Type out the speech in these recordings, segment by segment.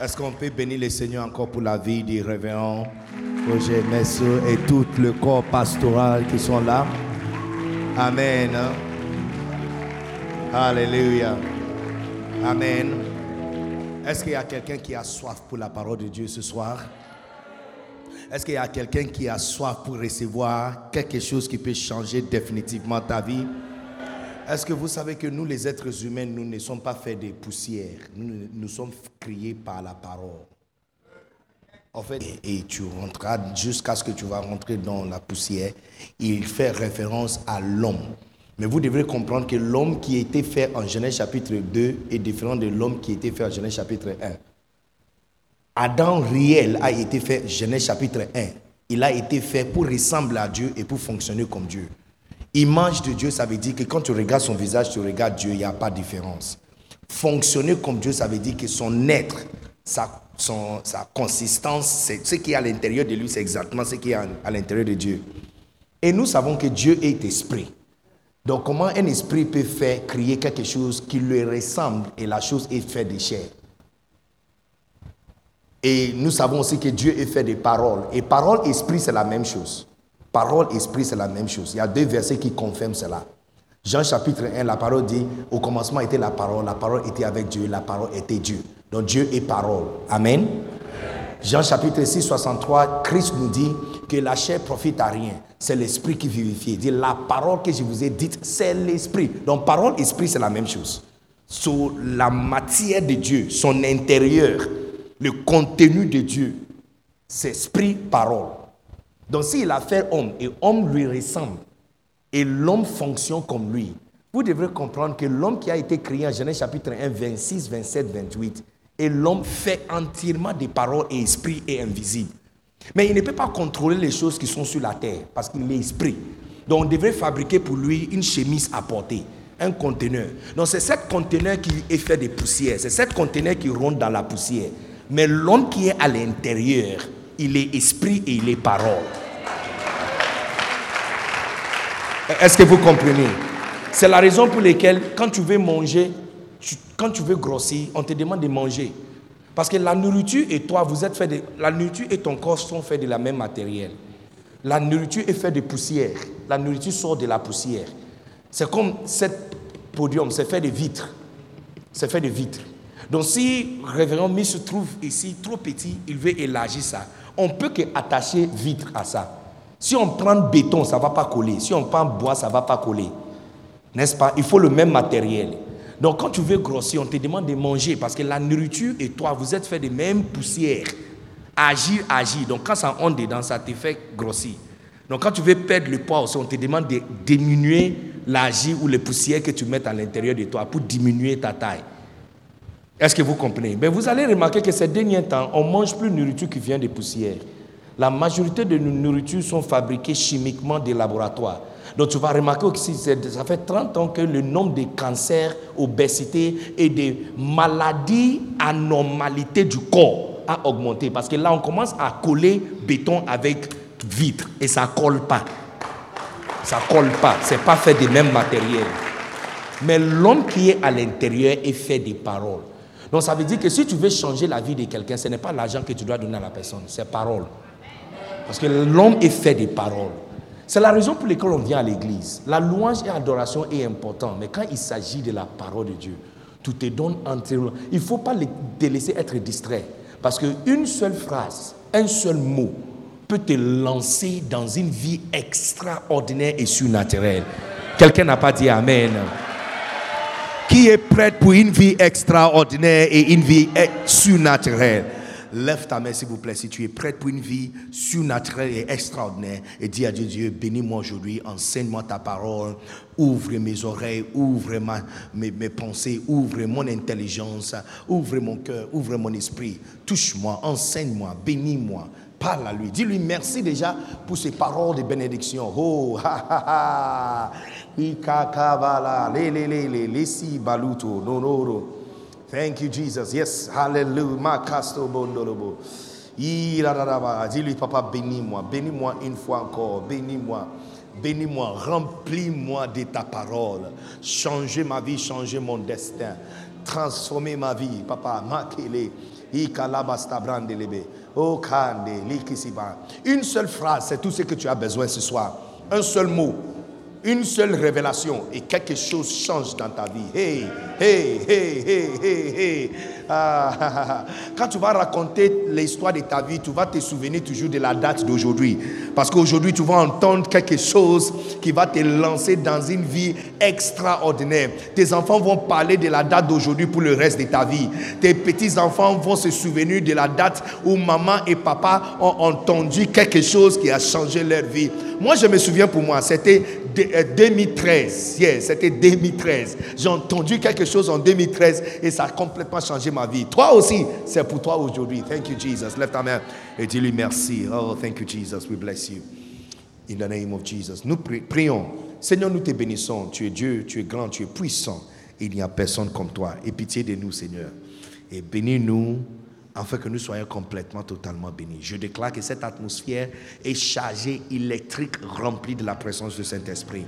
Est-ce qu'on peut bénir le Seigneur encore pour la vie du révérend Roger Messeux et tout le corps pastoral qui sont là? Amen. Alléluia. Amen. Est-ce qu'il y a quelqu'un qui a soif pour la parole de Dieu ce soir? Est-ce qu'il y a quelqu'un qui a soif pour recevoir quelque chose qui peut changer définitivement ta vie? Est-ce que vous savez que nous, les êtres humains, nous ne sommes pas faits de poussière. Nous, nous sommes créés par la parole. En fait, et, tu rentreras jusqu'à ce que tu vas rentrer dans la poussière. Il fait référence à l'homme. Mais vous devrez comprendre que l'homme qui été fait en Genèse chapitre 2 est différent de l'homme qui été fait en Genèse chapitre 1. Adam réel a été fait Genèse chapitre 1. Il a été fait pour ressembler à Dieu et pour fonctionner comme Dieu. Image de Dieu, ça veut dire que quand tu regardes son visage, tu regardes Dieu, il n'y a pas de différence. Fonctionner comme Dieu, ça veut dire que son être, sa, consistance, ce qui est à l'intérieur de lui, c'est exactement ce qui est à, l'intérieur de Dieu. Et nous savons que Dieu est esprit. Donc comment un esprit peut faire créer quelque chose qui lui ressemble et la chose est faite de chair? Et nous savons aussi que Dieu est fait de paroles. Et parole, esprit, c'est la même chose. Parole, esprit, c'est la même chose. Il y a deux versets qui confirment cela. Jean chapitre 1, la parole dit, au commencement était la parole, la parole était avec Dieu, la parole était Dieu. Donc Dieu est parole. Amen. Jean chapitre 6, 63, Christ nous dit que la chair profite à rien. C'est l'esprit qui vivifie. Il dit, la parole que je vous ai dite, c'est l'esprit. Donc parole, esprit, c'est la même chose. Sur la matière de Dieu, son intérieur, le contenu de Dieu, c'est esprit, parole. Donc s'il a fait homme et homme lui ressemble et l'homme fonctionne comme lui, vous devrez comprendre que l'homme qui a été créé en Genèse chapitre 1, 26, 27, 28, est l'homme fait entièrement des paroles et esprit et invisible. Mais il ne peut pas contrôler les choses qui sont sur la terre parce qu'il est esprit. Donc on devrait fabriquer pour lui une chemise à porter, un conteneur. Donc c'est cet conteneur qui est fait de poussière, c'est cet conteneur qui ronde dans la poussière. Mais l'homme qui est à l'intérieur, il est esprit et il est parole. Est-ce que vous comprenez? C'est la raison pour laquelle quand tu veux manger, quand tu veux grossir, on te demande de manger. Parce que la nourriture et toi, vous êtes fait de, la nourriture et ton corps sont faits de la même matériel. La nourriture est faite de poussière. La nourriture sort de la poussière. C'est comme cette podium, c'est fait de vitres. C'est fait de vitres. Donc si révérend mis se trouve ici trop petit, il veut élargir ça. On peut que attacher vitre à ça. Si on prend béton, ça ne va pas coller. Si on prend bois, ça ne va pas coller. N'est-ce pas? Il faut le même matériel. Donc quand tu veux grossir, on te demande de manger parce que la nourriture et toi, vous êtes fait de même poussière. Agir, agir. Donc quand ça onde dedans, ça te fait grossir. Donc quand tu veux perdre le poids aussi, on te demande de diminuer l'agir ou les poussières que tu mets à l'intérieur de toi pour diminuer ta taille. Est-ce que vous comprenez? Mais vous allez remarquer que ces derniers temps, on mange plus de nourriture qui vient des poussières. La majorité de nos nourritures sont fabriquées chimiquement des laboratoires. Donc tu vas remarquer aussi, ça fait 30 ans que le nombre de cancers, obésité et de maladies, anormalités du corps a augmenté. Parce que là, on commence à coller béton avec vitre et ça ne colle pas. Ça ne colle pas. Ce n'est pas fait du même matériel. Mais l'homme qui est à l'intérieur est fait des paroles. Donc ça veut dire que si tu veux changer la vie de quelqu'un, ce n'est pas l'argent que tu dois donner à la personne, c'est parole. Parce que l'homme est fait des paroles. C'est la raison pour laquelle on vient à l'église. La louange et l'adoration est important, mais quand il s'agit de la parole de Dieu, tout te donne entièrement. Il ne faut pas te laisser être distrait. Parce qu'une seule phrase, un seul mot peut te lancer dans une vie extraordinaire et surnaturelle. Quelqu'un n'a pas dit Amen. Qui est prêt pour une vie extraordinaire et une vie surnaturelle? Lève ta main, s'il vous plaît, si tu es prête pour une vie surnaturelle et extraordinaire. Et dis à Dieu, Dieu, bénis-moi aujourd'hui, enseigne-moi ta parole, ouvre mes oreilles, ouvre mes, mes, pensées, ouvre mon intelligence, ouvre mon cœur, ouvre mon esprit. Touche-moi, enseigne-moi, bénis-moi Parle lui. Dis-lui merci déjà pour ces paroles de bénédiction. Oh, ha ha ha. Baluto, nonoro. Thank you, Jesus. Yes, hallelujah. Makasto bondolobo. Dis-lui, papa, bénis-moi. Bénis-moi une fois encore. Bénis-moi. Bénis-moi. Remplis-moi de ta parole. Changez ma vie, changez mon destin. Transformez ma vie, papa. Makele. Ikalabastabrandelebe. Oh. Une seule phrase, c'est tout ce que tu as besoin ce soir. Un seul mot une seule révélation et quelque chose change dans ta vie. Hey, hey, hey, hey, hey, hey. Ah, quand tu vas raconter l'histoire de ta vie, tu vas te souvenir toujours de la date d'aujourd'hui. Parce qu'aujourd'hui, tu vas entendre quelque chose qui va te lancer dans une vie extraordinaire. Tes enfants vont parler de la date d'aujourd'hui pour le reste de ta vie. Tes petits-enfants vont se souvenir de la date où maman et papa ont entendu quelque chose qui a changé leur vie. Moi, je me souviens pour moi, c'était 2013. Euh, yes, c'était 2013. J'ai entendu quelque chose en 2013 et ça a complètement changé ma vie. Toi aussi, c'est pour toi aujourd'hui. Thank you, Jesus. Lève ta main et dis-lui merci. Oh, thank you, Jesus. We bless you. In the name of Jesus. Nous prions. Seigneur, nous te bénissons. Tu es Dieu, tu es grand, tu es puissant. Il n'y a personne comme toi. Et pitié de nous, Seigneur. Et bénis-nous afin que nous soyons complètement, totalement bénis. Je déclare que cette atmosphère est chargée, électrique, remplie de la présence du Saint-Esprit.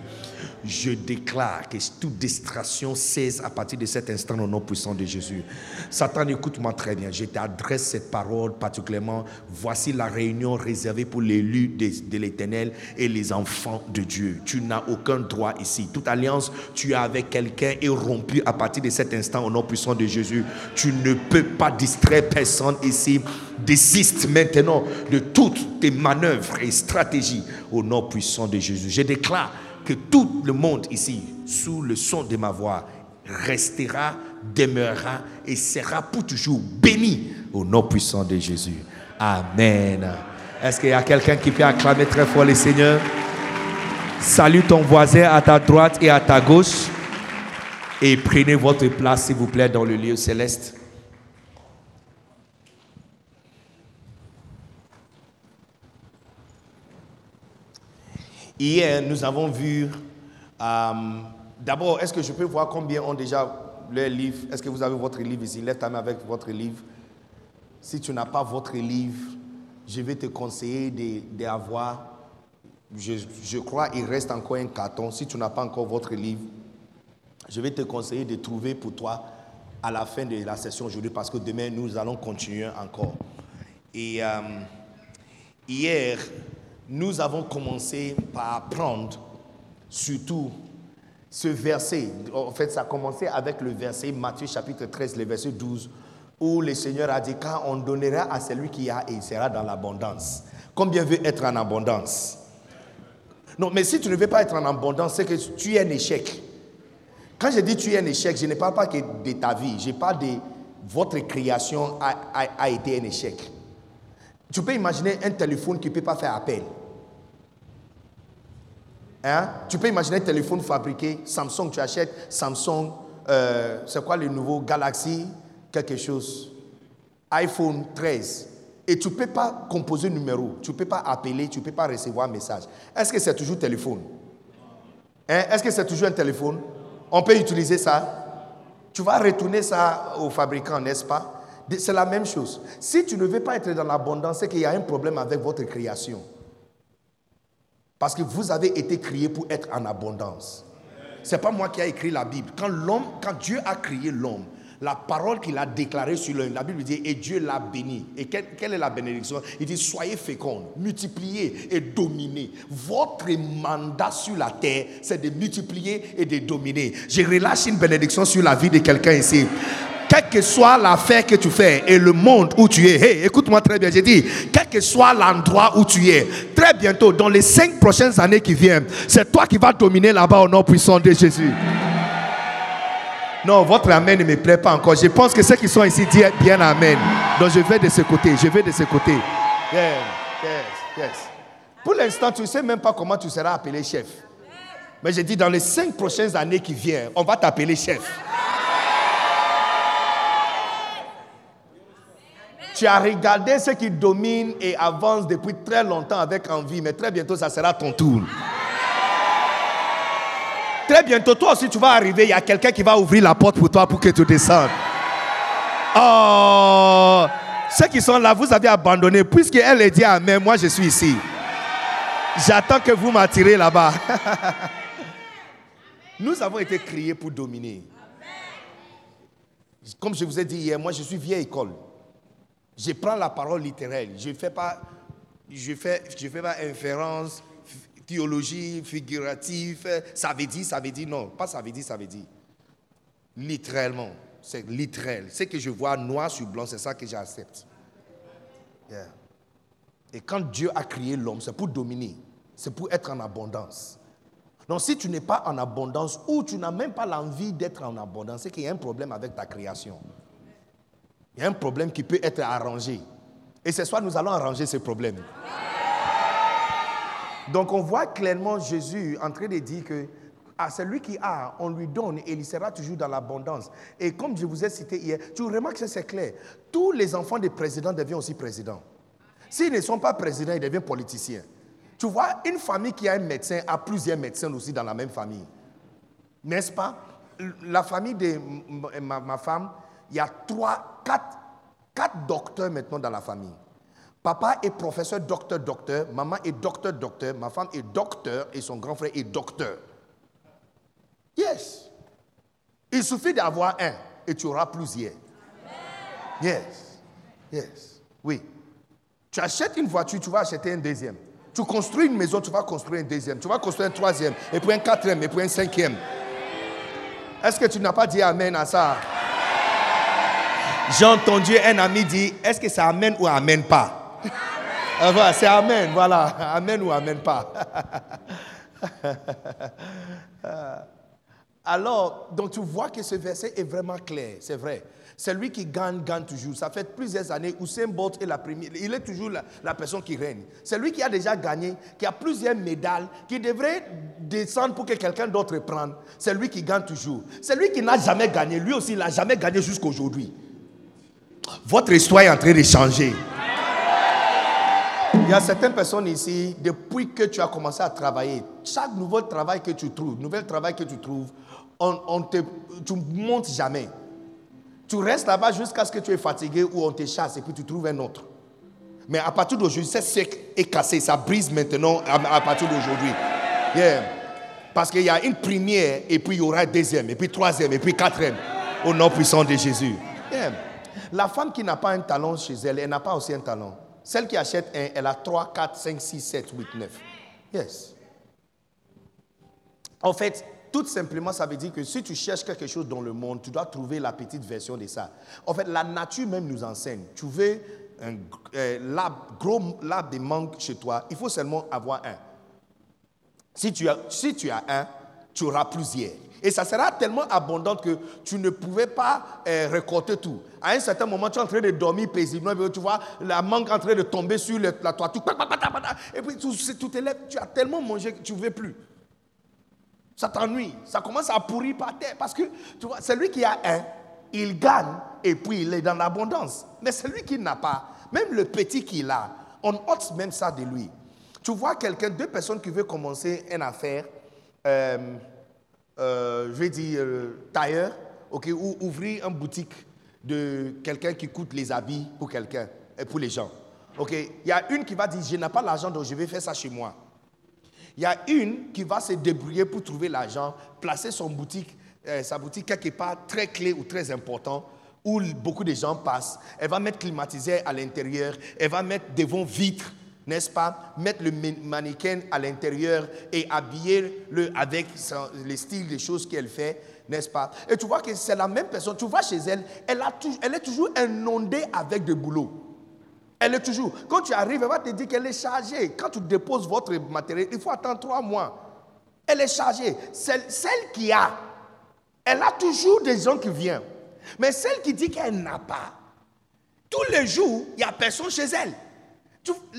Je déclare que toute distraction cesse à partir de cet instant au nom puissant de Jésus. Satan, écoute-moi très bien. Je t'adresse cette parole particulièrement. Voici la réunion réservée pour l'élu de, de l'Éternel et les enfants de Dieu. Tu n'as aucun droit ici. Toute alliance tu as avec quelqu'un est rompue à partir de cet instant au nom puissant de Jésus. Tu ne peux pas distraire personne ici désiste maintenant de toutes tes manœuvres et stratégies au nom puissant de Jésus. Je déclare que tout le monde ici, sous le son de ma voix, restera, demeurera et sera pour toujours béni au nom puissant de Jésus. Amen. Est-ce qu'il y a quelqu'un qui peut acclamer très fort le Seigneur? Salue ton voisin à ta droite et à ta gauche et prenez votre place, s'il vous plaît, dans le lieu céleste. Hier, nous avons vu. Euh, d'abord, est-ce que je peux voir combien ont déjà leur livre Est-ce que vous avez votre livre ici? Lève ta main avec votre livre. Si tu n'as pas votre livre, je vais te conseiller d'avoir. Je, je crois qu'il reste encore un carton. Si tu n'as pas encore votre livre, je vais te conseiller de trouver pour toi à la fin de la session aujourd'hui parce que demain nous allons continuer encore. Et euh, hier, nous avons commencé par apprendre surtout ce verset. En fait, ça a commencé avec le verset Matthieu chapitre 13, le verset 12, où le Seigneur a dit, quand on donnera à celui qui a, et il sera dans l'abondance. Combien veut être en abondance? Non, mais si tu ne veux pas être en abondance, c'est que tu es un échec. Quand je dis tu es un échec, je ne parle pas que de ta vie, je parle de votre création a, a été un échec. Tu peux imaginer un téléphone qui ne peut pas faire appel. Hein? Tu peux imaginer un téléphone fabriqué, Samsung, tu achètes Samsung, euh, c'est quoi le nouveau Galaxy, quelque chose, iPhone 13. Et tu ne peux pas composer numéro, tu ne peux pas appeler, tu ne peux pas recevoir un message. Est-ce que c'est toujours téléphone? Hein? Est-ce que c'est toujours un téléphone? On peut utiliser ça Tu vas retourner ça au fabricant, n'est-ce pas? C'est la même chose. Si tu ne veux pas être dans l'abondance, c'est qu'il y a un problème avec votre création. Parce que vous avez été créé pour être en abondance. Ce n'est pas moi qui ai écrit la Bible. Quand, l'homme, quand Dieu a créé l'homme, la parole qu'il a déclarée sur l'homme, la Bible dit, et Dieu l'a béni. Et quelle, est la bénédiction? Il dit, soyez fécondes, multipliez et dominez. Votre mandat sur la terre, c'est de multiplier et de dominer. Je relâche une bénédiction sur la vie de quelqu'un ici quelle que soit l'affaire que tu fais et le monde où tu es, écoute-moi très bien, j'ai dit, quel que soit l'endroit où tu es, très bientôt, dans les cinq prochaines années qui viennent, c'est toi qui vas dominer là-bas au nom puissant de Jésus. Non, votre amen ne me plaît pas encore. Je pense que ceux qui sont ici disent bien amen. Donc je vais de ce côté, je vais de ce côté. Yes, yes, yes. Pour l'instant, tu ne sais même pas comment tu seras appelé chef. Mais j'ai dit, dans les cinq prochaines années qui viennent, on va t'appeler chef. Tu as regardé ceux qui dominent et avancent depuis très longtemps avec envie, mais très bientôt, ça sera ton tour. Très bientôt, toi aussi, tu vas arriver. Il y a quelqu'un qui va ouvrir la porte pour toi pour que tu descendes. Oh, ceux qui sont là, vous avez abandonné. Puisqu'elle est dit Amen, moi je suis ici. J'attends que vous m'attirez là-bas. Nous avons été créés pour dominer. Comme je vous ai dit hier, moi je suis vieille école. Je prends la parole littérale. Je ne fais pas, je fais, je fais pas inférence, théologie figurative. Ça veut dire, ça veut dire, non, pas ça veut dire, ça veut dire. Littéralement, c'est littéral. Ce que je vois noir sur blanc, c'est ça que j'accepte. Et quand Dieu a créé l'homme, c'est pour dominer, c'est pour être en abondance. Donc si tu n'es pas en abondance ou tu n'as même pas l'envie d'être en abondance, c'est qu'il y a un problème avec ta création. Il y a un problème qui peut être arrangé. Et ce soir, nous allons arranger ce problème. Donc on voit clairement Jésus en train de dire que à celui qui a, on lui donne et il sera toujours dans l'abondance. Et comme je vous ai cité hier, tu remarques que c'est clair. Tous les enfants des présidents deviennent aussi présidents. S'ils ne sont pas présidents, ils deviennent politiciens. Tu vois, une famille qui a un médecin a plusieurs médecins aussi dans la même famille. N'est-ce pas? La famille de ma, femme, il y a trois, quatre, quatre docteurs maintenant dans la famille. Papa est professeur, docteur, docteur. Maman est docteur, docteur. Ma femme est docteur et son grand frère est docteur. Yes. Il suffit d'avoir un et tu auras plusieurs. Yes. Yes. Oui. Tu achètes une voiture, tu vas acheter un deuxième. Tu construis une maison, tu vas construire un deuxième. Tu vas construire un troisième, et puis un quatrième, et puis un cinquième. Est-ce que tu n'as pas dit Amen à ça? J'ai entendu un ami dire, est-ce que ça amène ou amène pas? Ah, c'est Amen, voilà. Amen ou amène pas? Alors, donc tu vois que ce verset est vraiment clair, c'est vrai. Celui qui gagne, gagne toujours. Ça fait plusieurs années où Bolt est la première. Il est toujours la, personne qui règne. Celui qui a déjà gagné, qui a plusieurs médailles, qui devrait descendre pour que quelqu'un d'autre prenne. C'est lui qui gagne toujours. Celui qui n'a jamais gagné, lui aussi, il n'a jamais gagné jusqu'à aujourd'hui. Votre histoire est en train de changer. Il y a certaines personnes ici, depuis que tu as commencé à travailler, chaque nouveau travail que tu trouves, nouvel travail que tu trouves, on, te, tu ne montes jamais. Tu restes là-bas jusqu'à ce que tu es fatigué ou on te chasse et puis tu trouves un autre. Mais à partir d'aujourd'hui, c'est sec et cassé. Ça brise maintenant à, partir d'aujourd'hui. Parce qu'il y a une première et puis il y aura une deuxième et puis troisième et puis quatrième au nom puissant de Jésus. La femme qui n'a pas un talent chez elle, elle n'a pas aussi un talent. Celle qui achète un, elle a 3, 4, 5, 6, 7, 8, 9. Yes. En fait, tout simplement, ça veut dire que si tu cherches quelque chose dans le monde, tu dois trouver la petite version de ça. En fait, la nature même nous enseigne. Tu veux un euh, gros lab de mangue chez toi, il faut seulement avoir un. Si tu as, si tu as un, tu auras plusieurs. Et ça sera tellement abondant que tu ne pouvais pas euh, récolter tout. À un certain moment, tu es en train de dormir paisiblement, tu vois la mangue en train de tomber sur la toiture. Et puis tout, tout tu as tellement mangé que tu ne veux plus. Ça t'ennuie. Ça commence à pourrir par terre. Parce que, tu vois, celui qui a un, il gagne et puis il est dans l'abondance. Mais celui qui n'a pas, même le petit qu'il a, on ôte même ça de lui. Tu vois quelqu'un, deux personnes qui veulent commencer une affaire, euh, euh, je vais dire euh, tailleur, ok, ou ouvrir une boutique de quelqu'un qui coûte les habits pour quelqu'un et pour les gens. Ok, il y a une qui va dire, je n'ai pas l'argent, donc je vais faire ça chez moi. Il y a une qui va se débrouiller pour trouver l'argent, placer son boutique, euh, sa boutique quelque part très clé ou très important où beaucoup de gens passent. Elle va mettre climatiseur à l'intérieur, elle va mettre devant vitres, n'est-ce pas Mettre le mannequin à l'intérieur et habiller le avec le style des choses qu'elle fait, n'est-ce pas? Et tu vois que c'est la même personne. Tu vas chez elle, elle, elle est toujours inondée avec de boulot. Elle est toujours. Quand tu arrives, elle va te dire qu'elle est chargée. Quand tu déposes votre matériel, il faut attendre trois mois. Elle est chargée. Celle, qui a, elle a toujours des gens qui viennent. Mais celle qui dit qu'elle n'a pas, tous les jours, il n'y a personne chez elle.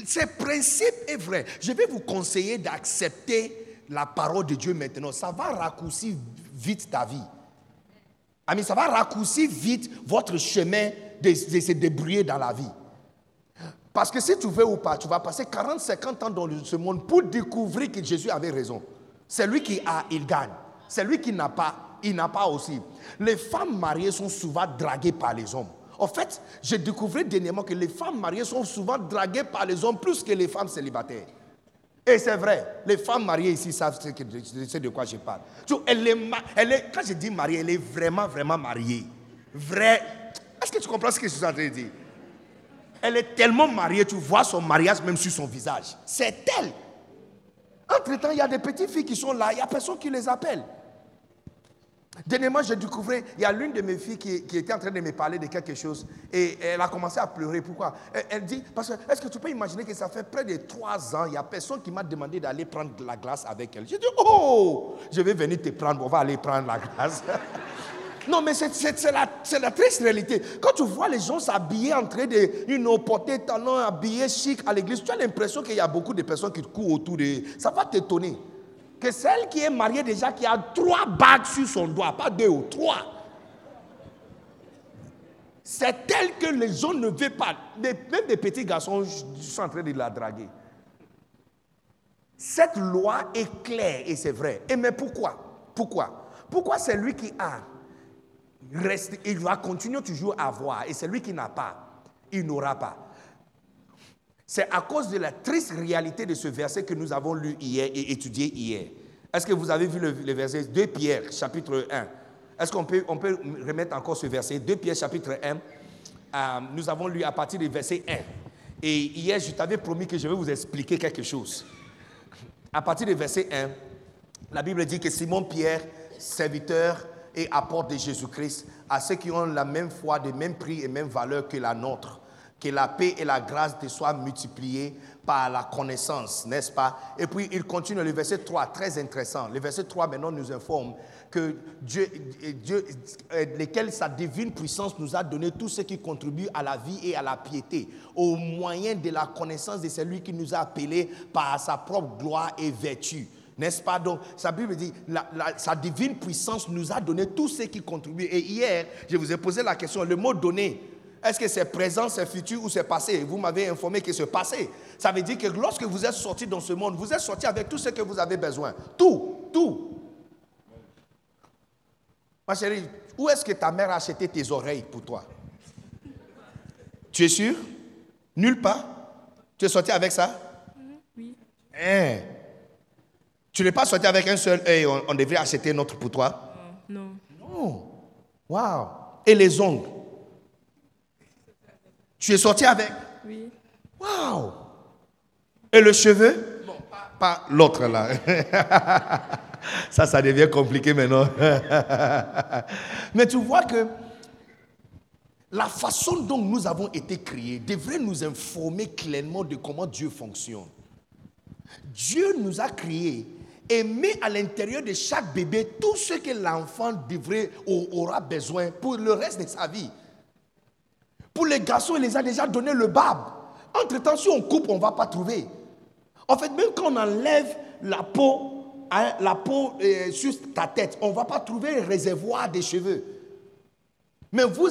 Ce principe est vrai. Je vais vous conseiller d'accepter la parole de Dieu maintenant. Ça va raccourcir vite ta vie. Ça va raccourcir vite votre chemin de se débrouiller dans la vie. Parce que si tu veux ou pas, tu vas passer 40, 50 ans dans ce monde pour découvrir que Jésus avait raison. C'est lui qui a, il gagne. C'est lui qui n'a pas, il n'a pas aussi. Les femmes mariées sont souvent draguées par les hommes. En fait, j'ai découvert dernièrement que les femmes mariées sont souvent draguées par les hommes plus que les femmes célibataires. Et c'est vrai, les femmes mariées ici savent de quoi je parle. Elle est, quand je dis mariée, elle est vraiment, vraiment mariée. Vrai. Est-ce que tu comprends ce que je suis en train de dire? Elle est tellement mariée, tu vois son mariage même sur son visage. C'est elle. Entre-temps, il y a des petites filles qui sont là, il n'y a personne qui les appelle. Dernièrement, j'ai découvert, il y a l'une de mes filles qui, était en train de me parler de quelque chose et elle a commencé à pleurer. Pourquoi? Elle, dit, parce que est-ce que tu peux imaginer que ça fait près de trois ans, il n'y a personne qui m'a demandé d'aller prendre de la glace avec elle. J'ai dit, oh, je vais venir te prendre, on va aller prendre la glace. non, mais c'est la, la, triste réalité. Quand tu vois les gens s'habiller en train de you know, porter talons, habillés chic à l'église, tu as l'impression qu'il y a beaucoup de personnes qui courent autour de... Ça va t'étonner que celle qui est mariée déjà, qui a trois bagues sur son doigt, pas deux ou trois. C'est elle que les gens ne veulent pas. Même des petits garçons sont en train de la draguer. Cette loi est claire et c'est vrai. Et mais pourquoi? Pourquoi? Pourquoi c'est lui qui a il va continuer toujours à avoir et c'est lui qui n'a pas, il n'aura pas. C'est à cause de la triste réalité de ce verset que nous avons lu hier et étudié hier. Est-ce que vous avez vu le, verset 2 Pierre, chapitre 1 Est-ce qu'on peut, on peut remettre encore ce verset 2 Pierre, chapitre 1 euh, Nous avons lu à partir du verset 1. Et hier, je t'avais promis que je vais vous expliquer quelque chose. À partir du verset 1, la Bible dit que Simon Pierre, serviteur et apporte de Jésus-Christ, à ceux qui ont la même foi, de même prix et même valeur que la nôtre, que la paix et la grâce te soient multipliées par la connaissance, n'est-ce pas? Et puis il continue le verset 3, très intéressant. Le verset 3 maintenant nous informe que Dieu, Dieu, sa divine puissance nous a donné tout ce qui contribue à la vie et à la piété, au moyen de la connaissance de celui qui nous a appelés par sa propre gloire et vertu. N'est-ce pas? Donc, sa Bible dit, sa divine puissance nous a donné tout ce qui contribue. Et hier, je vous ai posé la question, le mot donné, est-ce que c'est présent, c'est futur ou c'est passé? Vous m'avez informé que c'est passé. Ça veut dire que lorsque vous êtes sorti dans ce monde, vous êtes sorti avec tout ce que vous avez besoin. Tout, tout. Ma chérie, où est-ce que ta mère a acheté tes oreilles pour toi? Tu es sûr? Nulle part? Tu es sorti avec ça? Oui. Hein? Tu n'es pas sorti avec un seul œil, on, devrait acheter notre pour toi Non. Non. Wow. Et les ongles? Tu es sorti avec Oui. Waouh Et le cheveu? Bon, pas, l'autre là. ça, ça devient compliqué maintenant. Mais tu vois que la façon dont nous avons été créés devrait nous informer clairement de comment Dieu fonctionne. Dieu nous a créés et met à l'intérieur de chaque bébé tout ce que l'enfant devrait aura besoin pour le reste de sa vie. Pour les garçons, il les a déjà donné le bab. Entre-temps, si on coupe, on ne va pas trouver. En fait, même quand on enlève la peau, hein, la peau euh, sur ta tête, on ne va pas trouver un réservoir des cheveux. Mais vous,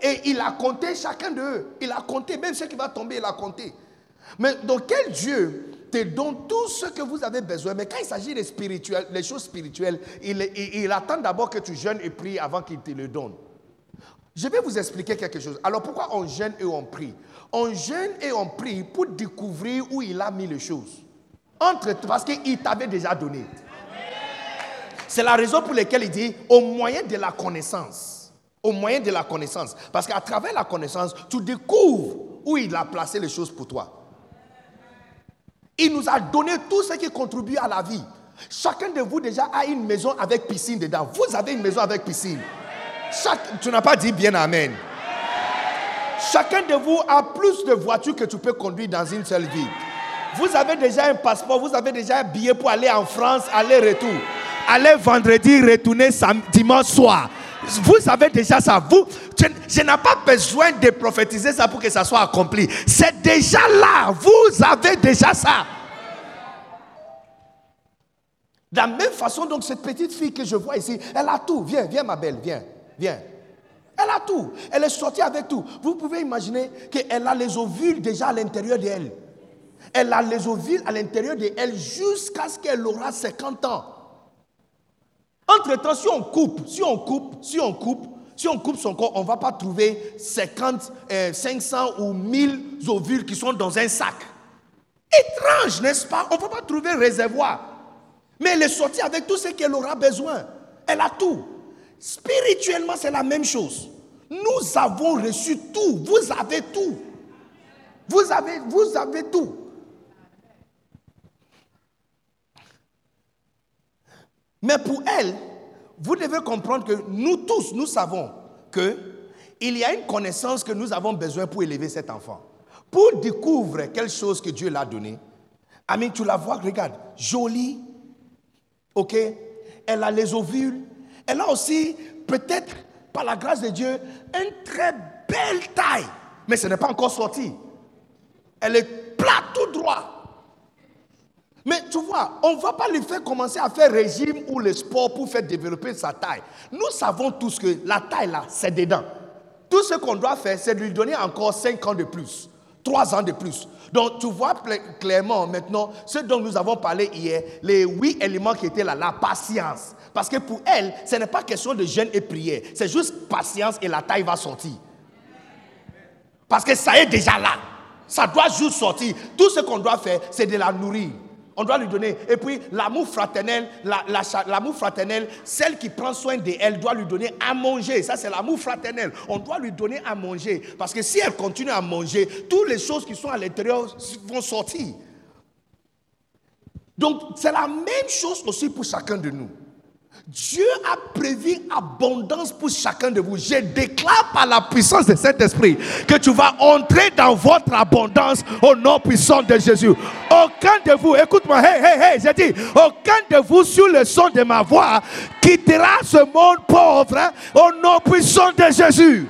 et il a compté chacun d'eux. Il a compté, même ce qui va tomber, il a compté. Mais donc, quel Dieu te donne tout ce que vous avez besoin? Mais quand il s'agit des, spirituels, des choses spirituelles, il attend d'abord que tu jeûnes et pries avant qu'il te le donne. Je vais vous expliquer quelque chose. Alors pourquoi on jeûne et on prie? On jeûne et on prie pour découvrir où il a mis les choses. Entre, parce qu'il t'avait déjà donné. C'est la raison pour laquelle il dit au moyen de la connaissance. Au moyen de la connaissance. Parce qu'à travers la connaissance, tu découvres où il a placé les choses pour toi. Il nous a donné tout ce qui contribue à la vie. Chacun de vous déjà a une maison avec piscine dedans. Vous avez une maison avec piscine tu n'as pas dit bien Amen. Chacun de vous a plus de voitures que tu peux conduire dans une seule vie. Vous avez déjà un passeport, vous avez déjà un billet pour aller en France, aller-retour. Aller vendredi, retourner dimanche soir. Vous avez déjà ça. Vous, je, n'ai pas besoin de prophétiser ça pour que ça soit accompli. C'est déjà là. Vous avez déjà ça. De la même façon, donc, cette petite fille que je vois ici, elle a tout. Viens, viens, ma belle, viens. Viens. Elle a tout. Elle est sortie avec tout. Vous pouvez imaginer qu'elle a les ovules déjà à l'intérieur d'elle. Elle a les ovules à l'intérieur d'elle jusqu'à ce qu'elle aura 50 ans. Entre-temps, si on coupe, si on coupe, si on coupe, si on coupe son corps, on ne va pas trouver 50, 500 euh, ou 1000 ovules qui sont dans un sac. Étrange, n'est-ce pas? On ne va pas trouver un réservoir. Mais elle est sortie avec tout ce qu'elle aura besoin. Elle a tout. Spirituellement, c'est la même chose. Nous avons reçu tout. Vous avez tout. Vous avez, tout. Mais pour elle, vous devez comprendre que nous tous, nous savons que il y a une connaissance que nous avons besoin pour élever cet enfant. Pour découvrir quelque chose que Dieu l'a donné. Amis, tu la vois, regarde, jolie, ok, elle a les ovules, elle a aussi, peut-être par la grâce de Dieu, une très belle taille, mais ce n'est pas encore sorti. Elle est plate tout droit. Mais tu vois, on ne va pas lui faire commencer à faire régime ou le sport pour faire développer sa taille. Nous savons tous que la taille là, c'est dedans. Tout ce qu'on doit faire, c'est de lui donner encore 5 ans de plus, 3 ans de plus. Donc tu vois clairement maintenant ce dont nous avons parlé hier, les huit éléments qui étaient là, la patience. Parce que pour elle, ce n'est pas question de jeûne et prière, c'est juste patience et la taille va sortir. Parce que ça est déjà là. Ça doit juste sortir. Tout ce qu'on doit faire, c'est de la nourrir. On doit lui donner. Et puis l'amour fraternel, l'amour fraternel, celle qui prend soin d'elle doit lui donner à manger. Ça, c'est l'amour fraternel. On doit lui donner à manger. Parce que si elle continue à manger, toutes les choses qui sont à l'intérieur vont sortir. Donc, c'est la même chose aussi pour chacun de nous. Dieu a prévu abondance pour chacun de vous. Je déclare par la puissance de cet esprit que tu vas entrer dans votre abondance au nom puissant de Jésus. Aucun de vous, écoute-moi, hey, hey, hey, j'ai dit, aucun de vous sur le son de ma voix quittera ce monde pauvre au nom puissant de Jésus.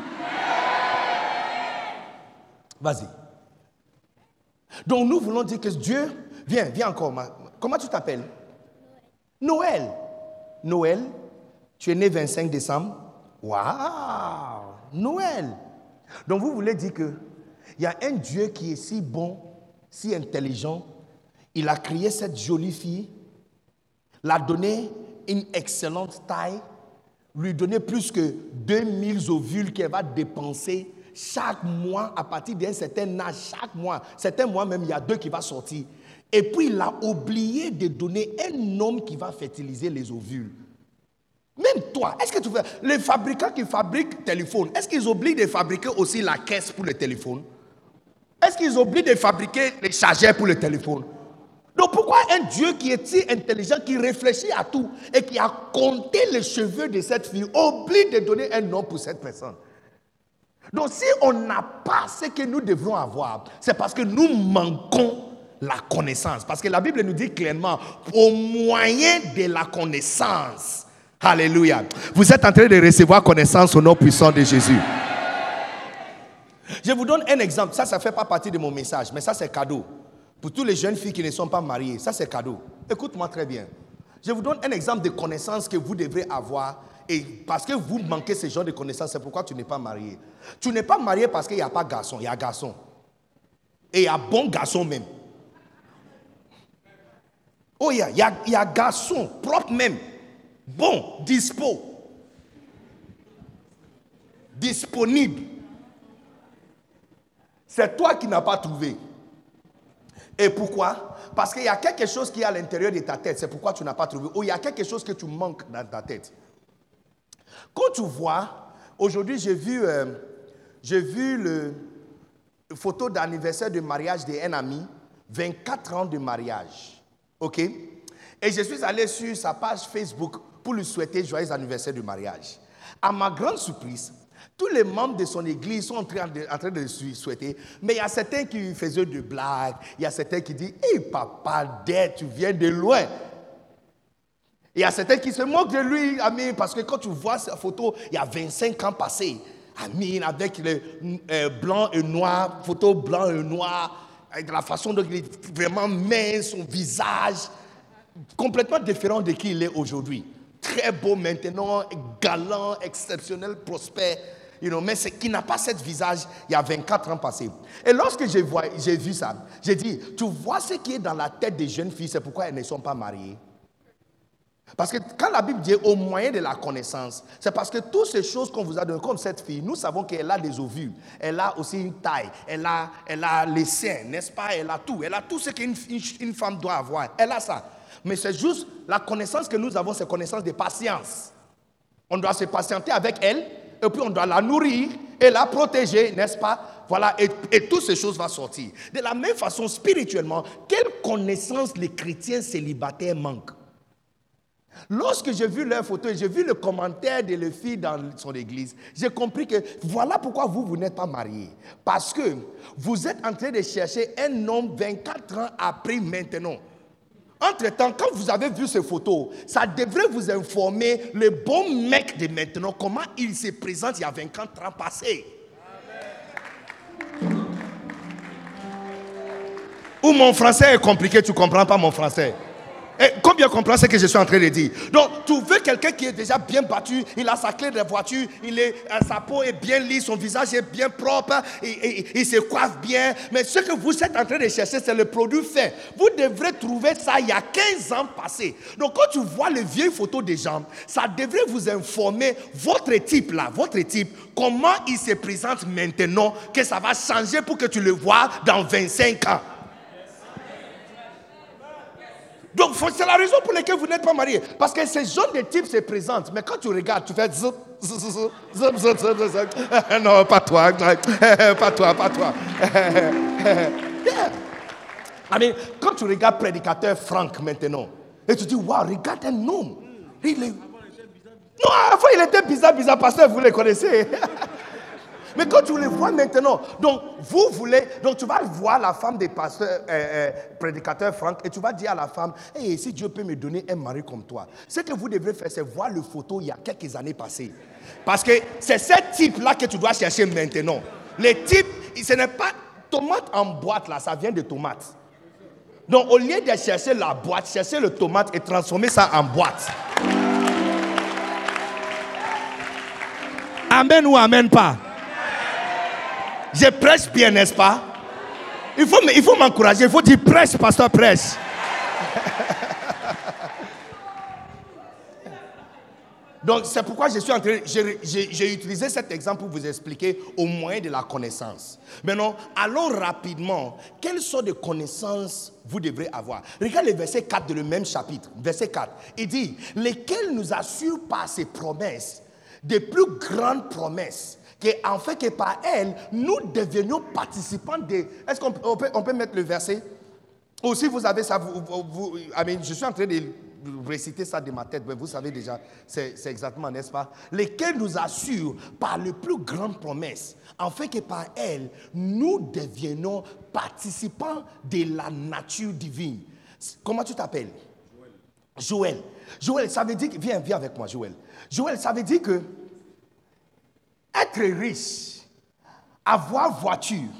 Vas-y. Donc nous voulons dire que Dieu, viens, viens encore. Comment tu t'appelles? Noël, tu es né 25 décembre. Waouh Noël Donc vous voulez dire que il y a un Dieu qui est si bon, si intelligent, il a créé cette jolie fille, l'a donné une excellente taille, lui donné plus que 2000 ovules qu'elle va dépenser chaque mois à partir d'un certain âge, chaque mois. Certains mois même, il y a deux qui vont sortir. Et puis il a oublié de donner un homme qui va fertiliser les ovules. Même toi, est-ce que tu fais. Les fabricants qui fabriquent téléphone, est-ce qu'ils oublient de fabriquer aussi la caisse pour le téléphone? Est-ce qu'ils oublient de fabriquer les chargeurs pour le téléphone? Donc pourquoi un Dieu qui est si intelligent, qui réfléchit à tout et qui a compté les cheveux de cette fille, oublie de donner un nom pour cette personne? Donc si on n'a pas ce que nous devrons avoir, c'est parce que nous manquons la connaissance. Parce que la Bible nous dit clairement, au moyen de la connaissance. Alléluia. Vous êtes en train de recevoir connaissance au nom puissant de Jésus. Je vous donne un exemple. Ça, ça ne fait pas partie de mon message, mais ça, c'est cadeau. Pour toutes les jeunes filles qui ne sont pas mariées, ça, c'est cadeau. Écoute-moi très bien. Je vous donne un exemple de connaissance que vous devrez avoir. Et parce que vous manquez ce genre de connaissances, c'est pourquoi tu n'es pas marié. Tu n'es pas marié parce qu'il n'y a pas garçon, il y a garçon. Et il y a bon garçon même. Oh, il y a, y a, garçon, propre même. Bon, dispo. Disponible. C'est toi qui n'as pas trouvé. Et pourquoi? Parce qu'il y a quelque chose qui est à l'intérieur de ta tête. C'est pourquoi tu n'as pas trouvé. Ou il y a quelque chose que tu manques dans ta tête. Quand tu vois, aujourd'hui j'ai vu, euh, le photo d'anniversaire de mariage d'un ami, 24 ans de mariage. OK Et je suis allé sur sa page Facebook pour lui souhaiter joyeux anniversaire de mariage. À ma grande surprise, tous les membres de son église sont en train de, en souhaiter, mais il y a certains qui faisaient de blagues, il y a certains qui disent Hé papa, dès tu viens de loin. Il y a certains qui se moquent de lui, Amin, parce que quand tu vois sa photo, il y a 25 ans passés, Amin, avec le euh, blanc et noir, photo blanc et noir, la façon dont il est vraiment mince, son visage, complètement différent de qui il est aujourd'hui. Très beau maintenant, galant, exceptionnel, prospère. you know, mais qui n'a pas ce visage il y a 24 ans passé. Et lorsque j'ai vu ça, j'ai dit, tu vois ce qui est dans la tête des jeunes filles, c'est pourquoi elles ne sont pas mariées. Parce que quand la Bible dit au moyen de la connaissance, c'est parce que toutes ces choses qu'on vous a données, comme cette fille, nous savons qu'elle a des ovules, elle a aussi une taille, elle a, elle a les seins, n'est-ce pas? Elle a tout, elle a tout ce qu'une une femme doit avoir. Elle a ça. Mais c'est juste la connaissance que nous avons, c'est connaissance de patience. On doit se patienter avec elle, et puis on doit la nourrir et la protéger, n'est-ce pas? Voilà, et, et toutes ces choses vont sortir. De la même façon, spirituellement, quelle connaissance les chrétiens célibataires manquent? Lorsque j'ai vu leur photo et j'ai vu le commentaire de la fille dans son église, j'ai compris que voilà pourquoi vous, vous n'êtes pas mariés. Parce que vous êtes en train de chercher un homme 24 ans après maintenant. Entre-temps, quand vous avez vu ces photos, ça devrait vous informer le bon mec de maintenant, comment il se présente il y a 24 ans passés. Ou mon français est compliqué, tu ne comprends pas mon français. Et combien comprend ce que je suis en train de dire? Donc, veux quelqu'un qui est déjà bien battu, il a sa clé de voiture, euh, sa peau est bien lisse, son visage est bien propre, il, il, se coiffe bien. Mais ce que vous êtes en train de chercher, c'est le produit fait. Vous devrez trouver ça il y a 15 ans passés. Donc, quand tu vois les vieilles photos des gens, ça devrait vous informer, votre type là, votre type, comment il se présente maintenant, que ça va changer pour que tu le vois dans 25 ans. Donc, c'est la raison pour laquelle vous n'êtes pas mariés. Parce que ces jeunes de type se présentent. Mais quand tu regardes, tu fais Non, pas toi. Pas toi, pas toi. yeah. quand tu regardes prédicateur Franck maintenant, et tu dis, waouh, regarde un homme. Il est... Non, avant il était bizarre, bizarre, pasteur, vous le connaissez. Mais quand tu les vois maintenant, donc vous voulez, donc tu vas voir la femme des pasteurs, euh, euh, prédicateurs Franck, et tu vas dire à la femme, hey, si Dieu peut me donner un mari comme toi, ce que vous devrez faire, c'est voir le photo il y a quelques années passées. Parce que c'est ce type-là que tu dois chercher maintenant. Les types, ce n'est pas tomate en boîte là, ça vient de tomate. Donc au lieu de chercher la boîte, chercher le tomate et transformer ça en boîte. Amen ou amen pas? Je prêche bien, n'est-ce pas? Il faut, il faut m'encourager. Il faut dire prêche, pasteur, prêche. Donc, c'est pourquoi je suis en train, j'ai utilisé cet exemple pour vous expliquer au moyen de la connaissance. Maintenant, allons rapidement. Quelles sortes de connaissances vous devrez avoir? Regardez le verset 4 de le même chapitre. Verset 4. Il dit Lesquels nous assurent par ses promesses, des plus grandes promesses, en fait que par elle, nous devenions participants de... Est-ce qu'on peut, on peut mettre le verset? Ou si vous avez ça, vous, je suis en train de réciter ça de ma tête, mais vous savez déjà, c'est exactement, n'est-ce pas? Lesquels nous assurent par les plus grandes promesses, en fait que par elle, nous devenons participants de la nature divine. Comment tu t'appelles? Joël. Joël, ça veut dire que, viens, viens avec moi, Joël. Joël, ça veut dire que être riche, avoir voiture,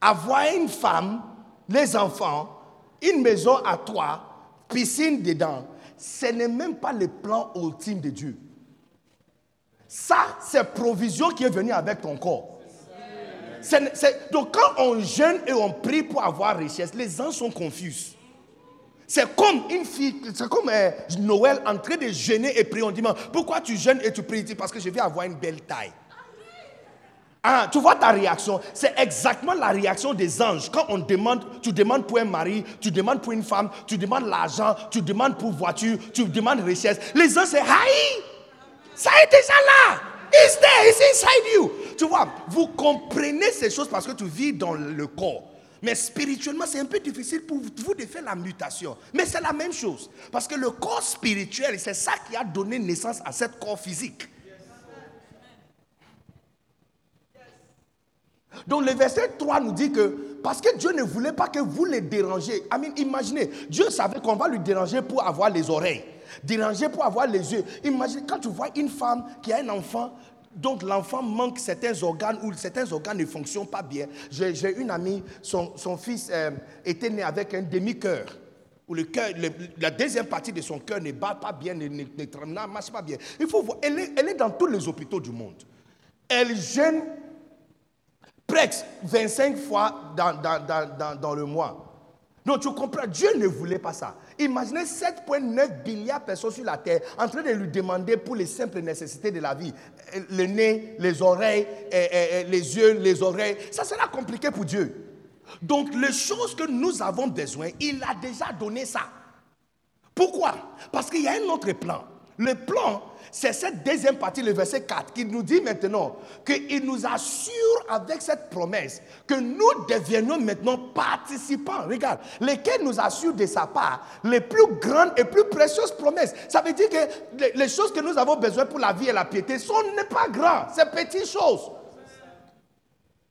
avoir une femme, les enfants, une maison à toi, piscine dedans, ce n'est même pas le plan ultime de Dieu. Ça, c'est provision qui est venue avec ton corps. donc quand on jeûne et on prie pour avoir richesse, les gens sont confus. C'est comme une fille, c'est comme euh, Noël en train de jeûner et prier. On dit, pourquoi tu jeûnes et tu pries? Parce que je vais avoir une belle taille. Ah, tu vois ta réaction, c'est exactement la réaction des anges. Quand on demande, tu demandes pour un mari, tu demandes pour une femme, tu demandes l'argent, tu demandes pour voiture, tu demandes richesse. Les anges, c'est Haï, ça est déjà là. It's there, it's inside you. Tu vois, vous comprenez ces choses parce que tu vis dans le corps. Mais spirituellement, c'est un peu difficile pour vous de faire la mutation. Mais c'est la même chose. Parce que le corps spirituel, c'est ça qui a donné naissance à ce corps physique. Donc le verset 3 nous dit que parce que Dieu ne voulait pas que vous les dérangiez. imaginez, Dieu savait qu'on va lui déranger pour avoir les oreilles, déranger pour avoir les yeux. Imaginez quand tu vois une femme qui a un enfant, donc l'enfant manque certains organes ou certains organes ne fonctionnent pas bien. J'ai une amie, son, fils euh, était né avec un demi-cœur. Où le cœur, la deuxième partie de son cœur ne bat pas bien, ne, marche pas bien. Il faut voir, elle est, elle est dans tous les hôpitaux du monde. elle jeûne presque 25 fois dans, dans, dans, dans le mois. Donc tu comprends, Dieu ne voulait pas ça. Imaginez 7,9 milliards de personnes sur la terre en train de lui demander pour les simples nécessités de la vie. Le nez, les oreilles, les yeux, les oreilles. Ça sera compliqué pour Dieu. Donc les choses que nous avons besoin, il a déjà donné ça. Pourquoi? Parce qu'il y a un autre plan. Le plan, c'est cette deuxième partie, le verset 4, qui nous dit maintenant qu'il nous assure avec cette promesse que nous deviennons maintenant participants. Regarde, lesquels nous assure de sa part les plus grandes et plus précieuses promesses. Ça veut dire que les choses que nous avons besoin pour la vie et la piété sont n'est pas grand, c'est petites choses.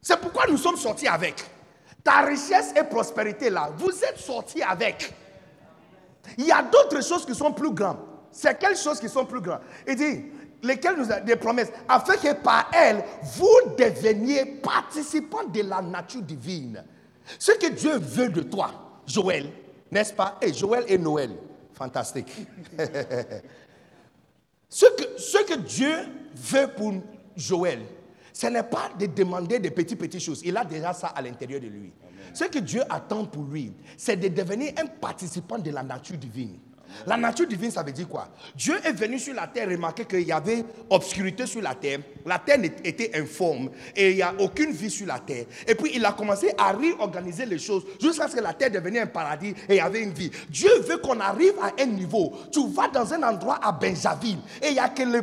C'est pourquoi nous sommes sortis avec. Ta richesse et prospérité là, vous êtes sortis avec. Il y a d'autres choses qui sont plus grandes. C'est quelles choses qui sont plus grandes Il dit, lesquelles nous a des promesses, afin que par elles, vous deveniez participants de la nature divine. Ce que Dieu veut de toi, Joël, n'est-ce pas? Et Joël et Noël, fantastique. ce, que, ce que Dieu veut pour Joël, ce n'est pas de demander des petites, petites choses. Il a déjà ça à l'intérieur de lui. Ce que Dieu attend pour lui, c'est de devenir un participant de la nature divine. La nature divine, ça veut dire quoi? Dieu est venu sur la terre, remarquer qu'il y avait obscurité sur la terre, la terre était informe et il n'y a aucune vie sur la terre. Et puis il a commencé à réorganiser les choses jusqu'à ce que la terre devenait un paradis et il y avait une vie. Dieu veut qu'on arrive à un niveau. Tu vas dans un endroit à Benjamin et il n'y a que les.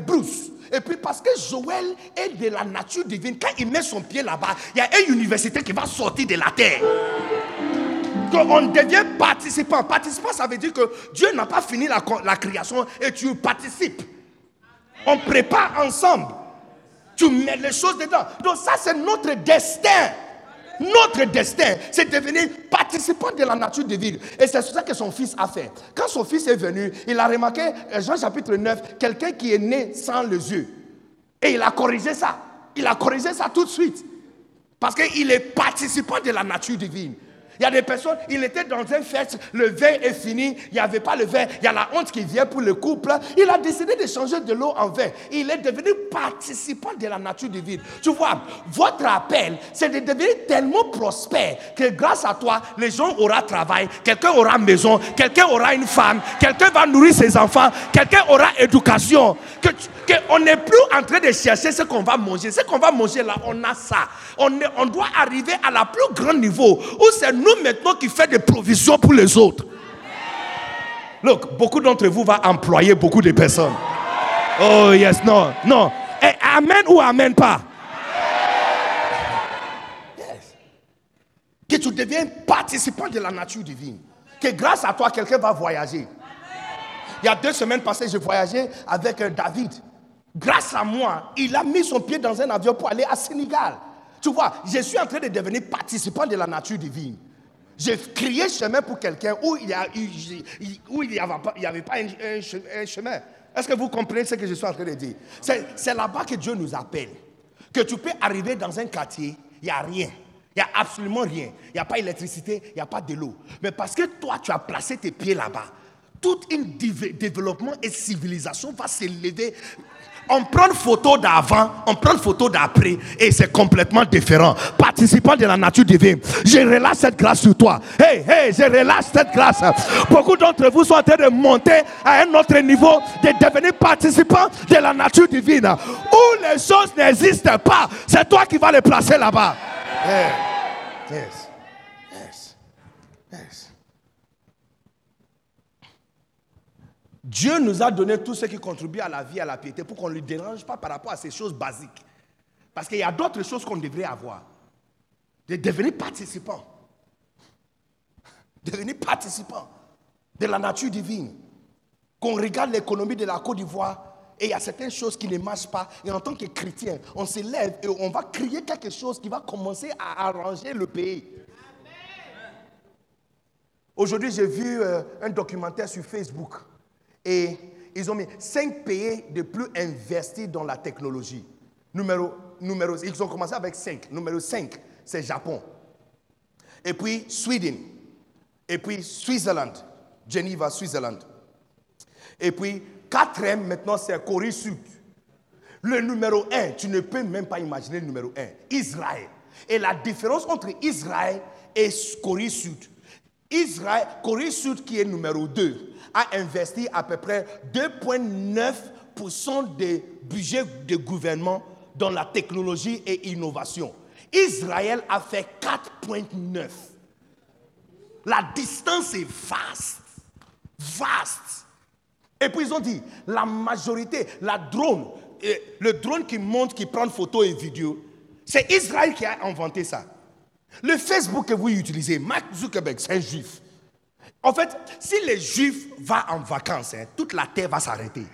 Et puis parce que Joël est de la nature divine, quand il met son pied là-bas, il y a une université qui va sortir de la terre qu'on devient participant. Participant, ça veut dire que Dieu n'a pas fini la, création et tu participes. On prépare ensemble. Tu mets les choses dedans. Donc ça, c'est notre destin. Notre destin, c'est de devenir participant de la nature divine. Et c'est ça que son fils a fait. Quand son fils est venu, il a remarqué, euh, Jean chapitre 9, quelqu'un qui est né sans les yeux. Et il a corrigé ça. Il a corrigé ça tout de suite. Parce qu'il est participant de la nature divine. Il y a des personnes, il était dans un fête, le vin est fini, il n'y avait pas le vin, il y a la honte qui vient pour le couple. Il a décidé de changer de l'eau en vin. Il est devenu participant de la nature divine. Tu vois, votre appel, c'est de devenir tellement prospère que grâce à toi, les gens auront travail, quelqu'un aura maison, quelqu'un aura une femme, quelqu'un va nourrir ses enfants, quelqu'un aura éducation. Que qu'on n'est plus en train de chercher ce qu'on va manger. Ce qu'on va manger là, on a ça. On, on doit arriver à la plus grand niveau où c'est nous maintenant qui fait des provisions pour les autres. Look, beaucoup d'entre vous vont employer beaucoup de personnes. Oh yes, non, non. Eh, amen ou amen pas? Yes. Que tu deviens participant de la nature divine. Que grâce à toi, quelqu'un va voyager. Il y a deux semaines passées, j'ai voyagé avec euh, David. Grâce à moi, il a mis son pied dans un avion pour aller à Sénégal. Tu vois, je suis en train de devenir participant de la nature divine. J'ai crié chemin pour quelqu'un où il n'y avait pas, un, chemin. Est-ce que vous comprenez ce que je suis en train de dire? C'est là-bas que Dieu nous appelle. Que tu peux arriver dans un quartier, il n'y a rien. Il n'y a absolument rien. Il n'y a pas d'électricité, il n'y a pas de l'eau. Mais parce que toi, tu as placé tes pieds là-bas, tout un développement et civilisation va s'élever on prend une photo d'avant, on prend une photo d'après, et c'est complètement différent. Participant de la nature divine, je relâche cette grâce sur toi. Hey, hey, je relâche cette grâce. Beaucoup d'entre vous sont en train de monter à un autre niveau, de devenir participant de la nature divine. Où les choses n'existent pas, c'est toi qui vas les placer là-bas. Yes. Dieu nous a donné tout ce qui contribue à la vie, à la piété, pour qu'on ne lui dérange pas par rapport à ces choses basiques. Parce qu'il y a d'autres choses qu'on devrait avoir. De devenir participant. Devenir participant de la nature divine. Qu'on regarde l'économie de la Côte d'Ivoire et il y a certaines choses qui ne marchent pas. Et en tant que chrétien, on s'élève et on va créer quelque chose qui va commencer à arranger le pays. Aujourd'hui, j'ai vu euh, un documentaire sur Facebook et ils ont mis cinq pays de plus investis dans la technologie. Numéro, numéro, ils ont commencé avec cinq. Numéro 5, c'est Japon. Et puis Sweden. Et puis Switzerland. Geneva, Switzerland. Et puis quatrième, maintenant, c'est Corée Sud. Le numéro un, tu ne peux même pas imaginer le numéro un. Israël. Et la différence entre Israël et Corée Sud. Israël, Corée Sud qui est numéro 2, a investi à peu près 2,9% des budgets de gouvernement dans la technologie et innovation. Israël a fait 4,9. La distance est vaste. Vaste. Et puis ils ont dit, la majorité, la drone, le drone qui monte, qui prend photos et vidéos, c'est Israël qui a inventé ça. Le Facebook que vous utilisez, Mark Zuckerberg, c'est un juif. En fait, si les juifs vont en vacances, hein, toute la terre va s'arrêter.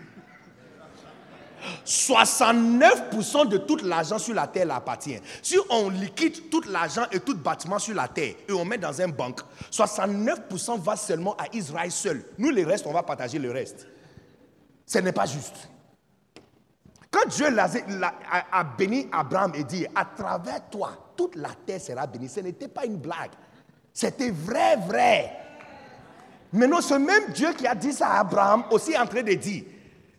69% de tout l'argent sur la terre appartient. Si on liquide tout l'argent et tout bâtiment sur la terre et on met dans un banque, 69% va seulement à Israël seul. Nous, les restes, on va partager le reste. Ce n'est pas juste. Quand Dieu a, béni Abraham et dit, à travers toi, toute la terre sera bénie, ce n'était pas une blague. C'était vrai, vrai. Maintenant, ce même Dieu qui a dit ça à Abraham aussi est en train de dire,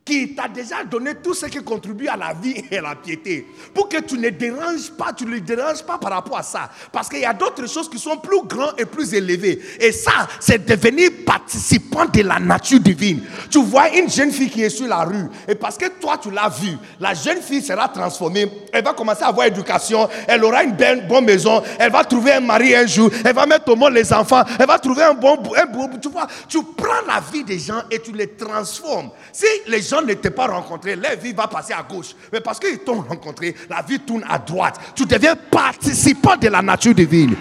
qui t'a déjà donné tout ce qui contribue à la vie et à la piété. Pour que tu ne déranges pas, tu ne le déranges pas par rapport à ça. Parce qu'il y a d'autres choses qui sont plus grandes et plus élevées. Et ça, c'est devenir participant de la nature divine. Tu vois une jeune fille qui est sur la rue. Et parce que toi, tu l'as vue, la jeune fille sera transformée. Elle va commencer à avoir éducation. Elle aura une belle, bonne maison. Elle va trouver un mari un jour. Elle va mettre au monde les enfants. Elle va trouver un bon, un Tu vois, tu prends la vie des gens et tu les transformes. Si les gens ne t'ont pas rencontré, leur vie va passer à gauche. Mais parce qu'ils t'ont rencontré, la vie tourne à droite. Tu deviens participant de la nature divine.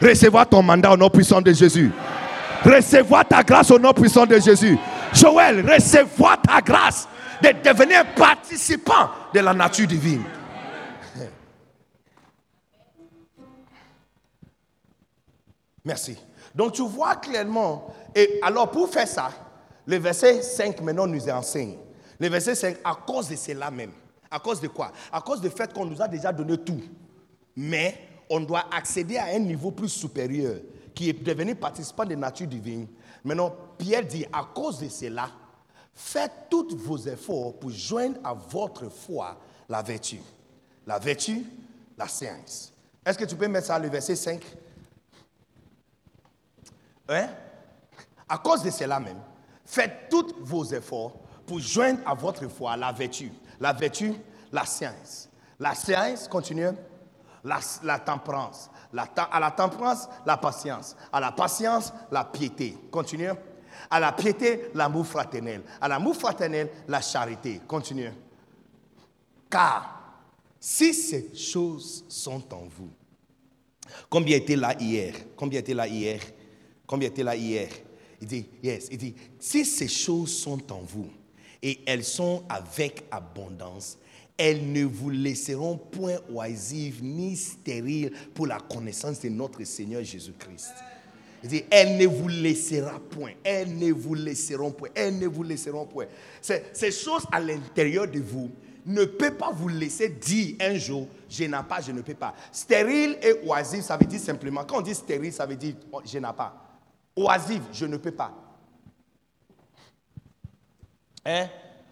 Recevoir ton mandat au nom puissant de Jésus. Recevoir ta grâce au nom puissant de Jésus. Joël, recevoir ta grâce de devenir participant de la nature divine. Merci. Donc tu vois clairement, et alors pour faire ça, le verset 5 maintenant nous enseigne. Le verset 5, à cause de cela même. À cause de quoi? À cause du fait qu'on nous a déjà donné tout. Mais on doit accéder à un niveau plus supérieur, qui est devenu participant de nature divine. Maintenant, Pierre dit, à cause de cela, faites tous vos efforts pour joindre à votre foi la vertu. La vertu, la science. Est-ce que tu peux mettre ça, le verset 5 Hein? À cause de cela même, Faites tous vos efforts pour joindre à votre foi la vertu. La vertu, la science. La science, continue. La, la tempérance. à la tempérance, la patience. À la patience, la piété. Continue. À la piété, l'amour fraternel. À l'amour fraternel, la charité. Continue. Car si ces choses sont en vous, combien était là hier? Combien était là hier? Combien était là hier? Il dit, yes, il dit, si ces choses sont en vous et elles sont avec abondance, elles ne vous laisseront point oisives ni stériles pour la connaissance de notre Seigneur Jésus-Christ. Il dit, elles ne vous laisseront point, elles ne vous laisseront point, elles ne vous laisseront point. Ces choses à l'intérieur de vous ne peuvent pas vous laisser dire un jour, je n'ai pas, je ne peux pas. Stérile et oisif, ça veut dire simplement, quand on dit stérile, ça veut dire je n'ai pas. Oisive, je ne peux pas. Hein?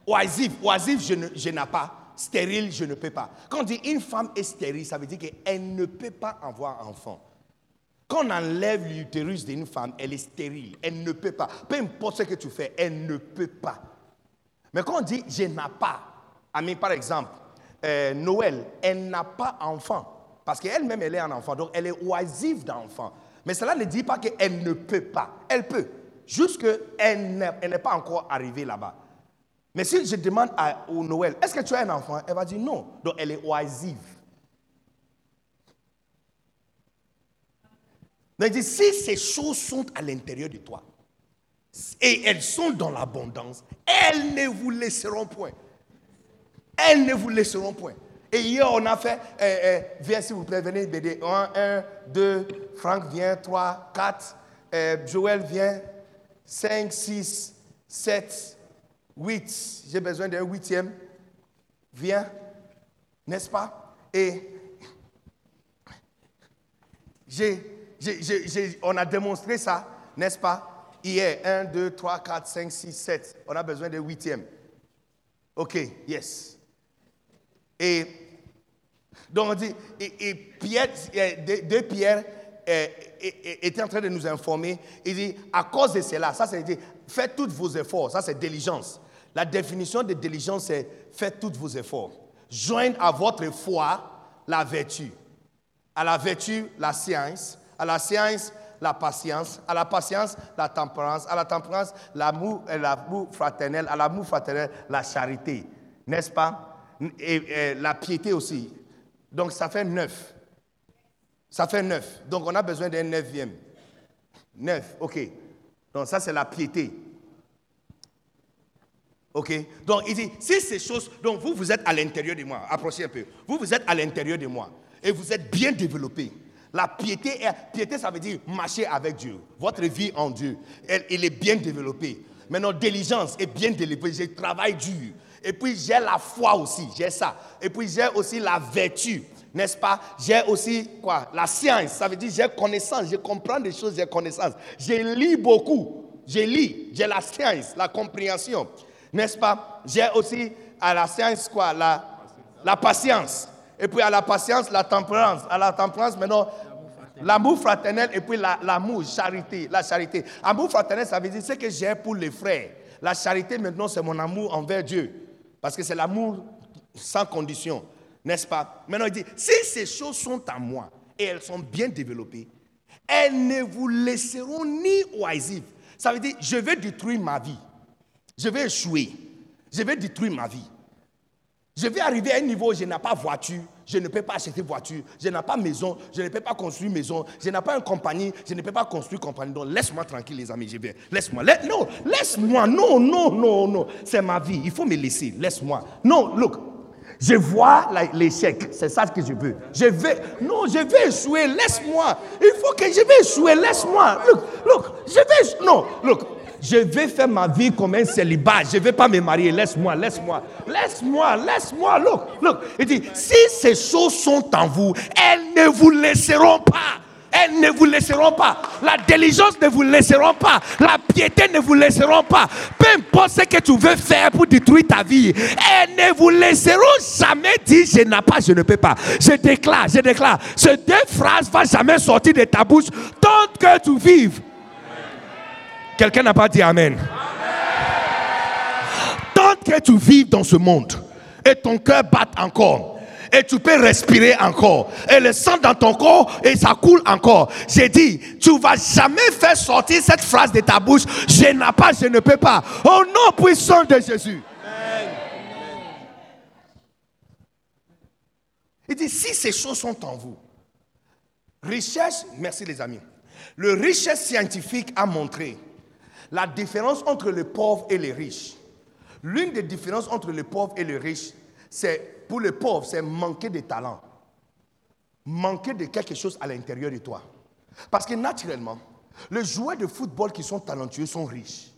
Oisive, oisive, je n'ai pas. Stérile, je ne peux pas. Quand on dit une femme est stérile, ça veut dire qu'elle ne peut pas avoir enfant. Quand on enlève l'utérus d'une femme, elle est stérile. Elle ne peut pas. Peu importe ce que tu fais, elle ne peut pas. Mais quand on dit je n'ai pas, Ami, par exemple, euh, Noël, elle n'a pas enfant. Parce qu'elle-même, elle est un enfant. Donc, elle est oisive d'enfant. Mais cela ne dit pas qu'elle ne peut pas. Elle peut. Juste qu'elle n'est pas encore arrivée là-bas. Mais si je demande à, au Noël, est-ce que tu as un enfant? Elle va dire non. Donc elle est oisive. Mais dit, si ces choses sont à l'intérieur de toi et elles sont dans l'abondance, elles ne vous laisseront point. Elles ne vous laisseront point. Et hier, on a fait, eh, eh, viens s'il vous plaît, venez BD. 1, 1, 2, Franck vient, 3, 4, eh, Joël vient, 5, 6, 7, 8. J'ai besoin d'un huitième. Viens, n'est-ce pas? Et on a démontré ça, n'est-ce pas? Hier, 1, 2, 3, 4, 5, 6, 7. On a besoin d'un huitième. Ok, yes. Et donc on dit, et, Pierre, deux Pierre euh, était en train de nous informer. Il dit, à cause de cela, ça c'est faites tous vos efforts. Ça c'est diligence. La définition de diligence c'est faites tous vos efforts. Joignez à votre foi la vertu. À la vertu, la science. À la science, la patience. À la patience, la tempérance. À la tempérance, l'amour, l'amour fraternel. À l'amour fraternel, la charité. N'est-ce pas? Et, la piété aussi. Donc ça fait neuf. Ça fait neuf. Donc on a besoin d'un neuvième. Neuf, ok. Donc ça c'est la piété. Ok Donc il dit, si ces choses, donc vous, vous êtes à l'intérieur de moi, approchez un peu. Vous, vous êtes à l'intérieur de moi et vous êtes bien développé. La piété, piété, ça veut dire marcher avec Dieu. Votre vie en Dieu, elle, est bien développée. Maintenant, diligence est bien développée. Je travaille dur. Et puis j'ai la foi aussi, j'ai ça. Et puis j'ai aussi la vertu, n'est-ce pas? J'ai aussi quoi? La science, ça veut dire j'ai connaissance, je comprends des choses, j'ai connaissance. Je lis beaucoup, je lis, j'ai la science, la compréhension, n'est-ce pas? J'ai aussi à la science quoi? La, la patience. Et puis à la patience, la tempérance. À la tempérance, maintenant, l'amour fraternel et puis l'amour, charité, la charité. Amour fraternel, ça veut dire ce que j'ai pour les frères. La charité, maintenant, c'est mon amour envers Dieu. Parce que c'est l'amour sans condition, n'est-ce pas? Maintenant, il dit, si ces choses sont à moi et elles sont bien développées, elles ne vous laisseront ni oisives. Ça veut dire, je vais détruire ma vie. Je vais échouer. Je vais détruire ma vie. Je vais arriver à un niveau où je n'ai pas voiture, je ne peux pas acheter voiture, je n'ai pas maison, je ne peux pas construire maison, je n'ai pas une compagnie, je ne peux pas construire compagnie. Donc laisse-moi tranquille les amis, je vais. Laisse-moi. non, laisse-moi. Non, non, non, non. C'est ma vie. Il faut me laisser. Laisse-moi. Non, look. Je vois l'échec. C'est ça que je veux. Je vais. Non, je vais échouer. Laisse-moi. Il faut que je vais échouer. Laisse-moi. Look, look. Je vais. Non, look je vais faire ma vie comme un célibat. Je ne vais pas me marier. Laisse-moi, laisse-moi, laisse-moi, laisse-moi. Look, look. Il dit, si ces choses sont en vous, elles ne vous laisseront pas. Elles ne vous laisseront pas. La diligence ne vous laisseront pas. La piété ne vous laisseront pas. Peu importe ce que tu veux faire pour détruire ta vie, elles ne vous laisseront jamais dire je n'ai pas, je ne peux pas. Je déclare, je déclare. Ces deux phrases ne vont jamais sortir de ta bouche tant que tu vives. Quelqu'un n'a pas dit Amen. Tant que tu vis dans ce monde et ton cœur bat encore, et tu peux respirer encore. Et le sang dans ton corps et ça coule encore. J'ai dit, tu vas jamais faire sortir cette phrase de ta bouche. Je n'ai pas, je ne peux pas. Au nom puissant de Jésus. Il dit, si ces choses sont en vous, richesse, merci les amis, le richesse scientifique a montré la différence entre les pauvres et les riches. L'une des différences entre les pauvres et les riches, c'est pour les pauvres, c'est manquer de talent. Manquer de quelque chose à l'intérieur de toi. Parce que naturellement, les joueurs de football qui sont talentueux sont riches.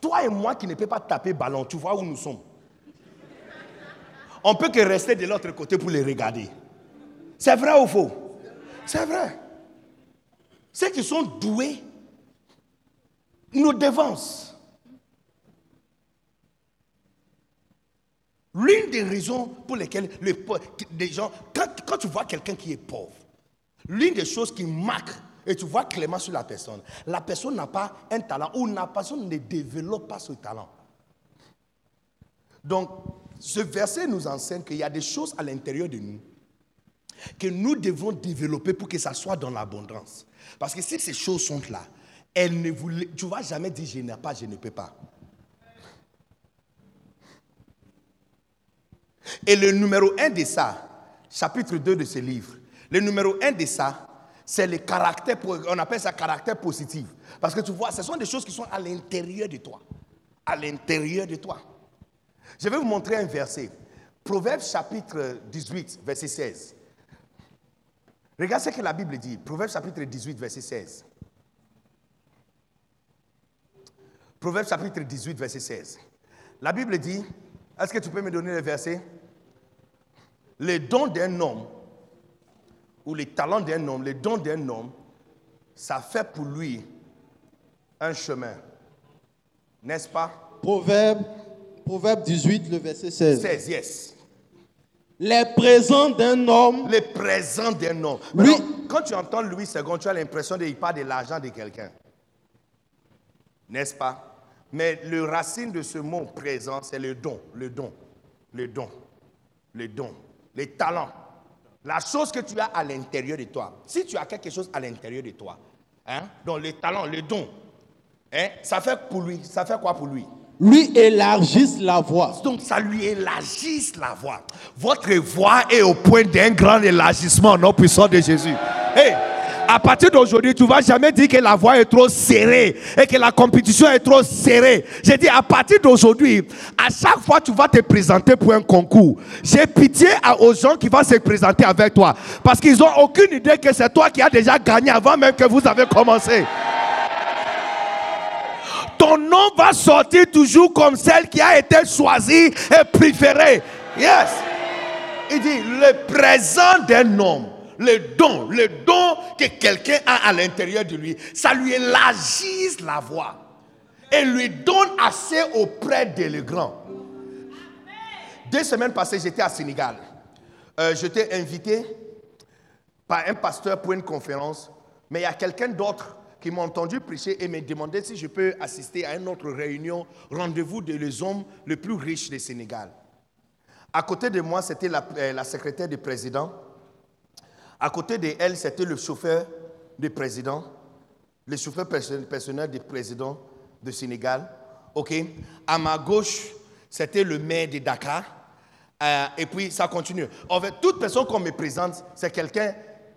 Toi et moi qui ne peut pas taper ballon, tu vois où nous sommes. On peut que rester de l'autre côté pour les regarder. C'est vrai ou faux? C'est vrai. Ceux qui sont doués nous dévance. L'une des raisons pour lesquelles les, gens, quand, tu vois quelqu'un qui est pauvre, l'une des choses qui marque, et tu vois clairement sur la personne, la personne n'a pas un talent ou la personne ne développe pas ce talent. Donc, ce verset nous enseigne qu'il y a des choses à l'intérieur de nous que nous devons développer pour que ça soit dans l'abondance. Parce que si ces choses sont là, elle ne voulait, tu ne vas jamais dire je n'ai pas, je ne peux pas. Et le numéro un de ça, chapitre 2 de ce livre, le numéro un de ça, c'est le caractère, on appelle ça caractère positif. Parce que tu vois, ce sont des choses qui sont à l'intérieur de toi. À l'intérieur de toi. Je vais vous montrer un verset. Proverbe chapitre 18, verset 16. Regarde ce que la Bible dit. Proverbe chapitre 18, verset 16. Proverbe chapitre 18, verset 16. La Bible dit, est-ce que tu peux me donner le verset? Les dons d'un homme, ou les talents d'un homme, les dons d'un homme, ça fait pour lui un chemin. N'est-ce pas? Proverbe Proverbe 18, le verset 16. 16, yes. Les présents d'un homme, Les présents d'un homme. Lui- quand tu entends Louis II, tu as l'impression qu'il parle de l'argent de quelqu'un. N'est-ce pas? Mais le racine de ce mot présent, c'est le don, le don, le don, le don, les talents. La chose que tu as à l'intérieur de toi. Si tu as quelque chose à l'intérieur de toi, hein, donc les talents, le don, hein, ça fait pour lui, ça fait quoi pour lui? Lui élargisse la voix. donc ça lui élargisse la voix. Votre voix est au point d'un grand élargissement, non puissant de Jésus. Hey, à partir d'aujourd'hui, tu ne vas jamais dire que la voix est trop serrée et que la compétition est trop serrée. J'ai dit, à partir d'aujourd'hui, à chaque fois tu vas te présenter pour un concours, j'ai pitié aux gens qui vont se présenter avec toi. Parce qu'ils n'ont aucune idée que c'est toi qui as déjà gagné avant même que vous avez commencé ton nom va sortir toujours comme celle qui a été choisie et préférée. Yes. Il dit le présent d'un homme, le don, le don que quelqu'un a à l'intérieur de lui, ça lui élargisse la voix et lui donne assez auprès des le grand. Deux semaines passées, j'étais à Sénégal. Euh, j'étais invité par un pasteur pour une conférence, mais il y a quelqu'un d'autre qui m'a entendu prêcher et m'a demandé si je peux assister à une autre réunion, rendez-vous des les hommes les plus riches du Sénégal. À côté de moi, c'était la, euh, la secrétaire du président. À côté de elle, c'était le chauffeur du président, le chauffeur perso- personnel du président du Sénégal. OK? À ma gauche, c'était le maire de Dakar. Euh, et puis, ça continue. En fait, toute personne qu'on me présente, c'est quelqu'un,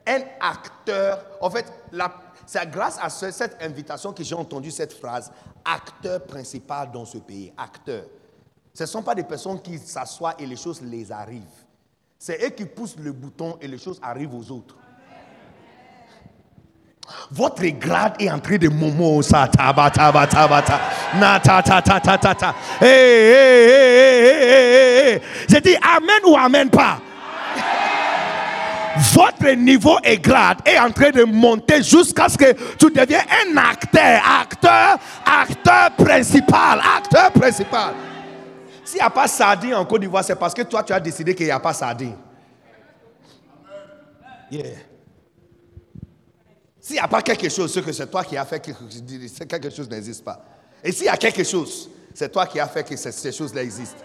un acteur. En fait, c'est grâce à ce- cette invitation que j'ai entendu cette phrase, acteur principal dans ce pays, acteur. Ce ne sont pas des personnes qui s'assoient et les choses les arrivent. C'est eux qui poussent le bouton et les choses arrivent aux autres. Votre grade est en train de momo ça taba taba taba ta na ta ta ta ta ta ta. Hey, hey, hey, hey, hey, hey, hey. J'ai dit amen ou amen pas? Votre niveau et grade est en train de monter jusqu'à ce que tu deviens un acteur, acteur, acteur principal, acteur principal. S'il n'y a pas sardine en Côte d'Ivoire, c'est parce que toi, tu as décidé qu'il n'y a pas sardine. Yeah. S'il n'y a pas quelque chose, c'est que c'est toi qui as fait que c'est quelque chose n'existe pas. Et s'il y a quelque chose, c'est toi qui as fait que ces, choses-là existent.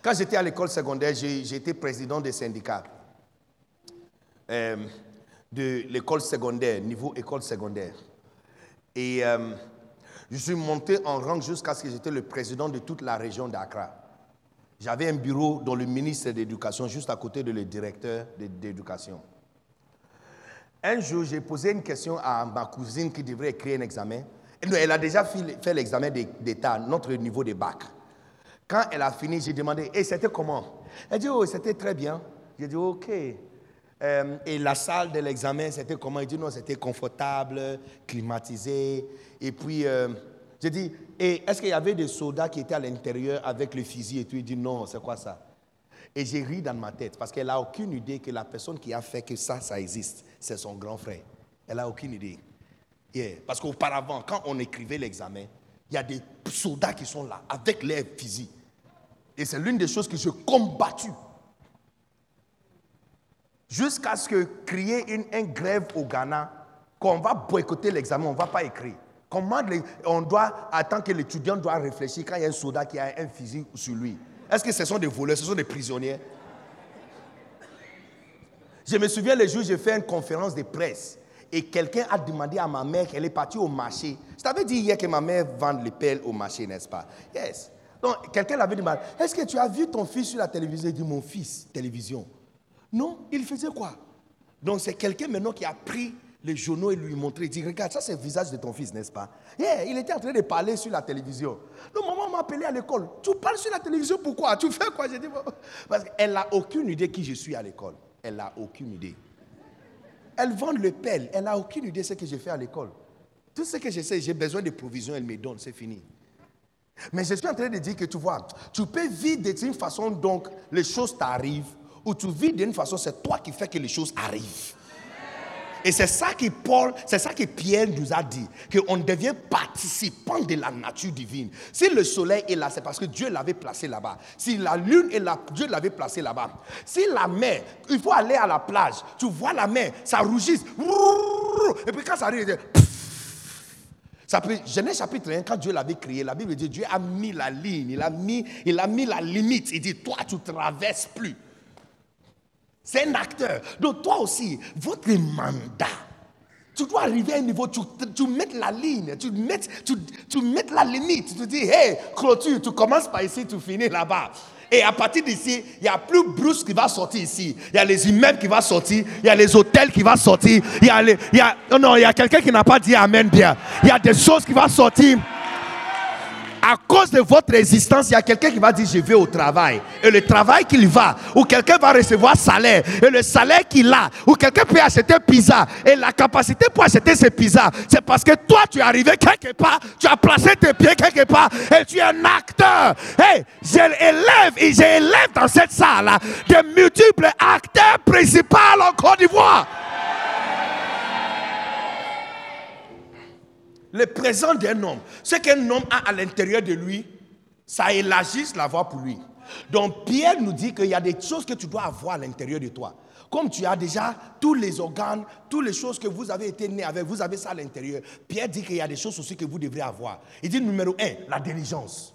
Quand j'étais à l'école secondaire, été président des syndicats euh, de l'école secondaire, niveau école secondaire. Et euh, je suis monté en rang jusqu'à ce que j'étais le président de toute la région d'Accra. J'avais un bureau dans le ministère de l'Éducation, juste à côté de le directeur de- d'éducation. Un jour, j'ai posé une question à ma cousine qui devrait écrire un examen. Elle a déjà fait l'examen d'é- d'État, notre niveau de bac. Quand elle a fini, j'ai demandé, et c'était comment? Elle dit, oh, c'était très bien. J'ai dit, ok. Euh, et la salle de l'examen, c'était comment? Elle dit, non, c'était confortable, climatisé. Et puis, euh, j'ai dit, est-ce qu'il y avait des soldats qui étaient à l'intérieur avec le fusil et tout? Il dit, non, c'est quoi ça? Et j'ai ri dans ma tête parce qu'elle n'a aucune idée que la personne qui a fait que ça, ça existe, c'est son grand frère. Elle n'a aucune idée. Yeah. Parce qu'auparavant, quand on écrivait l'examen, il y a des soldats qui sont là avec leurs fusils. Et c'est l'une des choses que j'ai combattu. Jusqu'à ce que crier une, une grève au Ghana, qu'on va boycotter l'examen, on ne va pas écrire. Comment on doit attendre que l'étudiant doit réfléchir quand il y a un soldat qui a un fusil sur lui Est-ce que ce sont des voleurs, ce sont des prisonniers? Je me souviens le jour où j'ai fait une conférence de presse et quelqu'un a demandé à ma mère qu'elle est partie au marché. Je t'avais dit hier que ma mère vend les pelles au marché, n'est-ce pas? Yes. Donc, quelqu'un l'avait demandé Est-ce que tu as vu ton fils sur la télévision? Il dit Mon fils, télévision. Non, il faisait quoi? Donc, c'est quelqu'un maintenant qui a pris les journaux et lui montré. Il dit Regarde, ça c'est le visage de ton fils, n'est-ce pas? Yeah, Il était en train de parler sur la télévision. Donc, maman m'a appelé à l'école. Tu parles sur la télévision, pourquoi? Tu fais quoi? J'ai dit Parce qu'elle n'a aucune idée qui je suis à l'école. Elle n'a aucune idée. Elle vend le pelle. Elle n'a aucune idée de ce que j'ai fait à l'école. Tout ce que je sais, j'ai besoin de provisions, elle me donne, c'est fini. Mais je suis en train de dire que tu vois, tu peux vivre d'une façon donc les choses t'arrivent, ou tu vis d'une façon, c'est toi qui fais que les choses arrivent. Et c'est ça que Paul, c'est ça que Pierre nous a dit, qu'on devient participant de la nature divine. Si le soleil est là, c'est parce que Dieu l'avait placé là-bas. Si la lune est là, Dieu l'avait placé là-bas. Si la mer, il faut aller à la plage, tu vois la mer, ça rougit. Et puis quand ça arrive, Genèse chapitre 1, quand Dieu l'avait créé, la Bible dit Dieu a mis la ligne, il a mis, il a mis la limite. Il dit, toi, tu traverses plus. C'est un acteur. Donc toi aussi, votre mandat, tu dois arriver à un niveau, tu, tu mets la ligne, tu mets, tu, tu mets la limite. Tu dis, hey, clôture, tu commences par ici, tu finis là-bas. Et à partir d'ici, il n'y a plus Bruce qui va sortir ici. Il y a les immeubles qui vont sortir. Il y a les hôtels qui vont sortir. Y a, les, y a non, il y a quelqu'un qui n'a pas dit Amen bien. Il y a des choses qui vont sortir cause de votre résistance, il y a quelqu'un qui va dire je vais au travail. Et le travail qu'il va, ou quelqu'un va recevoir salaire. Et le salaire qu'il a, ou quelqu'un peut acheter pizza. Et la capacité pour acheter ces pizzas, c'est parce que toi tu es arrivé quelque part, tu as placé tes pieds quelque part, et tu es un acteur. Hey, j'élève et j'élève dans cette salle des multiples acteurs principaux en Côte d'Ivoire. Le présent d'un homme, ce qu'un homme a à l'intérieur de lui, ça élargit la voie pour lui. Donc Pierre nous dit qu'il y a des choses que tu dois avoir à l'intérieur de toi. Comme tu as déjà tous les organes, toutes les choses que vous avez été nés avec, vous avez ça à l'intérieur. Pierre dit qu'il y a des choses aussi que vous devrez avoir. Il dit numéro un, la diligence.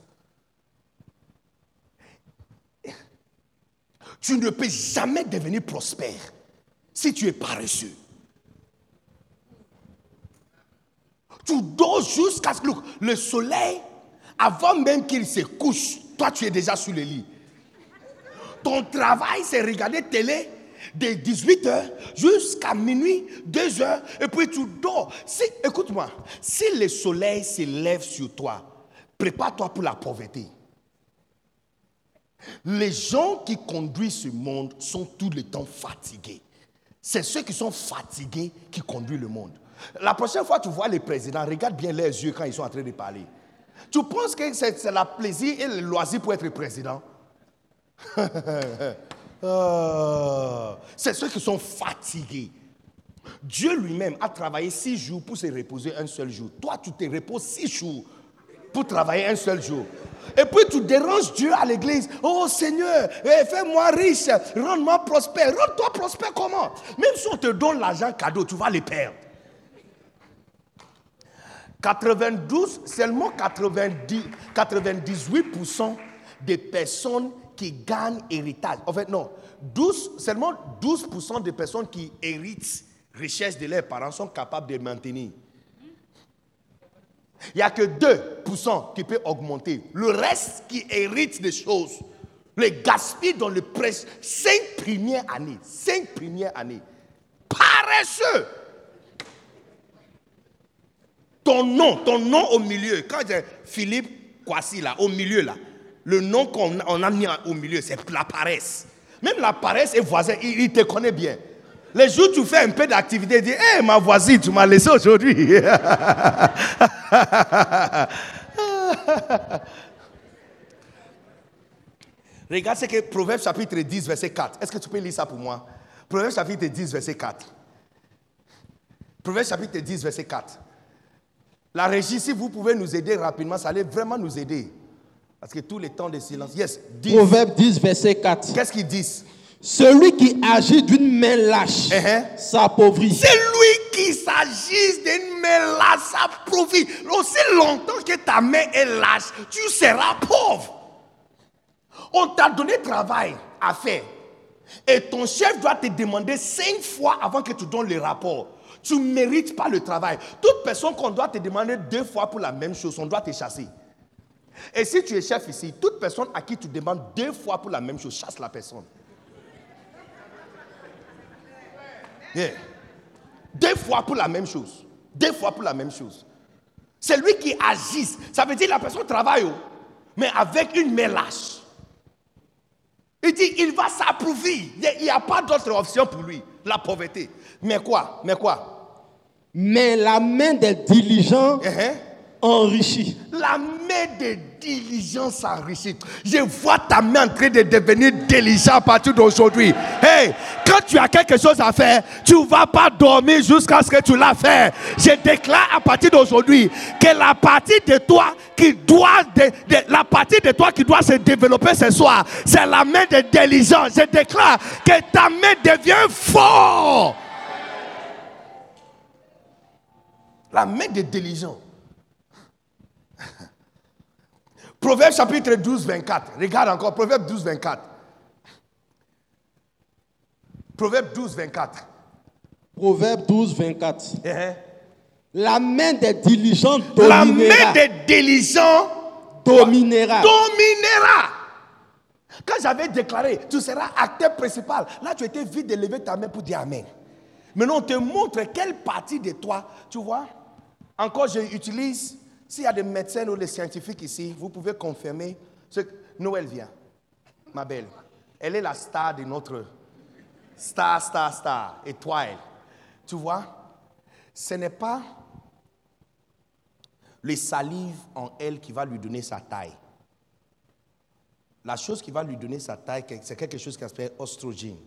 Tu ne peux jamais devenir prospère si tu es paresseux. Tu dors jusqu'à ce que le soleil, avant même qu'il se couche, toi tu es déjà sur le lit. Ton travail, c'est regarder télé de 18h jusqu'à minuit, 2h, et puis tu dors. Si, écoute-moi, si le soleil se lève sur toi, prépare-toi pour la pauvreté. Les gens qui conduisent ce monde sont tout le temps fatigués. C'est ceux qui sont fatigués qui conduisent le monde. La prochaine fois tu vois les présidents, regarde bien leurs yeux quand ils sont en train de parler. Tu penses que c'est la plaisir et le loisir pour être président? Ah, C'est ceux qui sont fatigués. Dieu lui-même a travaillé six jours pour se reposer un seul jour. Toi, tu te reposes six jours pour travailler un seul jour. Et puis tu déranges Dieu à l'église. Oh Seigneur, eh, fais-moi riche, rends-moi prospère. Rends-toi prospère comment? Même si on te donne l'argent cadeau, tu vas les perdre. 92, seulement 90, 98% des personnes qui gagnent héritage. En fait, non. 12, seulement 12% des personnes qui héritent richesse de leurs parents sont capables de maintenir. Il n'y a que 2% qui peut augmenter. Le reste qui hérite des choses, les gaspillent dans le presse. 5 premières années. 5 premières années. Paresseux ton nom, ton nom au milieu. Quand j'ai Philippe Kwasi là, au milieu là, le nom qu'on a mis au milieu, c'est la paresse. Même la paresse est voisin, il, te connaît bien. Les jours tu fais un peu d'activité, il dit Hé, ma voisine, tu m'as laissé aujourd'hui. Regarde ce que Proverbe chapitre 10, verset 4. Est-ce que tu peux lire ça pour moi? Proverbe chapitre 10, verset 4. Proverbe chapitre 10, verset 4. La régie, si vous pouvez nous aider rapidement, ça allait vraiment nous aider. Parce que tous les temps de silence. Yes. 10. Proverbe 10, verset 4. Qu'est-ce qu'ils disent Celui qui agit d'une main lâche uh-huh. s'appauvrit. Celui qui s'agit d'une main lâche s'appauvrit. Aussi longtemps que ta main est lâche, tu seras pauvre. On t'a donné travail à faire. Et ton chef doit te demander cinq fois avant que tu donnes le rapport. Tu ne mérites pas le travail. Toute personne qu'on doit te demander deux fois pour la même chose, on doit te chasser. Et si tu es chef ici, toute personne à qui tu demandes deux fois pour la même chose, chasse la personne. Deux fois pour la même chose. Deux fois pour la même chose. C'est lui qui agit. Ça veut dire que la personne travaille, oh, mais avec une main lâche. Il dit, il va s'approuver. Il n'y a pas d'autre option pour lui. La pauvreté. Mais quoi? Mais quoi? Mais la main des diligents Uh-huh. Enrichi. La main de diligence enrichie. Je vois ta main en train de devenir diligent à partir d'aujourd'hui. Hey, quand tu as quelque chose à faire, tu ne vas pas dormir jusqu'à ce que tu l'as fait. Je déclare à partir d'aujourd'hui que la partie de toi qui doit, la partie de toi qui doit se développer ce soir, c'est la main de diligence. Je déclare que ta main devient fort. La main de diligence. Proverbe chapitre 12, 24. Regarde encore, Proverbe 12, 24. Proverbe 12, 24. Proverbe 12, 24. Eh, La main des diligents La dominera. main des diligents dominera. dominera. Quand j'avais déclaré, tu seras acteur principal, là tu étais vite de lever ta main pour dire Amen. Maintenant, on te montre quelle partie de toi, tu vois. Encore, j'utilise, s'il y a des médecins ou des scientifiques ici, vous pouvez confirmer ce que Noël vient. Ma belle, elle est la star de notre star, star, star, étoile. Tu vois, ce n'est pas les salives en elle qui va lui donner sa taille. La chose qui va lui donner sa taille, c'est quelque chose qui s'appelle ostrogène.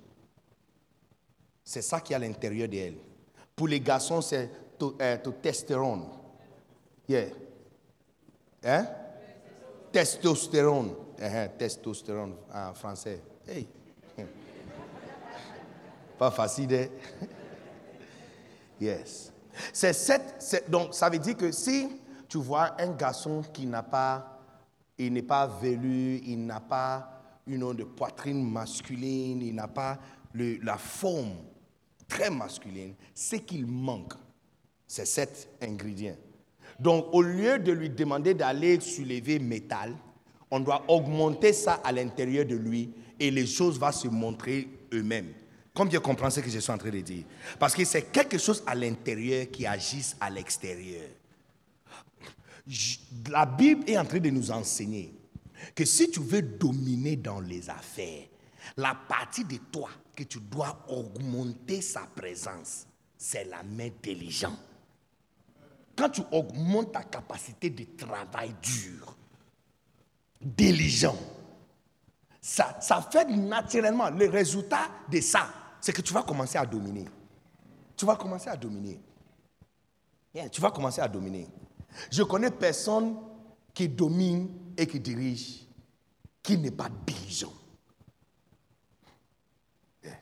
C'est ça qui est à l'intérieur d'elle. Pour les garçons, c'est euh, testostérone. Yeah. Hein? Testostérone. Uh-huh, Testostérone en français. Pas facile, hein? Yes. Donc, ça veut dire que si tu vois un garçon qui n'a pas, il n'est pas velu, il n'a pas une onde de poitrine masculine, il n'a pas la forme très masculine, ce qu'il manque, c'est cet ingrédient. Donc, au lieu de lui demander d'aller soulever métal, on doit augmenter ça à l'intérieur de lui et les choses vont se montrer eux-mêmes. Combien comprend ce que je suis en train de dire? Parce que c'est quelque chose à l'intérieur qui agisse à l'extérieur. La Bible est en train de nous enseigner que si tu veux dominer dans les affaires, la partie de toi que tu dois augmenter sa présence, c'est la main diligente. Quand tu augmentes ta capacité de travail dur, diligent, ça, ça fait naturellement, le résultat de ça, c'est que tu vas commencer à dominer. Tu vas commencer à dominer. Tu vas commencer à dominer. Je connais personne qui domine et qui dirige, qui n'est pas diligent. Yes.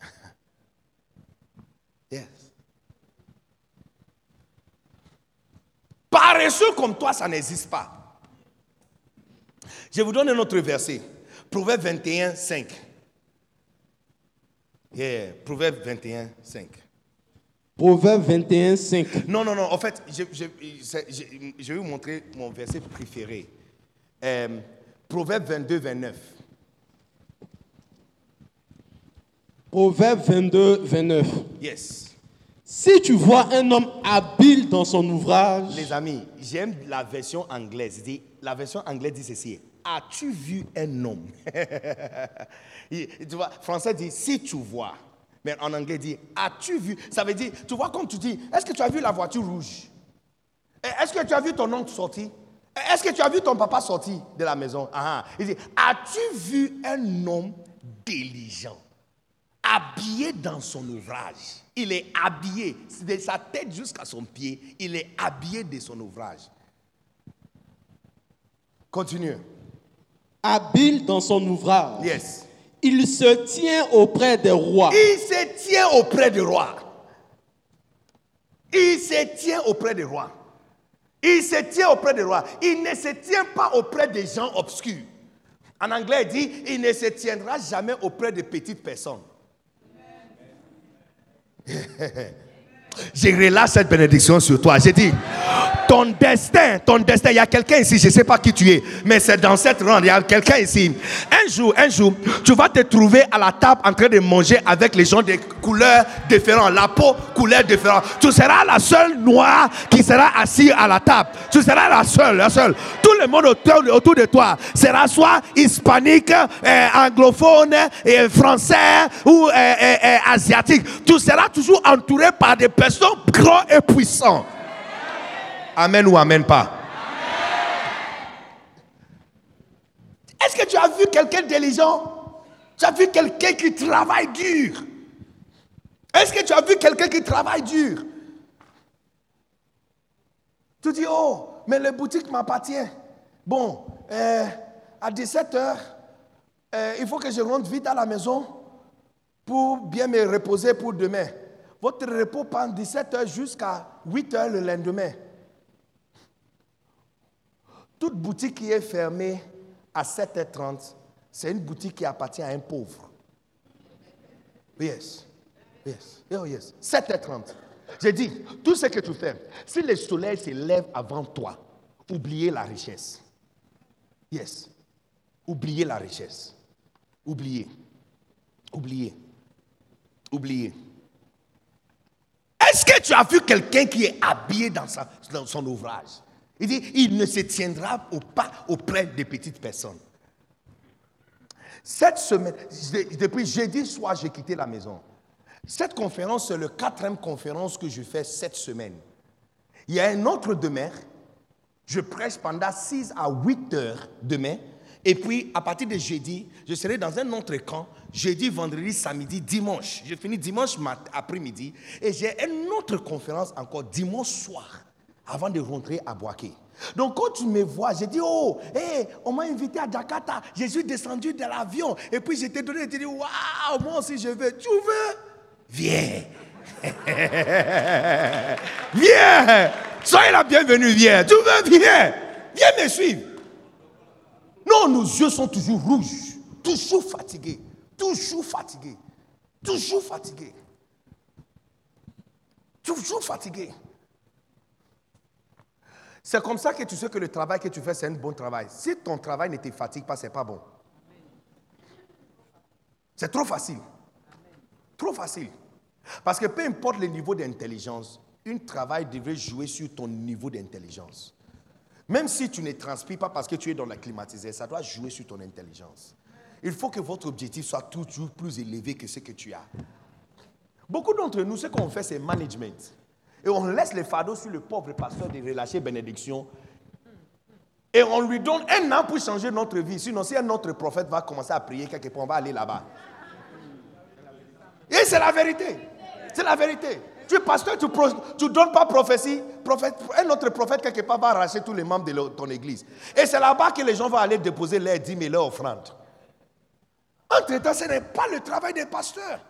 Yes. Paresseux comme toi, ça n'existe pas. Je vous donne un autre verset. Proverbe 21, 5. Yeah, Proverbe 21, 5. Proverbe 21, 5. Non, non, non. En fait, je, je, c'est- je- je vais vous montrer mon verset préféré. Euh, Proverbe 22, 29. Proverbe 22, 29. Yes. Si tu vois un homme habile dans son ouvrage, Les amis, j'aime la version anglaise. La version anglaise dit ceci. As-tu vu un homme? Tu vois, français dit si tu vois. Mais en anglais dit as-tu vu? Ça veut dire, tu vois, comme tu dis, est-ce que tu as vu la voiture rouge? Eh, Est-ce que tu as vu ton oncle sortir? Eh, Est-ce que tu as vu ton papa sortir de la maison? Ah, ah. Il dit as-tu vu un homme diligent? Habillé dans son ouvrage. Il est habillé, de sa tête jusqu'à son pied, il est habillé de son ouvrage. Continue. habile dans son ouvrage, Yes. il se tient auprès des rois. Il se tient auprès du roi. Il se tient auprès des rois. Il se tient auprès des rois. Il ne se tient pas auprès des gens obscurs. En anglais, il dit, il ne se tiendra jamais auprès de petites personnes. Je relâche cette bénédiction sur toi. J'ai dit, ton destin, ton destin, il y a quelqu'un ici, je ne sais pas qui tu es, mais c'est dans cette ronde, il y a quelqu'un ici. Un jour, un jour, tu vas te trouver à la table en train de manger avec les gens de couleurs différentes, la peau couleur différente. Tu seras la seule noire qui sera assise à la table. Tu seras la seule, la seule. Le monde autour, de toi sera soit hispanique, euh, anglophone, et français ou euh, euh, asiatique. Tu seras toujours entouré par des personnes grands et puissants. Amen ou amen pas. Est-ce que tu as vu quelqu'un d'intelligent? Tu as vu quelqu'un qui travaille dur? Est-ce que tu as vu quelqu'un qui travaille dur? Tu dis, oh, mais le boutique m'appartient. Bon, euh, à 17h, euh, il faut que je rentre vite à la maison pour bien me reposer pour demain. Votre repos prend 17h jusqu'à 8h le lendemain. Toute boutique qui est fermée à 7h30, c'est une boutique qui appartient à un pauvre. Yes. Yes. Oh yes. 7h30. J'ai dit, tout ce que tu fais, si le soleil se lève avant toi, oubliez la richesse. Yes. Oubliez la richesse. Oubliez. Oubliez. Oubliez. Est-ce que tu as vu quelqu'un qui est habillé dans, son ouvrage? Il dit, il ne se tiendra pas auprès des petites personnes. Cette semaine, depuis jeudi soir, j'ai quitté la maison. Cette conférence, c'est la quatrième conférence que je fais cette semaine. Il y a un autre demain. Je prêche pendant 6 à 8 heures demain. Et puis, à partir de jeudi, je serai dans un autre camp, jeudi, vendredi, samedi, dimanche. Je finis dimanche après-midi. Et j'ai une autre conférence encore dimanche soir, avant de rentrer à Boaké. Donc quand tu me vois, j'ai dit, oh, hey, on m'a invité à Jakarta. Je suis descendu de l'avion. Et puis je t'ai donné, tu dit, waouh, moi aussi je veux. Tu veux? Viens. viens. Soyez la bienvenue, viens. Tu veux, viens. Viens me suivre. Non, nos yeux sont toujours rouges, toujours fatigués, toujours fatigués, toujours fatigués. Toujours fatigués. C'est comme ça que tu sais que le travail que tu fais, c'est un bon travail. Si ton travail ne te fatigue pas, ce n'est pas bon. C'est trop facile. Trop facile. Parce que peu importe le niveau d'intelligence, un travail devrait jouer sur ton niveau d'intelligence. Même si tu ne transpires pas parce que tu es dans la climatisée, ça doit jouer sur ton intelligence. Il faut que votre objectif soit toujours plus élevé que ce que tu as. Beaucoup d'entre nous, ce qu'on fait, c'est management. Et on laisse les fardeaux sur le pauvre pasteur de relâcher bénédiction. Et on lui donne un an pour changer notre vie. Sinon, si un autre prophète va commencer à prier quelque part, on va aller là-bas. Et c'est la vérité. C'est la vérité. Tu es pasteur, tu ne donnes pas prophétie. Un autre prophète, quelque part, va arracher tous les membres de ton église. Et c'est là-bas que les gens vont aller déposer leurs dîmes et leurs offrandes. Entre-temps, ce n'est pas le travail des pasteurs.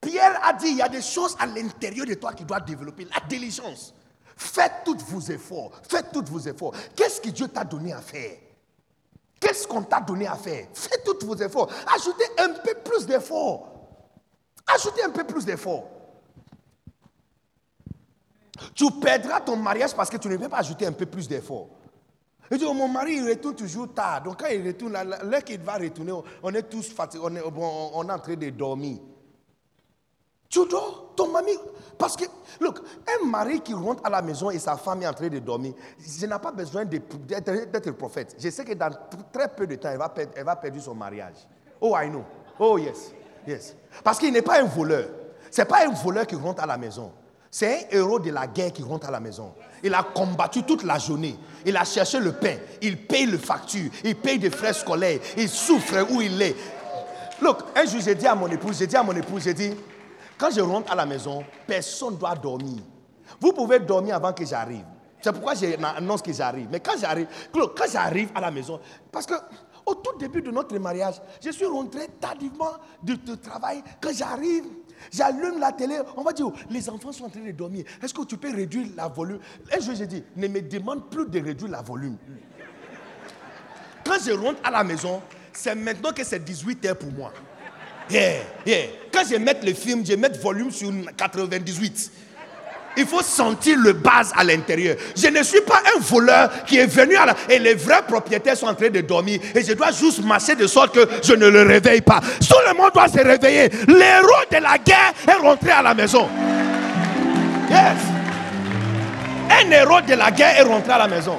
Pierre a dit, il y a des choses à l'intérieur de toi qui doivent développer. La diligence. Faites tous vos efforts. Faites tous vos efforts. Qu'est-ce que Dieu t'a donné à faire? Qu'est-ce qu'on t'a donné à faire? Faites tous vos efforts. Ajoutez un peu plus d'efforts. Ajoutez un peu plus d'efforts. Tu perdras ton mariage parce que tu ne peux pas ajouter un peu plus d'efforts. Dis, oh, mon mari, il retourne toujours tard. Donc quand il retourne, l'heure qu'il va retourner, on est tous fatigués, on est, on est en train de dormir. Tu dors, ton mari. Parce que, look, un mari qui rentre à la maison et sa femme est en train de dormir, je n'ai pas besoin d'être prophète. Je sais que dans très peu de temps, elle va, perdre, elle va perdre son mariage. Oh, I know. Oh, yes. Yes. Parce qu'il n'est pas un voleur. Ce n'est pas un voleur qui rentre à la maison. C'est un héros de la guerre qui rentre à la maison. Il a combattu toute la journée. Il a cherché le pain. Il paye le facture. Il paye des frais scolaires. Il souffre où il est. Look, un jour, j'ai dit à mon épouse, j'ai dit à mon épouse, j'ai dit, quand je rentre à la maison, personne ne doit dormir. Vous pouvez dormir avant que j'arrive. C'est pourquoi j'annonce que j'arrive. Mais quand j'arrive, quand j'arrive à la maison, parce que au tout début de notre mariage, je suis rentré tardivement du, travail. Quand j'arrive, j'allume la télé, on va dire, oh, les enfants sont en train de dormir. Est-ce que tu peux réduire la volume? Et je j'ai dit, ne me demande plus de réduire la volume. Quand je rentre à la maison, c'est maintenant que c'est 18 heures pour moi. Yeah, yeah. Quand je mets le film, je mets volume sur 98. Il faut sentir le base à l'intérieur. Je ne suis pas un voleur qui est venu à la... Et les vrais propriétaires sont en train de dormir. Et je dois juste marcher de sorte que je ne le réveille pas. Tout le monde doit se réveiller. L'héros de la guerre est rentré à la maison. Yes. Un héros de la guerre est rentré à la maison.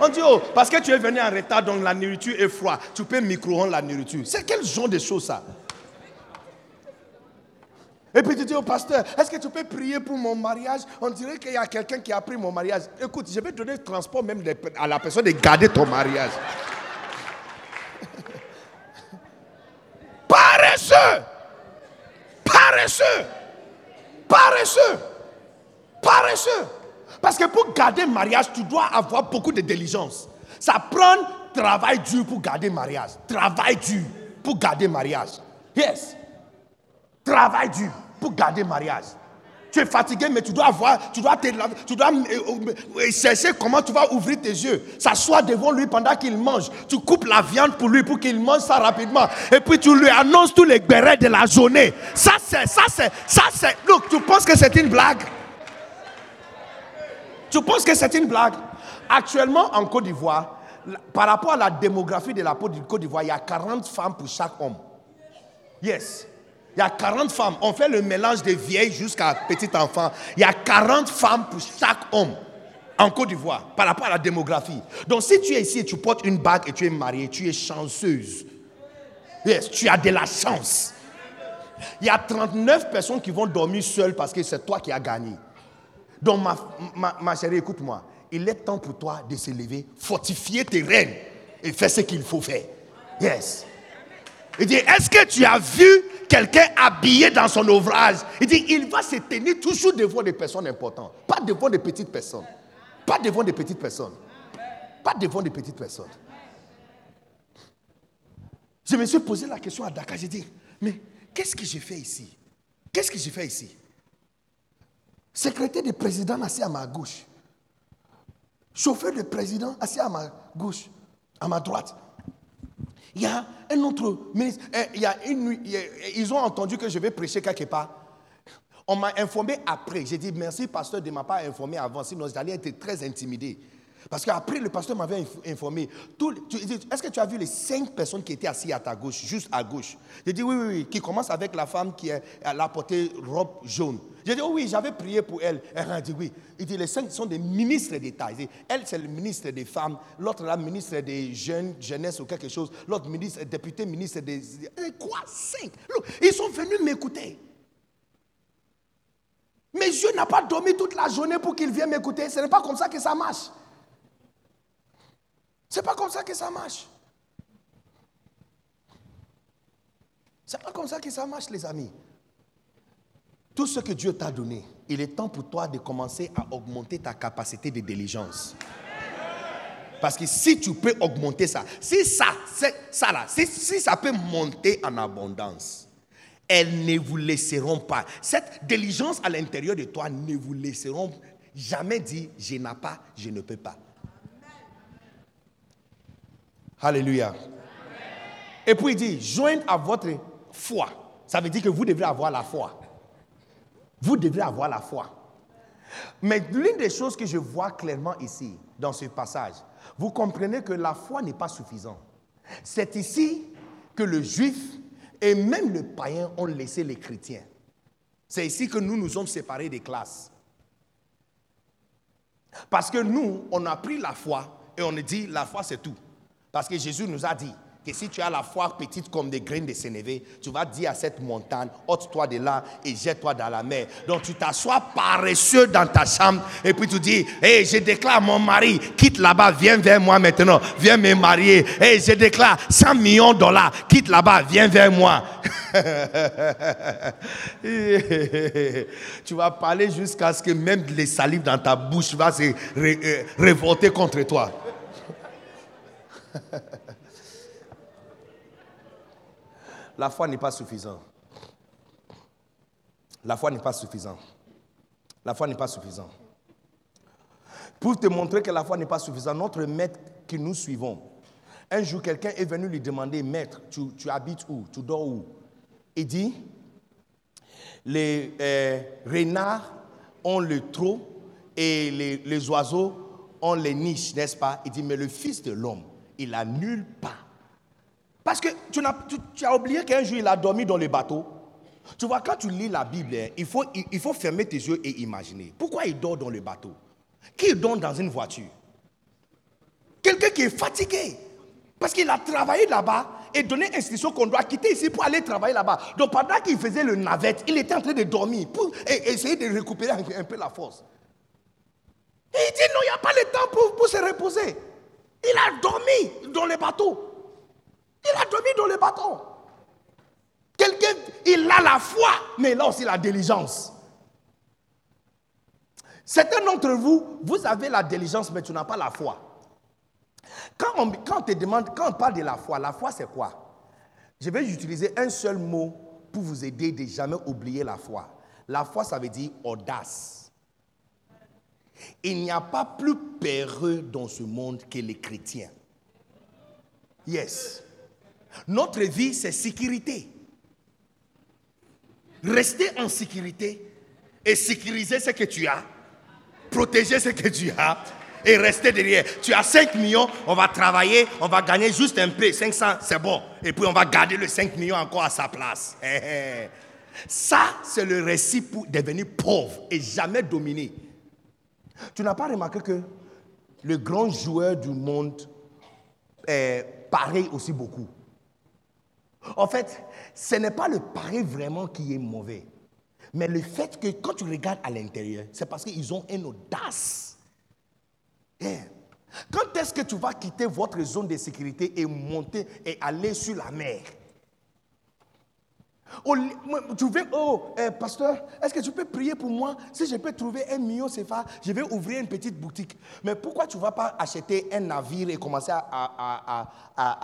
On dit, oh, parce que tu es venu en retard, donc la nourriture est froide. Tu peux micro-ondes la nourriture. C'est quel genre de choses ça? Et puis tu dis au pasteur, est-ce que tu peux prier pour mon mariage? On dirait qu'il y a quelqu'un qui a pris mon mariage. Écoute, je vais donner le transport même à la personne de garder ton mariage. Paresseux Paresseux Paresseux Paresseux Parce que pour garder mariage, tu dois avoir beaucoup de diligence. Ça prend travail dur pour garder mariage. Travail dur pour garder mariage. Yes. Travail dur garder mariage. Tu es fatigué, mais tu dois avoir, tu dois te tu dois euh, euh, chercher comment tu vas ouvrir tes yeux. S'asseoir devant lui pendant qu'il mange. Tu coupes la viande pour lui pour qu'il mange ça rapidement. Et puis tu lui annonces tous les bérets de la journée. Ça c'est, ça c'est, ça c'est. Look, tu penses que c'est une blague? Tu penses que c'est une blague? Actuellement en Côte d'Ivoire, par rapport à la démographie de la Côte d'Ivoire, il y a 40 femmes pour chaque homme. Yes. Il y a 40 femmes. On fait le mélange des vieilles jusqu'à petit enfant. Il y a 40 femmes pour chaque homme en Côte d'Ivoire par rapport à la démographie. Donc si tu es ici et tu portes une bague et tu es mariée, tu es chanceuse. Yes, tu as de la chance. Il y a 39 personnes qui vont dormir seules parce que c'est toi qui as gagné. Donc ma, ma chérie, écoute-moi. Il est temps pour toi de se lever, fortifier tes rênes et faire ce qu'il faut faire. Yes. Il dit, est-ce que tu as vu quelqu'un habillé dans son ouvrage? Il dit, il va se tenir toujours devant des personnes importantes, pas devant des petites personnes. Pas devant des petites personnes. Pas devant des petites personnes. Je me suis posé la question à Dakar, j'ai dit, mais qu'est-ce que j'ai fait ici? Qu'est-ce que j'ai fait ici? Secrétaire du président assis à ma gauche. Chauffeur du président assis à ma gauche, à ma droite. Il y a un autre ministre. eh, Il y a une a- ils ont entendu que je vais prêcher quelque part. On m'a informé après. J'ai dit merci, pasteur, de ne pas informé avant, sinon j'allais être très intimidé. Parce qu'après, le pasteur m'avait inf- informé. Est-ce que tu as vu les cinq personnes qui étaient assises à ta gauche, juste à gauche? J'ai dit oui, oui, oui, qui commence avec la femme qui est- elle a porté robe jaune. J'ai dit oh oui, j'avais prié pour elle. Elle a dit oui. Il dit les cinq sont des ministres d'État. Elle, c'est le ministre des femmes. L'autre, la ministre des jeunes, jeunesse ou quelque chose. L'autre, ministre, député, ministre des. Quoi Cinq Ils sont venus m'écouter. Mais Dieu n'a pas dormi toute la journée pour qu'il vienne m'écouter. Ce n'est pas comme ça que ça marche. C'est pas comme ça que ça marche. C'est pas comme ça que ça marche, les amis. Tout ce que Dieu t'a donné, il est temps pour toi de commencer à augmenter ta capacité de diligence. Parce que si tu peux augmenter ça, si ça, ça là, si, si ça peut monter en abondance, elles ne vous laisseront pas. Cette diligence à l'intérieur de toi ne vous laisseront jamais dire je n'ai pas, je ne peux pas. Alléluia. Et puis il dit, joindre à votre foi. Ça veut dire que vous devrez avoir la foi. Vous devrez avoir la foi. Mais l'une des choses que je vois clairement ici, dans ce passage, vous comprenez que la foi n'est pas suffisante. C'est ici que le juif et même le païen ont laissé les chrétiens. C'est ici que nous nous sommes séparés des classes. Parce que nous, on a pris la foi et on a dit la foi c'est tout. Parce que Jésus nous a dit que si tu as la foi petite comme des graines de sénévé, tu vas dire à cette montagne, ôte-toi de là et jette-toi dans la mer. Donc tu t'assois paresseux dans ta chambre et puis tu dis, hé, je déclare mon mari, quitte là-bas, viens vers moi maintenant, viens me marier. Hé, je déclare 100 millions de dollars, quitte là-bas, viens vers moi. tu vas parler jusqu'à ce que même les salives dans ta bouche va se euh, révolter contre toi. La foi n'est pas suffisante. La foi n'est pas suffisante. La foi n'est pas suffisante. Pour te montrer que la foi n'est pas suffisante, notre maître que nous suivons, un jour quelqu'un est venu lui demander, maître, tu, habites où? Tu dors où? Il dit, les euh, renards ont le trot et les, les oiseaux ont les niches, n'est-ce pas? Il dit, mais le Fils de l'homme, il a nulle part. Parce que tu, as oublié qu'un jour il a dormi dans le bateau. Tu vois, quand tu lis la Bible, hein, il faut, fermer tes yeux et imaginer. Pourquoi il dort dans le bateau? Qui dort dans une voiture? Quelqu'un qui est fatigué. Parce qu'il a travaillé là-bas, et donné instruction qu'on doit quitter ici pour aller travailler là-bas. Donc pendant qu'il faisait le navette, il était en train de dormir pour et- essayer de récupérer un, peu la force. Et il dit non, il n'y a pas le temps pour se reposer. Il a dormi dans le bateau. Il a dormi dans le bateau. Quelqu'un, il a la foi, mais il a aussi la diligence. Certains d'entre vous, vous avez la diligence, mais tu n'as pas la foi. Quand on, quand on te demande, quand on parle de la foi, la foi c'est quoi? Je vais utiliser un seul mot pour vous aider de jamais oublier la foi. La foi, ça veut dire audace. Il n'y a pas plus peureux dans ce monde que les chrétiens. Yes. Notre vie, c'est sécurité. Rester en sécurité et sécuriser ce que tu as, protéger ce que tu as et rester derrière. Tu as 5 millions, on va travailler, on va gagner juste un peu, 500, c'est bon. Et puis on va garder le 5 millions encore à sa place. Eh, eh. Ça, c'est le récit pour devenir pauvre et jamais dominer. Tu n'as pas remarqué que le grand joueur du monde est pareil aussi beaucoup? En fait, ce n'est pas le pari vraiment qui est mauvais. Mais le fait que quand tu regardes à l'intérieur, c'est parce qu'ils ont une audace. Yeah. Quand est-ce que tu vas quitter votre zone de sécurité et monter et aller sur la mer? Moi, tu veux, oh, eh, pasteur, est-ce que tu peux prier pour moi? Si je peux trouver un million CFA, je vais ouvrir une petite boutique. Mais pourquoi tu ne vas pas acheter un navire et commencer à, à-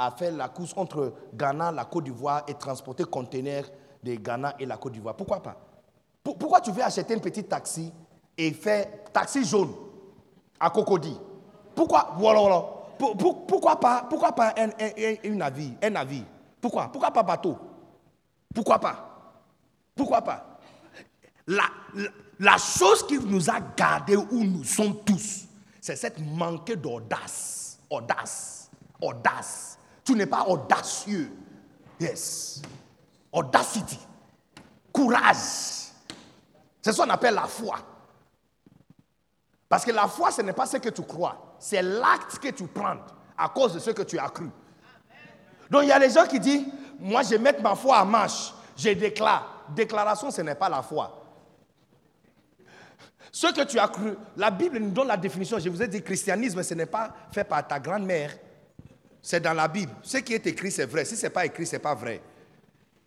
à- faire la course entre Ghana, la Côte d'Ivoire et transporter conteneurs de Ghana et la Côte d'Ivoire? Pourquoi pas? Pour- Pourquoi tu veux acheter un petit taxi et faire taxi jaune à Cocody? Pourquoi? Voilà, voilà. Pour- pour- pourquoi pas, pourquoi pas un, un- un- un navire, un navire? Pourquoi? Pourquoi pas bateau? Pourquoi pas? Pourquoi pas? La, la, la chose qui nous a gardés où nous sommes tous, c'est cette manque d'audace. Audace. Audace. Tu n'es pas audacieux. Yes. Audacity. Courage. C'est ce qu'on appelle la foi. Parce que la foi, ce n'est pas ce que tu crois. C'est l'acte que tu prends à cause de ce que tu as cru. Donc il y a les gens qui disent, moi je mettre ma foi en marche, je déclare. Déclaration, ce n'est pas la foi. Ce que tu as cru, la Bible nous donne la définition. Je vous ai dit, christianisme, ce n'est pas fait par ta grand-mère. C'est dans la Bible. Ce qui est écrit, c'est vrai. Si ce n'est pas écrit, ce n'est pas vrai.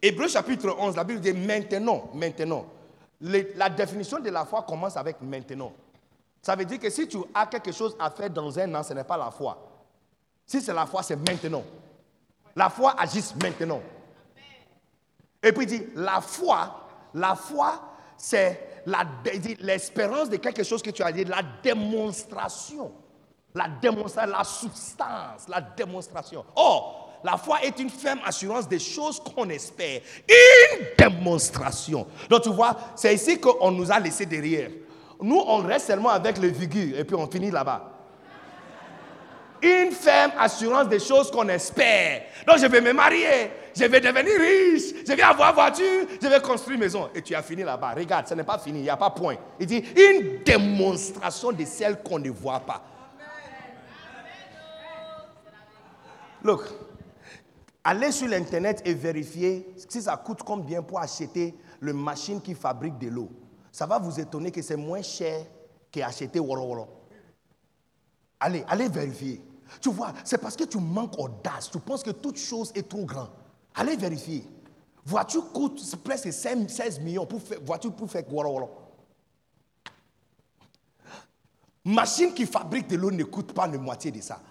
Hébreu chapitre 11, la Bible dit maintenant, maintenant. La définition de la foi commence avec maintenant. Ça veut dire que si tu as quelque chose à faire dans un an, ce n'est pas la foi. Si c'est la foi, c'est maintenant. La foi agit maintenant. Et puis il dit, la foi, la foi, c'est l'espérance de quelque chose que tu as dit, la démonstration. La démonstration, la substance, la démonstration. Or, la foi est une ferme assurance des choses qu'on espère. Une démonstration. Donc tu vois, c'est ici qu'on nous a laissé derrière. Nous, on reste seulement avec le figure et puis on finit là-bas. Une ferme assurance des choses qu'on espère. Donc je vais me marier, je vais devenir riche, je vais avoir voiture, je vais construire maison. Et tu as fini là-bas. Regarde, ce n'est pas fini, il n'y a pas point. Il dit une démonstration de celle qu'on ne voit pas. Look, allez sur l'internet et vérifiez si ça coûte combien pour acheter le machine qui fabrique de l'eau. Ça va vous étonner que c'est moins cher qu'acheter Woro Woro. Allez, allez vérifier. Tu vois, c'est parce que tu manques audace. Tu penses que toute chose est trop grande. Allez vérifier. Voiture coûte presque 5 16 millions pour faire, voiture pour faire. Machine qui fabrique de l'eau ne coûte pas la moitié de ça.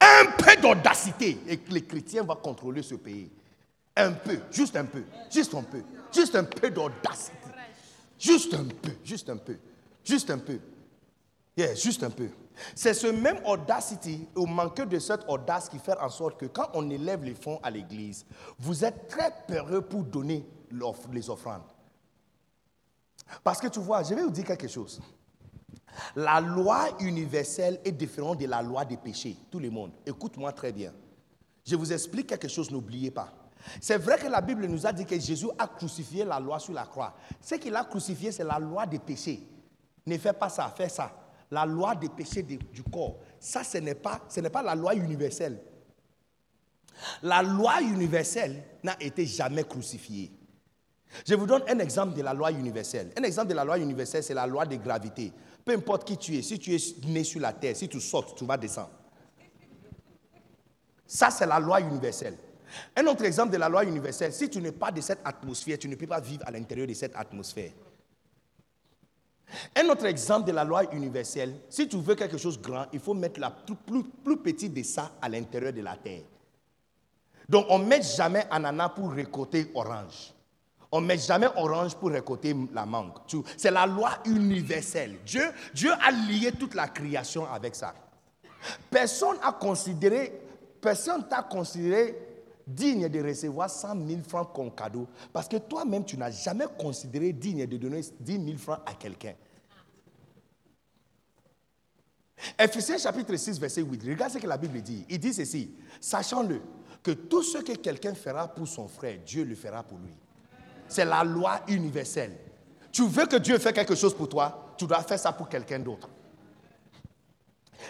Un peu d'audacité et que les chrétiens vont contrôler ce pays. Un peu, juste un peu, juste un peu, juste un peu d'audacité. Juste un peu, juste un peu. Yeah, juste un peu. C'est ce même audacity, au manque de cette audace qui fait en sorte que quand on élève les fonds à l'église, vous êtes très peureux pour donner les offrandes. Parce que tu vois, je vais vous dire quelque chose. La loi universelle est différente de la loi des péchés. Tout le monde, écoute-moi très bien. Je vous explique quelque chose, n'oubliez pas. C'est vrai que la Bible nous a dit que Jésus a crucifié la loi sur la croix. Ce qu'il a crucifié, c'est la loi des péchés. Ne fais pas ça, fais ça. La loi des péchés du corps. Ça, ce n'est pas, ce n'est pas la loi universelle. La loi universelle n'a été jamais crucifiée. Je vous donne un exemple de la loi universelle. Un exemple de la loi universelle, c'est la loi de gravité. Peu importe qui tu es, si tu es né sur la terre, si tu sautes, tu vas descendre. Ça, c'est la loi universelle. Un autre exemple de la loi universelle, si tu n'es pas de cette atmosphère, tu ne peux pas vivre à l'intérieur de cette atmosphère. Un autre exemple de la loi universelle, si tu veux quelque chose grand, il faut mettre la plus, petite de ça à l'intérieur de la terre. Donc, on ne met jamais ananas pour récolter orange. On ne met jamais orange pour récolter la mangue. C'est la loi universelle. Dieu, Dieu a lié toute la création avec ça. Personne n'a considéré, personne t'a considéré digne de recevoir 100 000 francs comme cadeau parce que toi-même, tu n'as jamais considéré digne de donner 10 000 francs à quelqu'un. Ephésiens chapitre 6, verset 8. Regarde ce que la Bible dit. Il dit ceci. Sachant-le, que tout ce que quelqu'un fera pour son frère, Dieu le fera pour lui. C'est la loi universelle. Tu veux que Dieu fasse quelque chose pour toi, tu dois faire ça pour quelqu'un d'autre.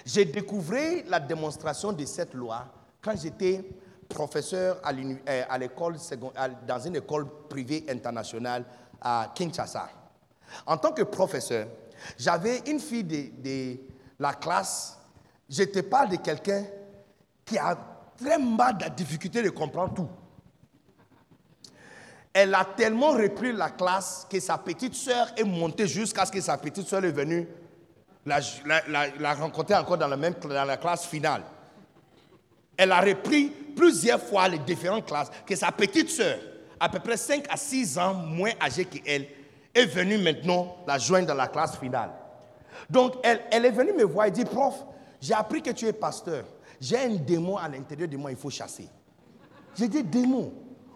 J'ai découvert la démonstration de cette loi quand j'étais professeur à euh, l'école dans une école privée internationale à Kinshasa. En tant que professeur, j'avais une fille de, la classe. Je te parle de quelqu'un qui a très mal de difficulté de comprendre tout. Elle a tellement repris la classe que sa petite sœur est montée jusqu'à ce que sa petite sœur est venue la, la- la- la rencontrer encore dans la même dans la classe finale. Elle a repris plusieurs fois les différentes classes que sa petite sœur, à peu près 5 à 6 ans moins âgée qu'elle, est venue maintenant la joindre dans la classe finale. Donc, elle, est venue me voir et dit, prof, j'ai appris que tu es pasteur. J'ai un démon à l'intérieur de moi, il faut chasser. J'ai dit, démon?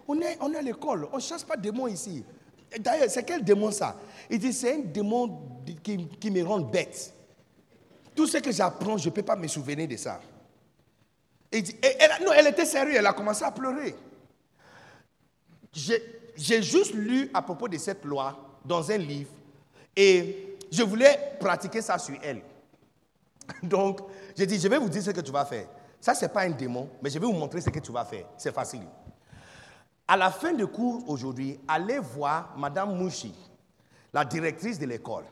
On est, à l'école, on ne chasse pas démon ici. D'ailleurs, c'est quel démon ça? Il dit, c'est un démon qui, qui me rend bête. Tout ce que j'apprends, je ne peux pas me souvenir de ça. Elle, non, elle était sérieuse, elle a commencé à pleurer. J'ai juste lu à propos de cette loi dans un livre et je voulais pratiquer ça sur elle. Donc, j'ai dit, je vais vous dire ce que tu vas faire. Ça, ce n'est pas un démon, mais je vais vous montrer ce que tu vas faire. C'est facile. À la fin du cours aujourd'hui, allez voir Madame Mouchi, la directrice de l'école.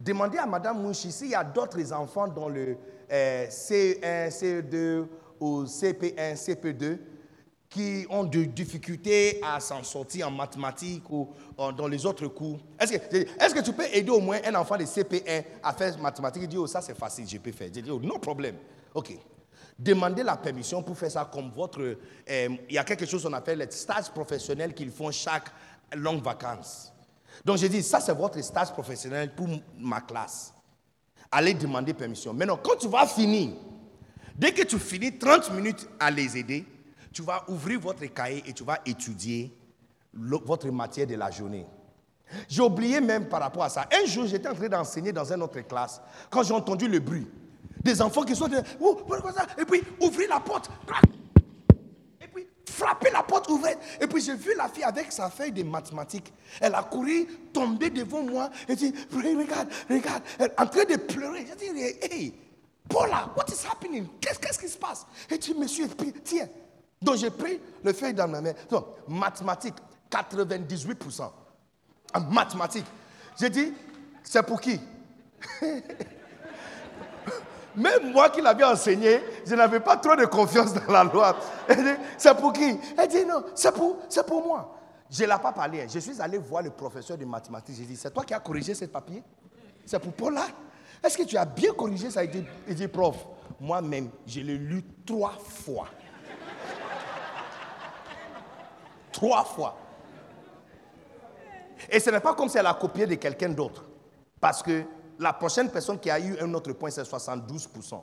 Demandez à Madame Mouchi s'il y a d'autres enfants dans le euh, C1, C2 ou CP1, CP2 qui ont des difficultés à s'en sortir en mathématiques ou dans les autres cours. Est-ce que, est-ce que tu peux aider au moins un enfant de CP1 à faire mathématiques? Il dit, oh, ça c'est facile, je peux faire. J'ai dit, oh, non problème. OK. Demandez la permission pour faire ça comme votre... euh, il y a quelque chose qu'on appelle les stages professionnels qu'ils font chaque longue vacances. Donc j'ai dit, ça c'est votre stage professionnel pour ma classe. Allez demander permission. Maintenant, quand tu vas finir, dès que tu finis 30 minutes à les aider, tu vas ouvrir votre cahier et tu vas étudier votre matière de la journée. J'ai oublié même par rapport à ça. Un jour, j'étais en train d'enseigner dans une autre classe quand j'ai entendu le bruit. Des enfants qui sont ça? Et puis, ouvrir la porte. Et puis, frapper la porte ouverte. Et puis, j'ai vu la fille avec sa feuille de mathématiques. Elle a couru, tombé devant moi et dit, regarde, regarde. Elle est en train de pleurer. J'ai dit, hey, Paula, what is happening? Qu'est-ce qui se passe? Elle dit, monsieur, puis, tiens. Donc, j'ai pris le feuille dans ma main. Donc, mathématiques, 98%. En mathématiques. J'ai dit, c'est pour qui? Même moi qui l'avais enseigné, je n'avais pas trop de confiance dans la loi. C'est pour qui? Elle dit, non, c'est pour, c'est pour moi. Je ne l'ai pas parlé. Je suis allé voir le professeur de mathématiques. J'ai dit, c'est toi qui as corrigé ce papier? C'est pour Paul là Est-ce que tu as bien corrigé ça Il dit, prof, moi-même, je l'ai lu trois fois. trois fois. Et ce n'est pas comme si elle a copié de quelqu'un d'autre. Parce que la prochaine personne qui a eu un autre point, c'est 72%.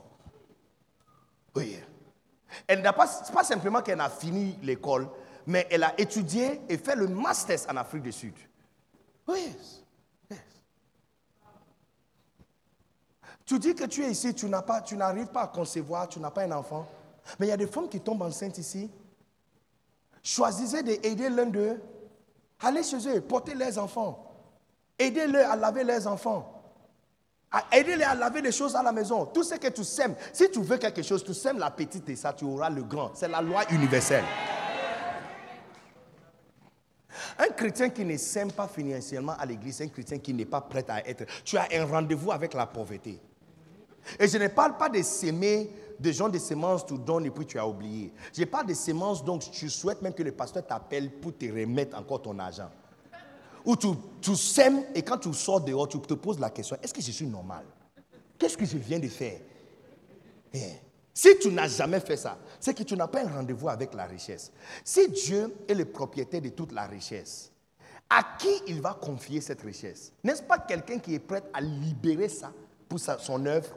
Oui. Elle n'a pas, pas simplement qu'elle a fini l'école, mais elle a étudié et fait le master en Afrique du Sud. Oui. Yes. Tu dis que tu es ici, tu n'arrives pas à concevoir, tu n'as pas un enfant. Mais il y a des femmes qui tombent enceintes ici. Choisissez d'aider l'un d'eux. Allez chez eux, portez leurs enfants. Aidez-les à laver leurs enfants. À aider-les à laver les choses à la maison. Tout ce que tu sèmes. Si tu veux quelque chose, tu sèmes la petite et ça, tu auras le grand. C'est la loi universelle. Un chrétien qui ne sème pas financièrement à l'église, un chrétien qui n'est pas prêt à être. Tu as un rendez-vous avec la pauvreté. Et je ne parle pas de s'aimer des gens de semences, tu donnes et puis tu as oublié. Je parle de semences, donc tu souhaites même que le pasteur t'appelle pour te remettre encore ton argent. Ou tu, sèmes et quand tu sors dehors, tu te poses la question, est-ce que je suis normal? Qu'est-ce que je viens de faire? Eh, Si tu n'as jamais fait ça, c'est que tu n'as pas un rendez-vous avec la richesse. Si Dieu est le propriétaire de toute la richesse, à qui il va confier cette richesse? N'est-ce pas quelqu'un qui est prêt à libérer ça pour son œuvre?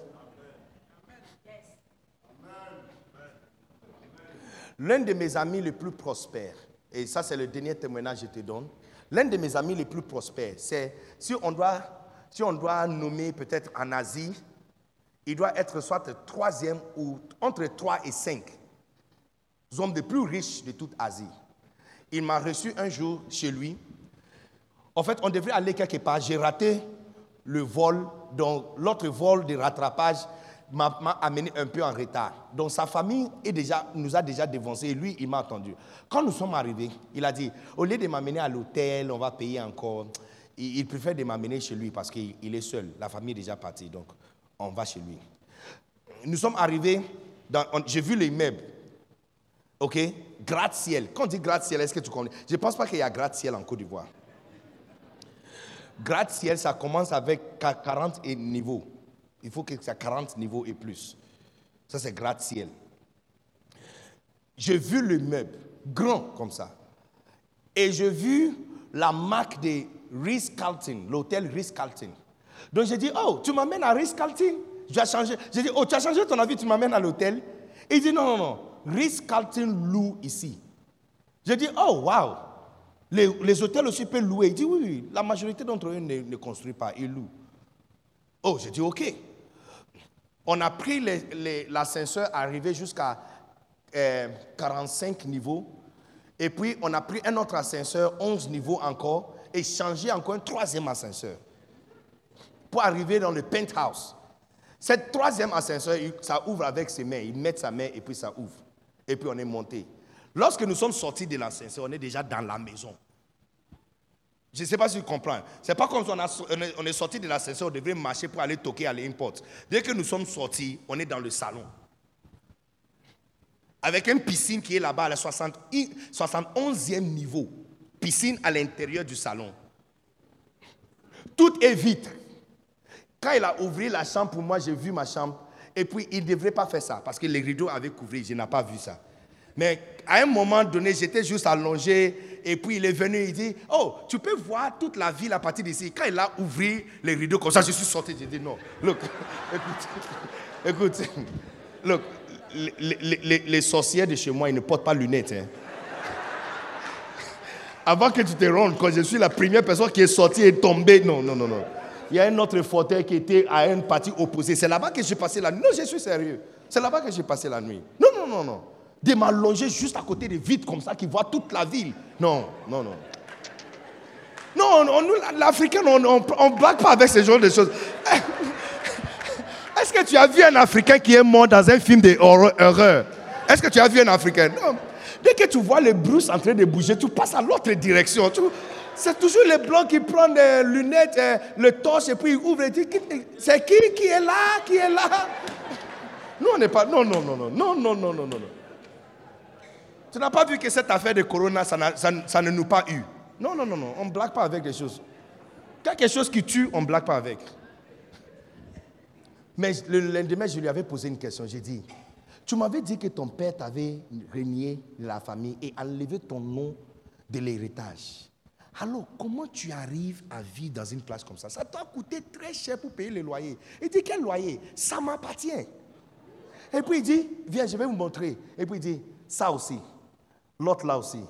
L'un de mes amis les plus prospères, et ça c'est le dernier témoignage que je te donne, l'un de mes amis les plus prospères, c'est si on doit, si on doit nommer peut-être en Asie, il doit être soit troisième ou entre trois et cinq hommes les plus riches de toute Asie. Il m'a reçu un jour chez lui. En fait, on devrait aller quelque part. J'ai raté le vol, donc l'autre vol de rattrapage, m'a amené un peu en retard. Donc sa famille est déjà, nous a déjà dévancé lui, il m'a attendu. Quand nous sommes arrivés, il a dit, au lieu de m'amener à l'hôtel, on va payer encore, il, préfère de m'amener chez lui parce qu'il est seul. La famille est déjà partie, donc on va chez lui. Nous sommes arrivés, j'ai vu les meubles. OK? Gratte-ciel. Quand on dit gratte-ciel, est-ce que tu connais? Je ne pense pas qu'il y a gratte-ciel en Côte d'Ivoire. Gratte-ciel, ça commence avec 40 niveaux. Il faut que ça 40 niveaux et plus. Ça, c'est gratte-ciel. J'ai vu le meuble, grand comme ça. Et j'ai vu la marque de Ritz-Carlton, l'hôtel Ritz-Carlton. Donc j'ai dit, oh, tu m'amènes à Ritz-Carlton J'ai changé. J'ai dit, oh, tu as changé ton avis, tu m'amènes à l'hôtel Il dit, non, non, non. Ritz-Carlton loue ici. J'ai dit, oh, wow. Les, hôtels aussi peuvent louer. Il dit, oui, oui. La majorité d'entre eux ne, ne construisent pas, ils louent. Oh, j'ai dit, ok. On a pris l'ascenseur arrivé jusqu'à 45 euh, niveaux. Et puis, on a pris un autre ascenseur, 11 niveaux encore, et changé encore un troisième ascenseur pour arriver dans le penthouse. Cette troisième ascenseur, ça ouvre avec ses mains. Il met sa main et puis ça ouvre. Et puis on est monté. Lorsque nous sommes sortis de l'ascenseur, on est déjà dans la maison. Je ne sais pas si tu comprends. Ce n'est pas comme si on, est sorti de l'ascenseur, on devait marcher pour aller toquer à l'import. Dès que nous sommes sortis, on est dans le salon. Avec une piscine qui est là-bas, à la 71e niveau. Piscine à l'intérieur du salon. Tout est vitre. Quand il a ouvert la chambre pour moi, j'ai vu ma chambre. Et puis, il ne devrait pas faire ça parce que les rideaux avaient couvert. Je n'ai pas vu ça. Mais à un moment donné, j'étais juste allongé et puis il est venu, il dit, oh, tu peux voir toute la ville à partir d'ici. Quand il a ouvert les rideaux comme ça, je suis sorti, j'ai dit non. Look, écoute, écoute, look, les, les, sorcières de chez moi, ils ne portent pas lunettes. Hein. Avant que tu te rendes, quand je suis la première personne qui est sortie et tombée, non, non, non, non. Il y a un autre fauteuil qui était à une partie opposée. C'est là-bas que j'ai passé la nuit. Non, je suis sérieux. C'est là-bas que j'ai passé la nuit. Non, non, non, non de m'allonger juste à côté des vitres comme ça qui voient toute la ville. Non, non, non. Non, nous, l'Africain, on ne blague pas avec ce genre de choses. Est-ce que tu as vu un Africain qui est mort dans un film d'horreur Est-ce que tu as vu un Africain? Non. Dès que tu vois les brousses en train de bouger, tu passes à l'autre direction. C'est toujours les blancs qui prennent des lunettes, euh, le torche, et puis ils ouvrent et disent C'est qui qui est là Qui est là? Nous, on n'est pas. Non, non, non, non, non, non, non, non, non. Tu n'as pas vu que cette affaire de corona, ça, ne nous pas eu. Non, non, non, non. On ne blague pas avec des choses. Quelque chose qui tue, on ne blague pas avec. Mais le lendemain, je lui avais posé une question. J'ai dit, tu m'avais dit que ton père t'avait régné la famille et enlevé ton nom de l'héritage. Alors, comment tu arrives à vivre dans une place comme ça? Ça t'a coûté très cher pour payer le loyer. Il dit, quel loyer? Ça m'appartient. Et puis il dit, viens, je vais vous montrer. Et puis il dit, ça aussi. L'autre là aussi.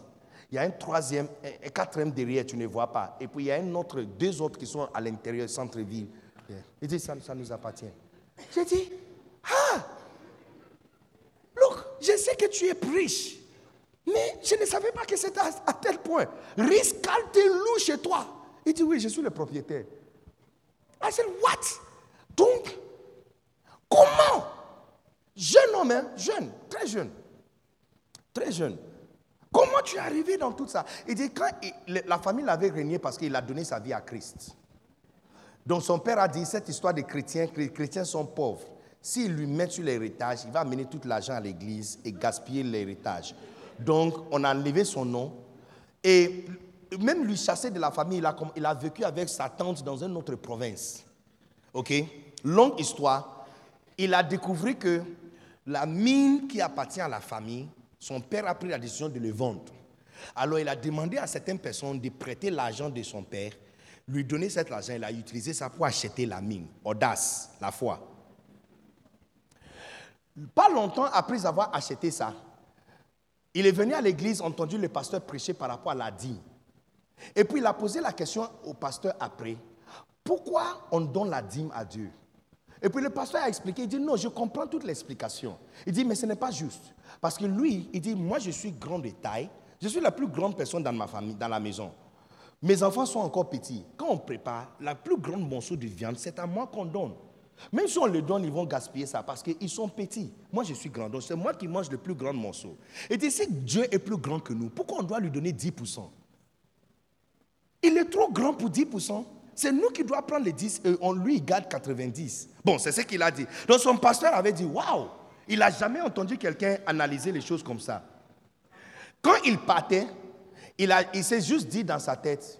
Il y a un troisième, un quatrième derrière, tu ne vois pas. Et puis il y a un autre, deux autres qui sont à l'intérieur, centre-ville. Il dit, ça, ça nous appartient. J'ai dit, ah, look, je sais que tu es riche, mais je ne savais pas que c'était à, tel point. Riscal tes loups chez toi. Il dit, oui, je suis le propriétaire. I said, what? Donc, comment? Jeune homme, hein, jeune, très jeune, très jeune. Comment tu es arrivé dans tout ça? Il dit quand la famille l'avait régné parce qu'il a donné sa vie à Christ. Donc son père a dit cette histoire des chrétiens, les chrétiens sont pauvres. S'ils lui mettent sur l'héritage, il va amener tout l'argent à l'église et gaspiller l'héritage. Donc on a enlevé son nom et même lui chasser de la famille, il a, il a vécu avec sa tante dans une autre province. Ok? Longue histoire. Il a découvert que la mine qui appartient à la famille, son père a pris la décision de le vendre. Alors il a demandé à certaines personnes de prêter l'argent de son père, lui donner cet argent, il a utilisé ça pour acheter la mine. Audace, la foi. Pas longtemps après avoir acheté ça, il est venu à l'église, entendu le pasteur prêcher par rapport à la dîme. Et puis il a posé la question au pasteur après, pourquoi on donne la dîme à Dieu? Et puis le pasteur a expliqué, il dit, non, je comprends toute l'explication. Il dit, mais ce n'est pas juste. Parce que lui, il dit, moi je suis grand de taille, je suis la plus grande personne dans ma famille, dans la maison. Mes enfants sont encore petits. Quand on prépare, la plus grande morceau de viande, c'est à moi qu'on donne. Même si on le donne, ils vont gaspiller ça parce qu'ils sont petits. Moi, je suis grand, donc c'est moi qui mange le plus grand morceau. Et tu sais, Dieu est plus grand que nous. Pourquoi on doit lui donner 10% Il est trop grand pour 10%. C'est nous qui devons prendre les 10 et on lui garde 90. Bon, c'est ce qu'il a dit. Donc son pasteur avait dit, waouh, il n'a jamais entendu quelqu'un analyser les choses comme ça. Quand il partait, il, il s'est juste dit dans sa tête,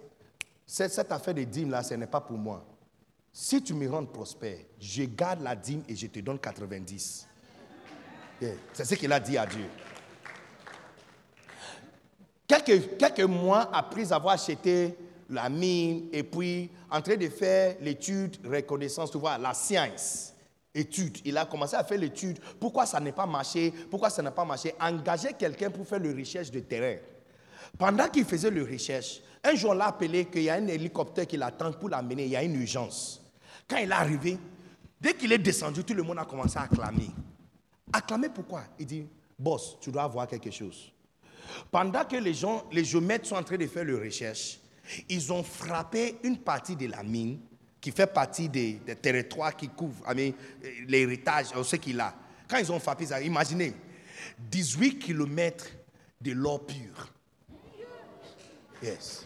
cette, affaire de dîme là, ce n'est pas pour moi. Si tu me rends prospère, je garde la dîme et je te donne 90. C'est ce qu'il a dit à Dieu. Quelques mois après avoir acheté la mine et puis en train de faire l'étude, reconnaissance, tu vois, la science étude. Il a commencé à faire l'étude. Pourquoi ça n'a pas marché? Pourquoi ça n'a pas marché? Engager quelqu'un pour faire le recherche de terrain. Pendant qu'il faisait le recherche, un jour, on l'a appelé qu'il y a un hélicoptère qui l'attend pour l'amener. Il y a une urgence. Quand il est arrivé, dès qu'il est descendu, tout le monde a commencé à acclamer. Acclamer pourquoi? Il dit, boss, tu dois avoir quelque chose. Pendant que les gens, les géomètres sont en train de faire le recherche, ils ont frappé une partie de la mine qui fait partie des, territoires qui couvrent l'héritage, ce qu'il a. Quand ils ont frappé ça, imaginez, 18 kilomètres de l'or pur. Yes.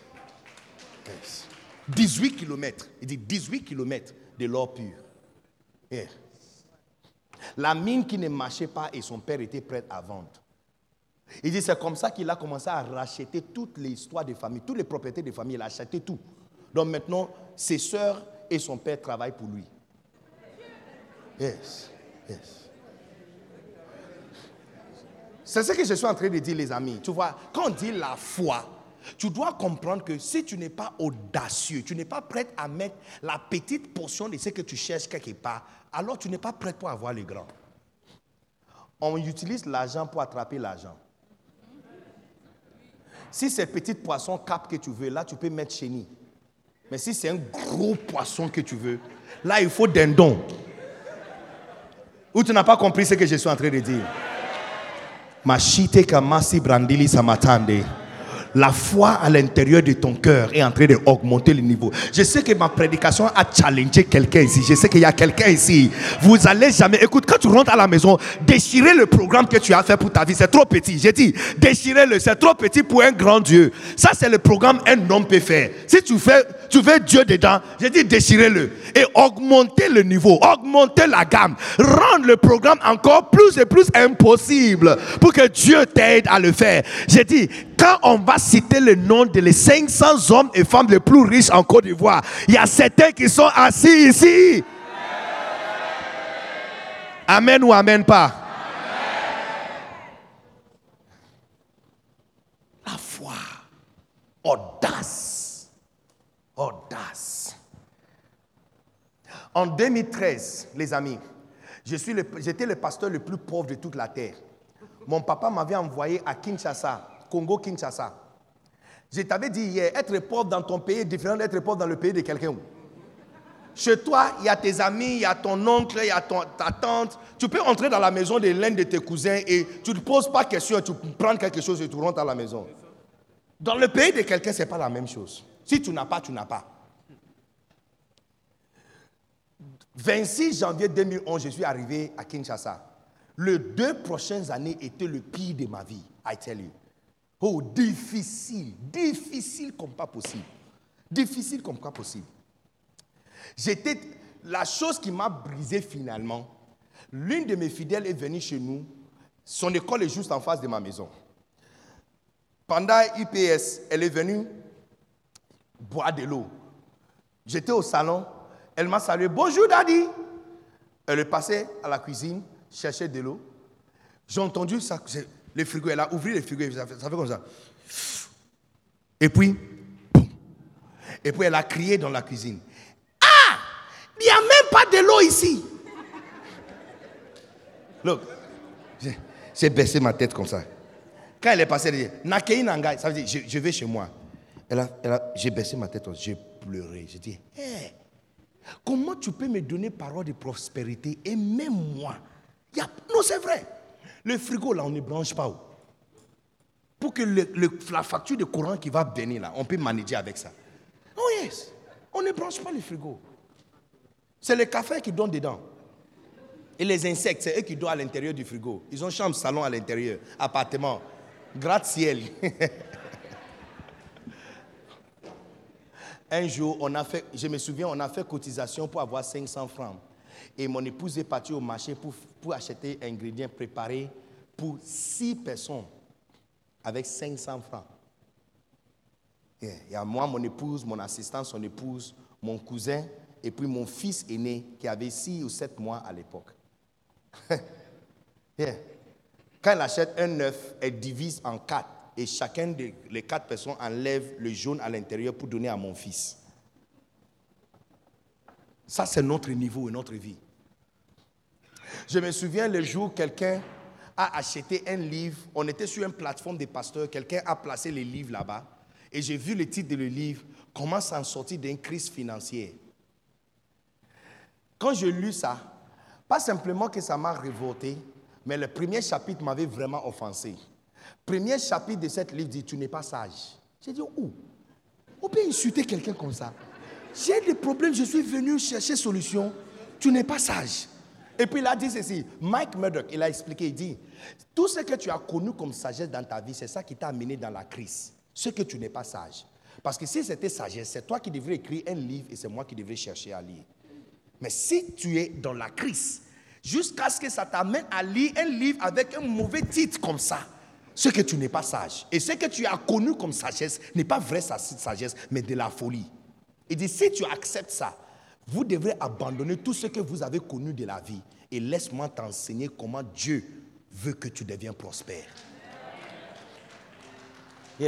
yes. 18 kilomètres. Il dit 18 kilomètres de l'or pur. La mine qui ne marchait pas et son père était prêt à vendre. Il dit c'est comme ça qu'il a commencé à racheter toutes les histoires de famille, toutes les propriétés de famille, il a acheté tout. Donc maintenant, ses soeurs et son père travaille pour lui. Yes, yes. C'est ce que je suis en train de dire, les amis. Tu vois, quand on dit la foi, tu dois comprendre que si tu n'es pas audacieux, tu n'es pas prêt à mettre la petite portion de ce que tu cherches quelque part, alors tu n'es pas prêt pour avoir le grand. On utilise l'argent pour attraper l'argent. Si c'est petit poisson cap que tu veux, là, tu peux mettre chenille. Mais si c'est un gros poisson que tu veux, là, il faut dindon. Ou tu n'as pas compris ce que je suis en train de dire? Machite kamasi brandili samatande la foi à l'intérieur de ton cœur est en train d'augmenter le niveau. Je sais que ma prédication a challengé quelqu'un ici. Je sais qu'il y a quelqu'un ici. Vous allez jamais. Écoute, quand tu rentres à la maison, déchirer le programme que tu as fait pour ta vie. C'est trop petit. J'ai dit, déchirez-le. C'est trop petit pour un grand Dieu. Ça, c'est le programme un homme peut faire. Si tu fais, tu veux Dieu dedans, j'ai dit, déchirez-le. Et augmenter le niveau, augmenter la gamme. Rendre le programme encore plus et plus impossible pour que Dieu t'aide à le faire. J'ai dit, quand on va citer le nom de les 500 hommes et femmes les plus riches en Côte d'Ivoire, il y a certains qui sont assis ici. Amen ou amen pas? La foi, audace, audace. En 2013, les amis, j'étais le pasteur le plus pauvre de toute la terre. Mon papa m'avait envoyé à Kinshasa Congo-Kinshasa. Je t'avais dit hier, être pauvre dans ton pays est différent d'être pauvre dans le pays de quelqu'un. Chez toi, il y a tes amis, il y a ton oncle, il y a ta tante. Tu peux entrer dans la maison de l'un de tes cousins et tu ne poses pas question, tu prends quelque chose et tu rentres à la maison. Dans le pays de quelqu'un, ce n'est pas la même chose. Si tu n'as pas, tu n'as pas. 26 janvier 2011, je suis arrivé à Kinshasa. Les deux prochaines années étaient le pire de ma vie, I tell you. Oh, difficile, difficile comme pas possible. Difficile comme pas possible. J'étais, la chose qui m'a brisé finalement, l'une de mes fidèles est venue chez nous. Son école est juste en face de ma maison. Pendant IPS, elle est venue boire de l'eau. J'étais au salon, elle m'a salué. Bonjour, Daddy. Elle est passée à la cuisine, chercher de l'eau. J'ai entendu ça, le frigo, elle a ouvert le frigo, ça fait, comme ça. Et puis. Et puis elle a crié dans la cuisine. Ah, il n'y a même pas de l'eau ici. Look, j'ai- baissé ma tête comme ça. Quand elle est passée, elle dit, Nangai, ça veut dire, je, vais chez moi. Elle a, elle a- j'ai baissé ma tête, j'ai pleuré. J'ai dit, comment tu peux me donner parole de prospérité? Et même moi y a- Non, c'est vrai. Le frigo, là, on ne branche pas. oh. Pour que la facture de courant qui va venir, là, on peut manager avec ça. Oh yes, on ne branche pas le frigo. C'est le café qui donne dedans. Et les insectes, c'est eux qui dorment à l'intérieur du frigo. Ils ont chambre, salon à l'intérieur, appartement, gratte-ciel. Un jour, on a je me souviens, on a fait cotisation pour avoir 500 francs. Et mon épouse est partie au marché pour, pour acheter un ingrédient préparé pour 6 personnes avec 500 francs. Il y a moi, mon épouse, mon assistant, son épouse, mon cousin, et puis mon fils aîné qui avait 6 ou 7 mois à l'époque. Quand elle achète un œuf, elle divise en quatre. Et chacun des les quatre personnes enlève le jaune à l'intérieur pour donner à mon fils. Ça, c'est notre niveau et notre vie. Je me souviens le jour quelqu'un a acheté un livre. On était sur une plateforme des pasteurs. Quelqu'un a placé les livres là-bas. Et j'ai vu le titre de le livre Comment s'en sortir d'une crise financière. Quand je lu ça, pas simplement que ça m'a révolté, mais le premier chapitre m'avait vraiment offensé. Premier chapitre de cette livre dit Tu n'es pas sage. J'ai dit Où? On peut insulter quelqu'un comme ça. J'ai des problèmes, je suis venu chercher solution. Tu n'es pas sage. Et puis il a dit ceci Mike Murdoch, il a expliqué il dit Tout ce que tu as connu comme sagesse dans ta vie, c'est ça qui t'a amené dans la crise. Ce que tu n'es pas sage. Parce que si c'était sagesse, c'est toi qui devrais écrire un livre et c'est moi qui devrais chercher à lire. Mais si tu es dans la crise, jusqu'à ce que ça t'amène à lire un livre avec un mauvais titre comme ça, ce que tu n'es pas sage. Et ce que tu as connu comme sagesse n'est pas vraie sa- sagesse, mais de la folie. Il dit, si tu acceptes ça, vous devrez abandonner tout ce que vous avez connu de la vie et laisse-moi t'enseigner comment Dieu veut que tu deviennes prospère.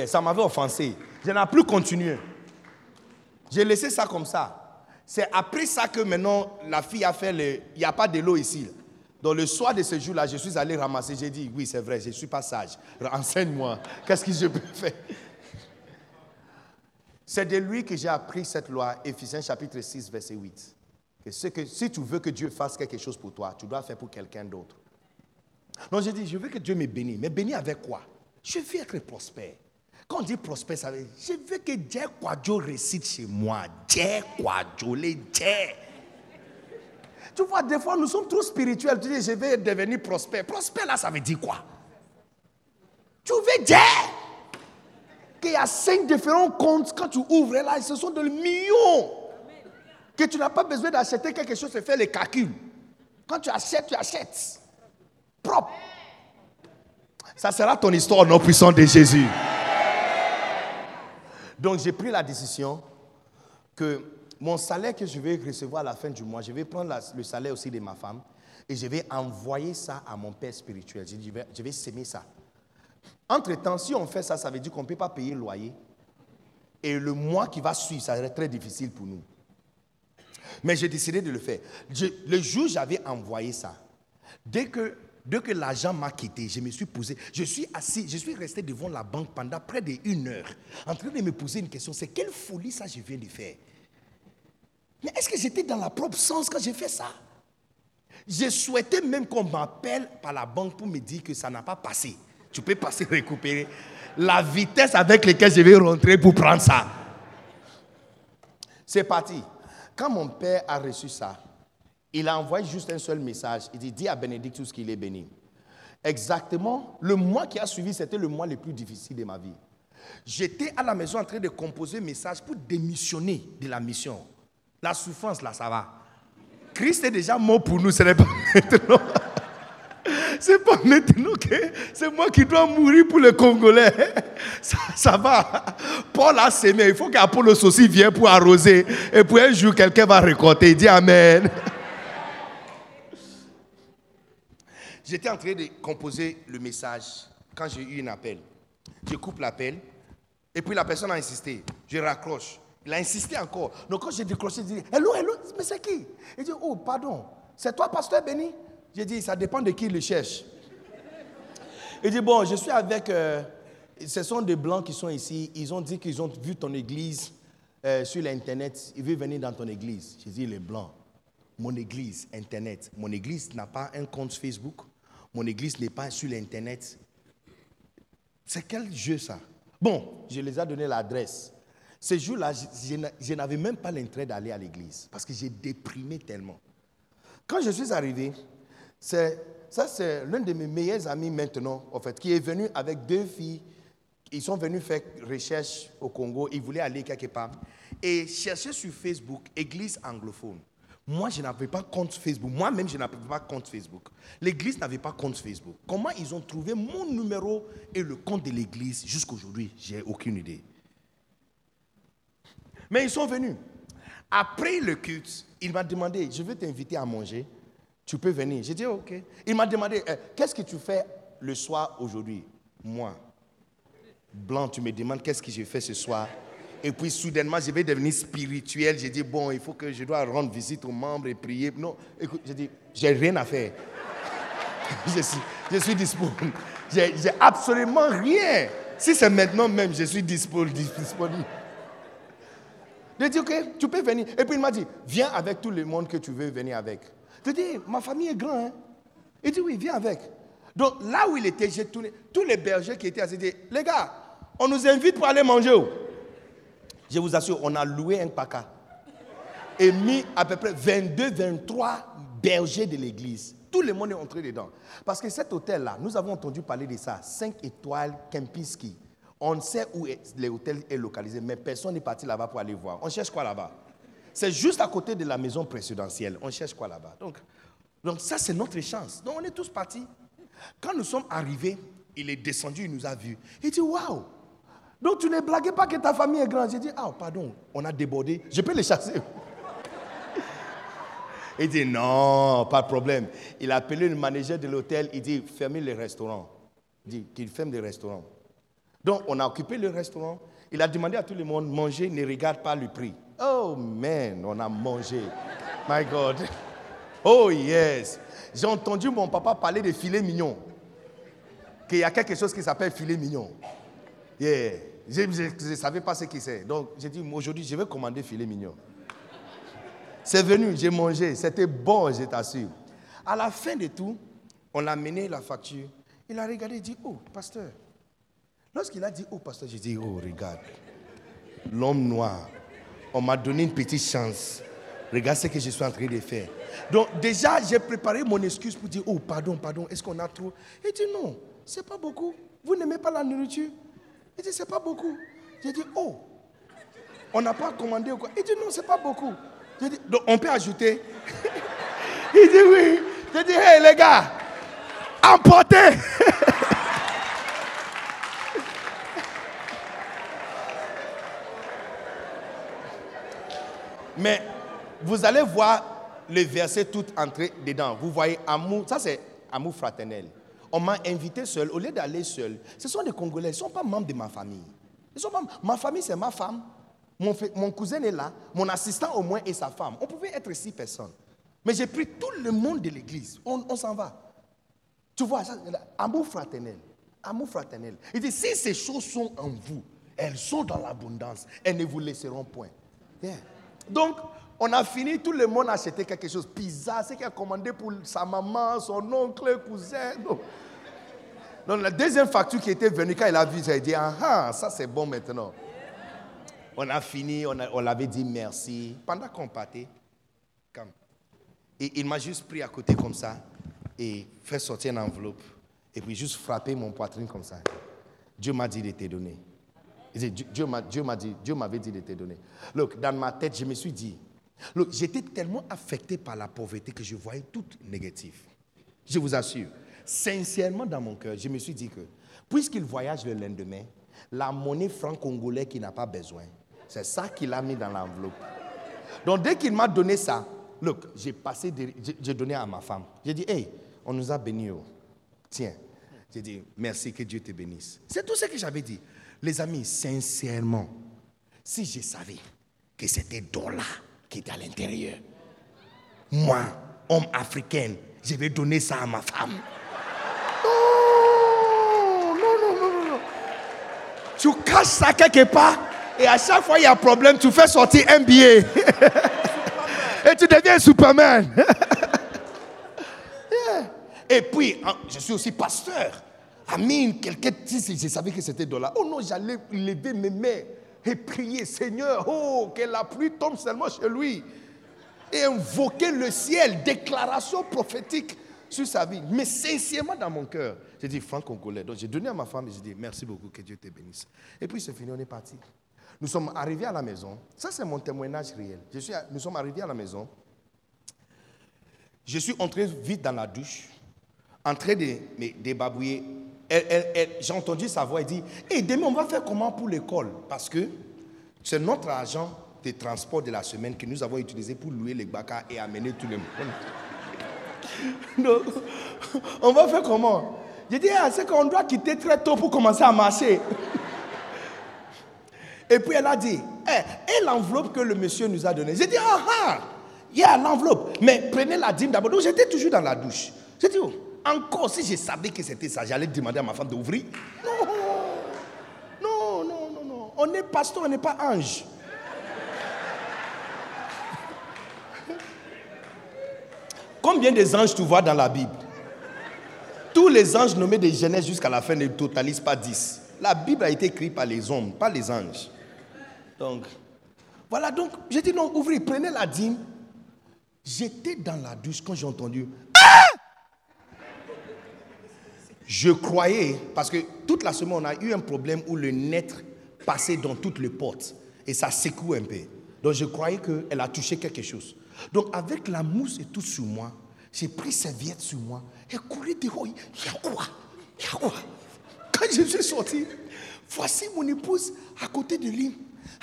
Ça m'avait offensé. Je n'ai plus continué. J'ai laissé ça comme ça. C'est après ça que maintenant la fille a fait le. Il n'y a pas de l'eau ici. Donc le soir de ce jour-là, je suis allé ramasser. J'ai dit, oui, c'est vrai, je ne suis pas sage. Enseigne-moi. Qu'est-ce que je peux faire? C'est de lui que j'ai appris cette loi, Éphésiens chapitre 6, verset 8. Que, ce que si tu veux que Dieu fasse quelque chose pour toi, tu dois faire pour quelqu'un d'autre. Donc j'ai dit, je veux que Dieu me bénisse. Mais bénis avec quoi? Je veux être prospère. Quand on dit prospère, ça veut dire, je veux que Dieu Kwadjo récite chez moi. Dieu Kwadjo, les Dieu. Tu vois, des fois, nous sommes trop spirituels. Tu dis, je vais devenir prospère. Prospère, là, ça veut dire quoi? Tu veux Dieu Qu'il y a cinq différents comptes, quand tu ouvres là, ce sont des millions. Que tu n'as pas besoin d'acheter quelque chose et faire les calculs. Quand tu achètes, tu achètes. Propre. Ça sera ton histoire, non puissant de Jésus. Donc j'ai pris la décision que mon salaire que je vais recevoir à la fin du mois, je vais prendre le salaire aussi de ma femme et je vais envoyer ça à mon père spirituel. Je vais, je vais s'aimer ça. Entre-temps, si on fait ça, ça veut dire qu'on ne peut pas payer le loyer. Et le mois qui va suivre, ça serait très difficile pour nous. Mais j'ai décidé de le faire. Le jour où j'avais envoyé ça, dès que, dès que l'argent m'a quitté, je me suis posé, je suis assis, je suis resté devant la banque pendant près d'une heure, en train de me poser une question, c'est quelle folie ça je viens de faire Mais est-ce que j'étais dans la propre sens quand j'ai fait ça? Je souhaitais même qu'on m'appelle par la banque pour me dire que ça n'a pas passé. Tu peux passer récupérer la vitesse avec laquelle je vais rentrer pour prendre ça. C'est parti. Quand mon père a reçu ça, Il a envoyé juste un seul message. Il dit, dis à Bénédictus qu'il est béni. Exactement, le mois qui a suivi, c'était le mois le plus difficile de ma vie. J'étais à la maison en train de composer un message pour démissionner de la mission. La souffrance, là, ça va. Christ est déjà mort pour nous, ce n'est pas. C'est pas maintenant que c'est moi qui dois mourir pour les Congolais. Ça, ça va. Paul a semé. Il faut qu'Apollos aussi vienne pour arroser. Et puis un jour, quelqu'un va récolter. Il dit Amen. J'étais en train de composer le message quand j'ai eu un appel. Je coupe l'appel. Et puis la personne a insisté. Je raccroche. Il a insisté encore. Donc quand j'ai décroché, je dis Hello, hello, mais c'est qui? Il dit Oh, pardon. C'est toi, pasteur Béni J'ai dit Ça dépend de qui le cherche. Il dit Bon, je suis avec. euh, ce sont des blancs qui sont ici. Ils ont dit qu'ils ont vu ton église euh, sur l'internet. Ils veulent venir dans ton église. J'ai dit Les blancs. Mon église, internet. Mon église n'a pas un compte Facebook. Mon église n'est pas sur l'internet. C'est quel jeu ça? Bon, je les ai donné l'adresse. Ce jour-là, je, je n'a- je n'avais même pas l'intérêt d'aller à l'église parce que j'ai déprimé tellement. Quand je suis arrivé, ça c'est l'un de mes meilleurs amis maintenant, en fait, qui est venu avec deux filles. Ils sont venus faire recherche au Congo, ils voulaient aller quelque part. Et chercher sur Facebook, Église anglophone. Moi, je n'avais pas compte Facebook. Moi-même, je n'avais pas compte Facebook. L'église n'avait pas compte Facebook. Comment ils ont trouvé mon numéro et le compte de l'église? Jusqu'aujourd'hui J'ai aucune idée. Mais ils sont venus. Après le culte, il m'a demandé, je veux t'inviter à manger. Tu peux venir. J'ai dit, OK. Il m'a demandé, Eh, qu'est-ce que tu fais le soir aujourd'hui? Moi, blanc, tu me demandes qu'est-ce que j'ai fait ce soir? Et puis soudainement, je vais devenir spirituel. J'ai dit, bon, il faut que je dois rendre visite aux membres et prier. Non, écoute, j'ai dit, j'ai rien à faire. je suis, je suis disponible. J'ai absolument rien. Si c'est maintenant même, je suis dispo- disponible. J'ai dit, OK, tu peux venir. Et puis il m'a dit, viens avec tout le monde que tu veux venir avec. Je dis, ma famille est grande. Hein? Il dit, oui, viens avec. Donc là où il était, j'ai tourné. Tous les bergers qui étaient assis, dit, les gars, on nous invite pour aller manger. oh. Je vous assure, on a loué un paca et mis à peu près 22, 23 bergers de l'église. Tout le monde est entré dedans. Parce que cet hôtel-là, nous avons entendu parler de ça, 5 étoiles Kempinski. On sait où l'hôtel est localisé, mais personne n'est parti là-bas pour aller voir. On cherche quoi là-bas? C'est juste à côté de la maison présidentielle. On cherche quoi là-bas? Donc, donc ça, c'est notre chance. Donc on est tous partis. Quand nous sommes arrivés, il est descendu, il nous a vus. Il dit, waouh donc tu ne blagues pas que ta famille est grande. J'ai dit, ah, pardon, on a débordé. Je peux les chasser. Il dit, non, pas de problème. Il a appelé le manager de l'hôtel. Il dit, fermez les restaurants. Il dit qu'il ferme les restaurants. Donc, on a occupé le restaurant. Il a demandé à tout le monde, manger, ne regarde pas le prix. Oh, man, on a mangé. My God. Oh, yes. J'ai entendu mon papa parler de filet mignon. Qu'il y a quelque chose qui s'appelle filet mignon. Yeah. Je ne savais pas ce que c'est. Donc, j'ai dit, aujourd'hui, je vais commander filet mignon. C'est venu, j'ai mangé. C'était bon, je t'assure. À la fin de tout, on a mené la facture. Il a regardé et dit, oh, pasteur. Lorsqu'il a dit, oh, pasteur, j'ai dit, oh, regarde. L'homme noir. On m'a donné une petite chance. Regarde ce que je suis en train de faire. Donc, déjà, j'ai préparé mon excuse pour dire, oh, pardon, pardon, est-ce qu'on a trop? Il dit, non, c'est pas beaucoup. Vous n'aimez pas la nourriture? Il dit, c'est pas beaucoup. J'ai dit, oh, on n'a pas commandé ou quoi? Il dit, non, c'est pas beaucoup. Donc on peut ajouter? Il dit, oui. J'ai dit, hey, les gars, emportez Mais vous allez voir le verset tout entrer dedans. Vous voyez amour, ça c'est amour fraternel. On m'a invité seul, au lieu d'aller seul. Ce sont des Congolais, ils ne sont pas membres de ma famille. Ils sont pas, ma famille, c'est ma femme. Mon, cousin est là, mon assistant au moins et sa femme. On pouvait être six personnes. Mais j'ai pris tout le monde de l'église. On, s'en va. Tu vois, amour fraternel. Amour fraternel. Il dit, si ces choses sont en vous, elles sont dans l'abondance, elles ne vous laisseront point. Donc, on a fini, tout le monde a acheté quelque chose. Pizza, c'est qu'il a commandé pour sa maman, son oncle, cousin. Donc, la deuxième facture qui était venue, quand il a vu, il a dit, ah, ah, ça c'est bon maintenant. On a fini, on, on l'avait dit merci. Pendant qu'on partait, Et il m'a juste pris à côté comme ça et fait sortir une enveloppe et puis juste frappé mon poitrine comme ça. Dieu m'a dit de te donner. Dieu- m'a dit, Dieu m'avait dit de te donner. Look, dans ma tête, je me suis dit, look, j'étais tellement affecté par la pauvreté que je voyais tout négatif. Je vous assure, sincèrement dans mon cœur, je me suis dit que, puisqu'il voyage le lendemain, la monnaie franc congolais qu'il n'a pas besoin, c'est ça qu'il a mis dans l'enveloppe. Donc dès qu'il m'a donné ça, look, j'ai passé, j'ai donné à ma femme. J'ai dit, hey, on nous a bénis. oh. Tiens. J'ai dit, merci, que Dieu te bénisse. C'est tout ce que j'avais dit. Les amis, sincèrement, si je savais que c'était dollar qui était à l'intérieur, moi, homme africain, je vais donner ça à ma femme. Non, non, non, non. Tu caches ça quelque part et à chaque fois il y a un problème, tu fais sortir un billet. et tu deviens Superman. Yeah. Et puis, hein, je suis aussi pasteur. Amine, quelqu'un, je savais que c'était dollar. Oh non, j'allais lever mes mains et prier, Seigneur, oh, que la pluie tombe seulement chez lui. Et invoquer le ciel, déclaration prophétique sur sa vie. Mais sincèrement dans mon cœur, j'ai dit, franc congolais. Donc j'ai donné à ma femme et j'ai dit, merci beaucoup, que Dieu te bénisse. Et puis c'est fini, on est parti. Nous sommes arrivés à la maison. Ça, c'est mon témoignage réel. Je suis, nous sommes arrivés à la maison. Je suis entré vite dans la douche, en train de me débabouiller. J'ai entendu sa voix, elle dit Hé, demain, on va faire comment pour l'école? Parce que c'est notre argent de transport de la semaine que nous avons utilisé pour louer les baka et amener tout le monde. Donc, on va faire comment? J'ai dit Ah, c'est qu'on doit quitter très tôt pour commencer à marcher. Et puis elle a dit, Eh, et l'enveloppe que le monsieur nous a donnée? J'ai dit, ah ah, il y a l'enveloppe. Mais prenez la dîme d'abord. Donc j'étais toujours dans la douche. J'ai dit, oh, encore si je savais que c'était ça, j'allais demander à ma femme d'ouvrir. Non, non, non, non, non. On est pasteur, on n'est pas ange. Combien des anges tu vois dans la Bible? Tous les anges nommés de Genèse jusqu'à la fin ne totalisent pas 10. La Bible a été écrite par les hommes, pas les anges. Donc, voilà, donc j'ai dit non, ouvrez, prenez la dîme. J'étais dans la douche quand j'ai entendu. Ah Je croyais, parce que toute la semaine, on a eu un problème où le net passait dans toutes les portes et ça secoue un peu. Donc je croyais qu'elle a touché quelque chose. Donc avec la mousse et tout sur moi, j'ai pris serviette sur moi et couru dehors. Il y a quoi? Il y a quoi? Quand je suis sorti, voici mon épouse à côté de lui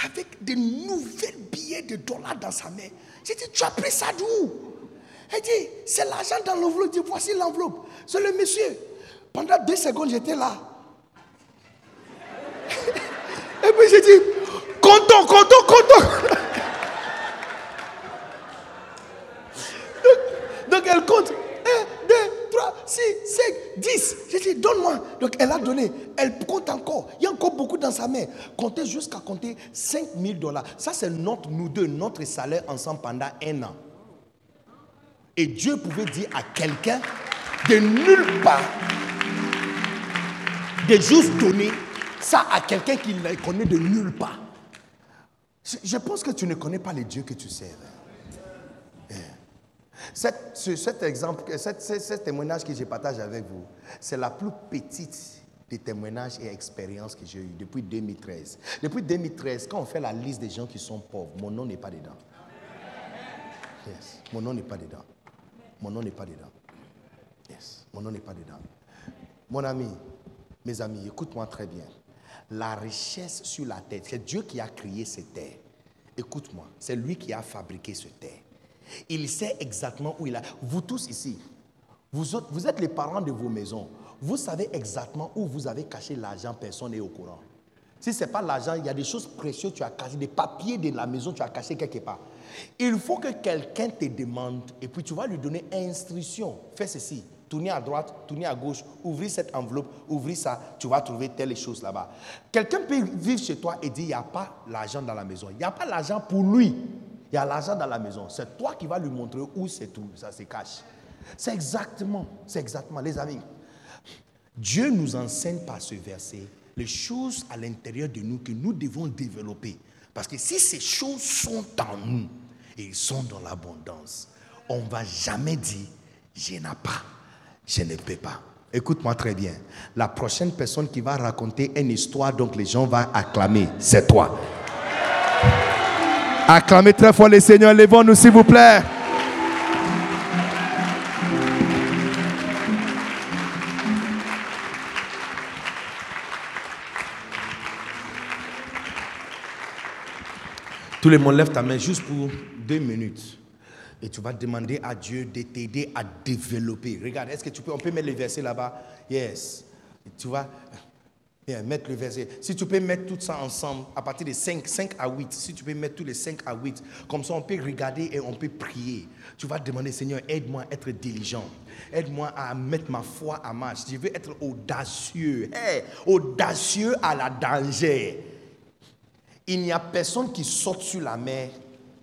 avec des nouvelles billets de dollars dans sa main. J'ai dit, tu as pris ça d'où? Elle dit, c'est l'argent dans l'enveloppe. Je dis, voici l'enveloppe. C'est le monsieur. Pendant deux secondes, j'étais là. Et puis j'ai dit, comptons, comptons, comptons. donc, elle compte. 1, 2, 3, 6, 5, 10. J'ai dit, donne-moi. Donc elle a donné. Elle compte encore. Il y a encore beaucoup dans sa main. Comptez jusqu'à compter 5 000 dollars. Ça, c'est notre, nous deux, notre salaire ensemble pendant un an. Et Dieu pouvait dire à quelqu'un de nulle part de juste donner ça à quelqu'un qui ne connaît de nulle part. Je, pense que tu ne connais pas les dieux que tu sers. Eh. Cet exemple, cet, cet- cet témoignage que je partage avec vous, c'est la plus petite des témoignages et expériences que j'ai eues depuis 2013. Depuis 2013, quand on fait la liste des gens qui sont pauvres, mon nom n'est pas dedans. Yes, mon nom n'est pas dedans. Mon nom n'est pas dedans. Yes, mon nom n'est pas dedans. Mon ami, mes amis, écoute-moi très bien. La richesse sur la terre, c'est Dieu qui a créé cette terre. Écoute-moi, c'est lui qui a fabriqué cette terre. Il sait exactement où il a. Vous tous ici, vous, êtes les parents de vos maisons. Vous savez exactement où vous avez caché l'argent, personne n'est au courant. Si ce n'est pas l'argent, il y a des choses précieuses tu as cachées, des papiers de la maison tu as cachés quelque part. Il faut que quelqu'un te demande et puis tu vas lui donner instruction. Fais ceci, tournez à droite, tournez à gauche, ouvrez cette enveloppe, ouvrez ça, tu vas trouver telle chose là-bas. Quelqu'un peut vivre chez toi et dire il n'y a pas l'argent dans la maison. Il n'y a pas l'argent pour lui. Il y a l'argent dans la maison. C'est toi qui vas lui montrer où c'est tout, ça se cache. C'est exactement, c'est exactement, les amis. Dieu nous enseigne par ce verset les choses à l'intérieur de nous que nous devons développer. Parce que si ces choses sont en nous et sont dans l'abondance, on va jamais dire, je n'ai pas, je ne peux pas. Écoute-moi très bien. La prochaine personne qui va raconter une histoire, donc les gens vont acclamer, c'est toi. Acclamez très fort les seigneurs. Levons-nous, s'il vous plaît. Tout le monde lève ta main juste pour deux minutes. Et tu vas demander à Dieu de t'aider à développer. Regarde, est-ce que tu peux, on peut mettre le verset là-bas? Yes. tu vas mettre le verset. Si tu peux mettre tout ça ensemble, à partir de 5, 5 à 8, si tu peux mettre tous les 5 à 8, comme ça on peut regarder et on peut prier. Tu vas demander, Seigneur, aide-moi à être diligent. Aide-moi à mettre ma foi à marche. Je veux être audacieux. audacieux à la danger. Il n'y a personne qui saute sur la mer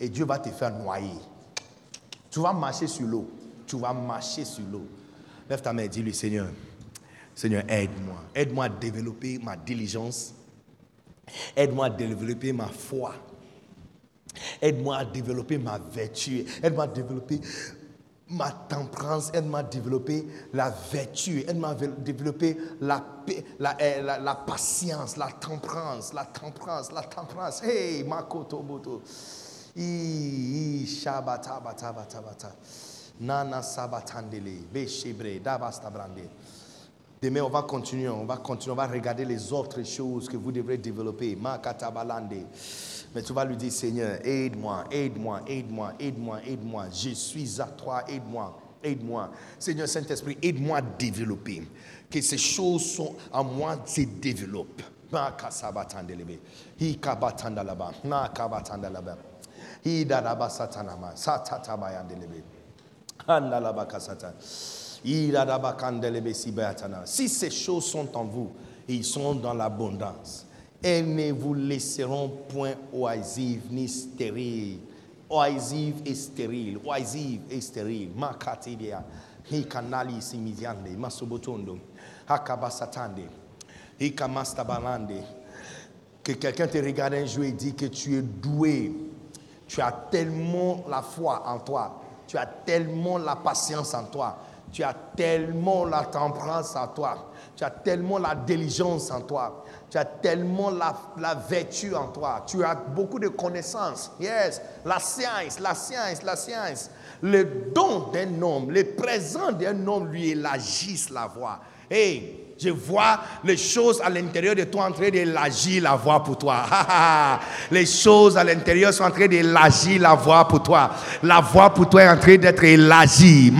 et Dieu va te faire noyer. Tu vas marcher sur l'eau. Tu vas marcher sur l'eau. Lève ta main et dis-lui, Seigneur, Seigneur, aide-moi. Aide-moi à développer ma diligence. Aide-moi à développer ma foi. Aide-moi à développer ma vertu. Aide-moi à développer ma tempérance, aide-moi à développer la vertu, aide-moi à développer eh, la, la, patience, la tempérance, la tempérance, la tempérance. Hey, makoto boto. Demain, on va continuer, on va continuer, on va regarder les autres choses que vous devrez développer. Mais tu vas lui dire, Seigneur, aide-moi, aide-moi, aide-moi, aide-moi, aide-moi. Je suis à toi, aide-moi, aide-moi. Seigneur Saint-Esprit, aide-moi à développer. Que ces choses sont en moi se développent. Si ces choses sont en vous, ils sont dans l'abondance elles ne vous laisseront point oisives ni stériles. Oisive et stérile, oisive et stérile. Makatibia, hikanali simidiande, masobotondo, hakabasatande, hikamastabalande. Que quelqu'un te regarde un jour et dit que tu es doué. Tu as tellement la foi en toi. Tu as tellement la patience en toi. Tu as tellement la tempérance en toi. Tu as tellement la diligence en toi. Tu as tellement la, vertu en toi. Tu as beaucoup de connaissances. Yes. La science, la science, la science. Le don d'un homme, le présent d'un homme lui élargissent la voix. Hey, je vois les choses à l'intérieur de toi en train d'élargir la voix pour toi. les choses à l'intérieur sont en train d'élargir la voix pour toi. La voix pour toi est en train d'être élargie.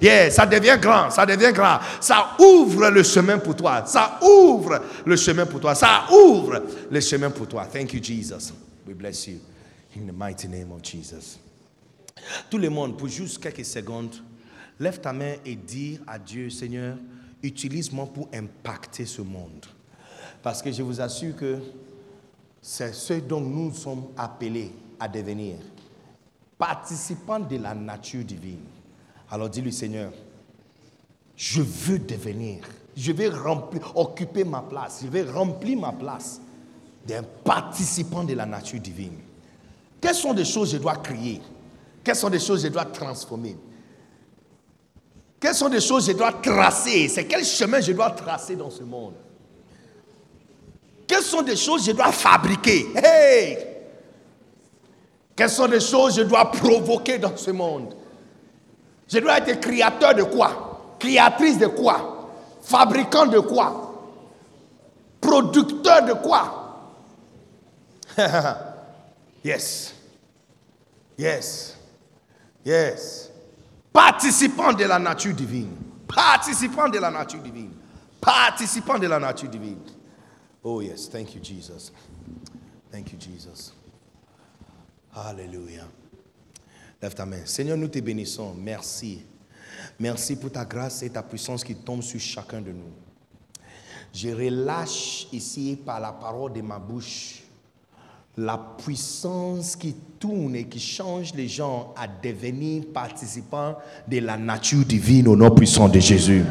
Yeah, ça devient grand, ça devient grand. Ça ouvre le chemin pour toi. Ça ouvre le chemin pour toi. Ça ouvre le chemin pour toi. Thank you, Jesus. We bless you. In the mighty name of Jesus. Tout le monde, pour juste quelques secondes, lève ta main et dis à Dieu, Seigneur, utilise-moi pour impacter ce monde. Parce que je vous assure que c'est ce dont nous sommes appelés à devenir. Participants de la nature divine. Alors dis-lui, Seigneur, je veux devenir, je vais remplir, occuper ma place, je vais remplir ma place d'un participant de la nature divine. Quelles sont les choses que je dois créer? Quelles sont les choses que je dois transformer? Quelles sont les choses que je dois tracer? C'est quel chemin je dois tracer dans ce monde? Quelles sont les choses que je dois fabriquer? Quelles sont les choses que je dois provoquer dans ce monde? Je dois être créateur de quoi? Créatrice de quoi? Fabricant de quoi? Producteur de quoi? Yes. Yes. Yes. Participant de la nature divine. Participant de la nature divine. Participant de la nature divine. Oh yes, thank you Jesus. Thank you Jesus. Alléluia. Lève ta main. Seigneur, nous te bénissons. Merci. Merci pour ta grâce et ta puissance qui tombe sur chacun de nous. Je relâche ici par la parole de ma bouche la puissance qui tourne et qui change les gens à devenir participants de la nature divine au nom puissant de Jésus.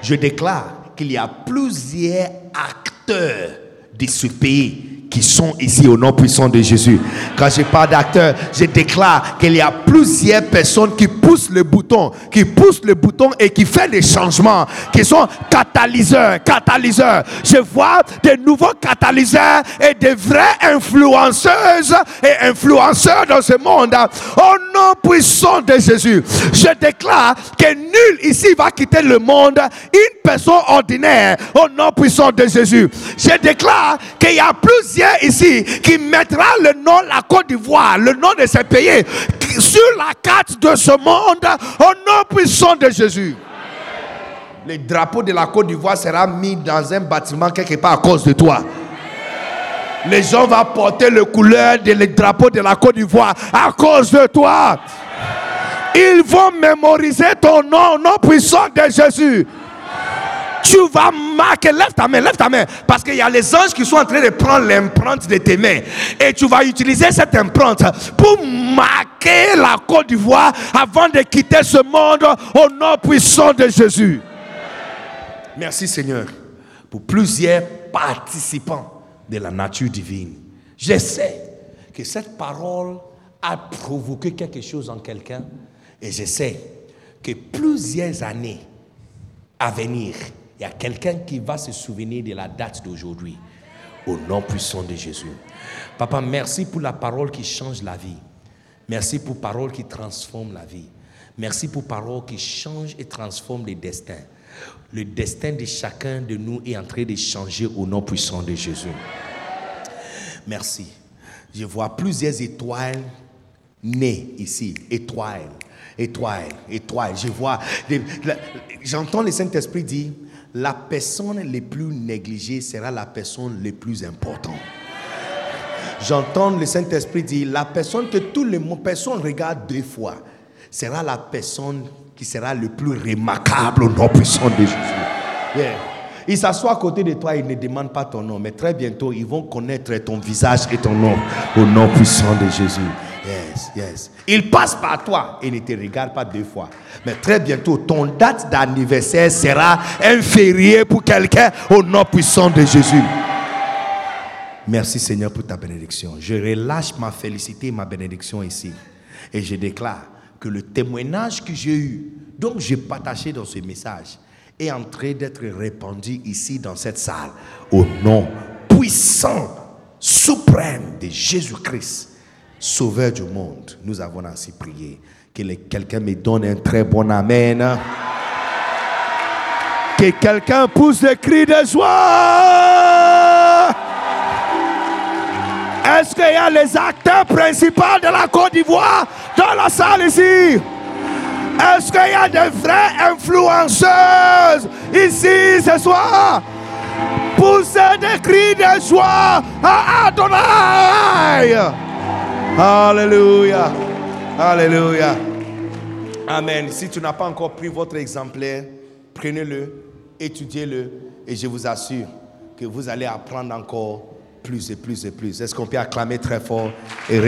Je déclare qu'il y a plusieurs acteurs de ce pays qui sont ici au nom puissant de Jésus. Quand je parle d'acteurs, je déclare qu'il y a plusieurs personnes qui poussent le bouton, qui poussent le bouton et qui font des changements, qui sont catalyseurs, catalyseurs. Je vois des nouveaux catalyseurs et des vraies influenceuses et influenceurs dans ce monde. Au nom puissant de Jésus, je déclare que nul ici va quitter le monde, une personne ordinaire, au nom puissant de Jésus. Je déclare qu'il y a plusieurs ici qui mettra le nom la Côte d'Ivoire, le nom de ces pays, sur la carte de ce monde, au nom puissant de Jésus. Le drapeau de la Côte d'Ivoire sera mis dans un bâtiment quelque part à cause de toi. Les gens vont porter le couleur du drapeau de la Côte d'Ivoire à cause de toi. Ils vont mémoriser ton nom, nom puissant de Jésus tu vas marquer, lève ta main, lève ta main, parce qu'il y a les anges qui sont en train de prendre l'empreinte de tes mains. Et tu vas utiliser cette empreinte pour marquer la Côte d'Ivoire avant de quitter ce monde au nom puissant de Jésus. Merci Seigneur pour plusieurs participants de la nature divine. Je sais que cette parole a provoqué quelque chose en quelqu'un et je sais que plusieurs années à venir, il y a quelqu'un qui va se souvenir de la date d'aujourd'hui. Au nom puissant de Jésus. Papa, merci pour la parole qui change la vie. Merci pour la parole qui transforme la vie. Merci pour la parole qui change et transforme les destins. Le destin de chacun de nous est en train de changer au nom puissant de Jésus. Merci. Je vois plusieurs étoiles nées ici. Étoiles, étoiles, étoiles. Je vois, j'entends le Saint-Esprit dire, la personne la plus négligée sera la personne la plus importante. J'entends le Saint-Esprit dire, la personne que tous les personnes regardent deux fois sera la personne qui sera le plus remarquable au nom puissant de Jésus. Il s'assoit à côté de toi, il ne demande pas ton nom, mais très bientôt, ils vont connaître ton visage et ton nom au nom puissant de Jésus. Yes, yes. Il passe par toi et ne te regarde pas deux fois. Mais très bientôt, ton date d'anniversaire sera inférieure pour quelqu'un au nom puissant de Jésus. Merci Seigneur pour ta bénédiction. Je relâche ma félicité, ma bénédiction ici. Et je déclare que le témoignage que j'ai eu, donc j'ai partagé dans ce message, est en train d'être répandu ici dans cette salle. Au nom puissant, suprême de Jésus-Christ. Sauveur du monde, nous avons ainsi prié. Que quelqu'un me donne un très bon Amen. Que quelqu'un pousse des cris de joie. Est-ce qu'il y a les acteurs principaux de la Côte d'Ivoire dans la salle ici? Est-ce qu'il y a des vraies influenceuses ici ce soir? Poussez des cris de joie à Adonai. Alléluia. Alléluia. Amen. Si tu n'as pas encore pris votre exemplaire, prenez-le, étudiez-le et je vous assure que vous allez apprendre encore plus et plus et plus. Est-ce qu'on peut acclamer très fort et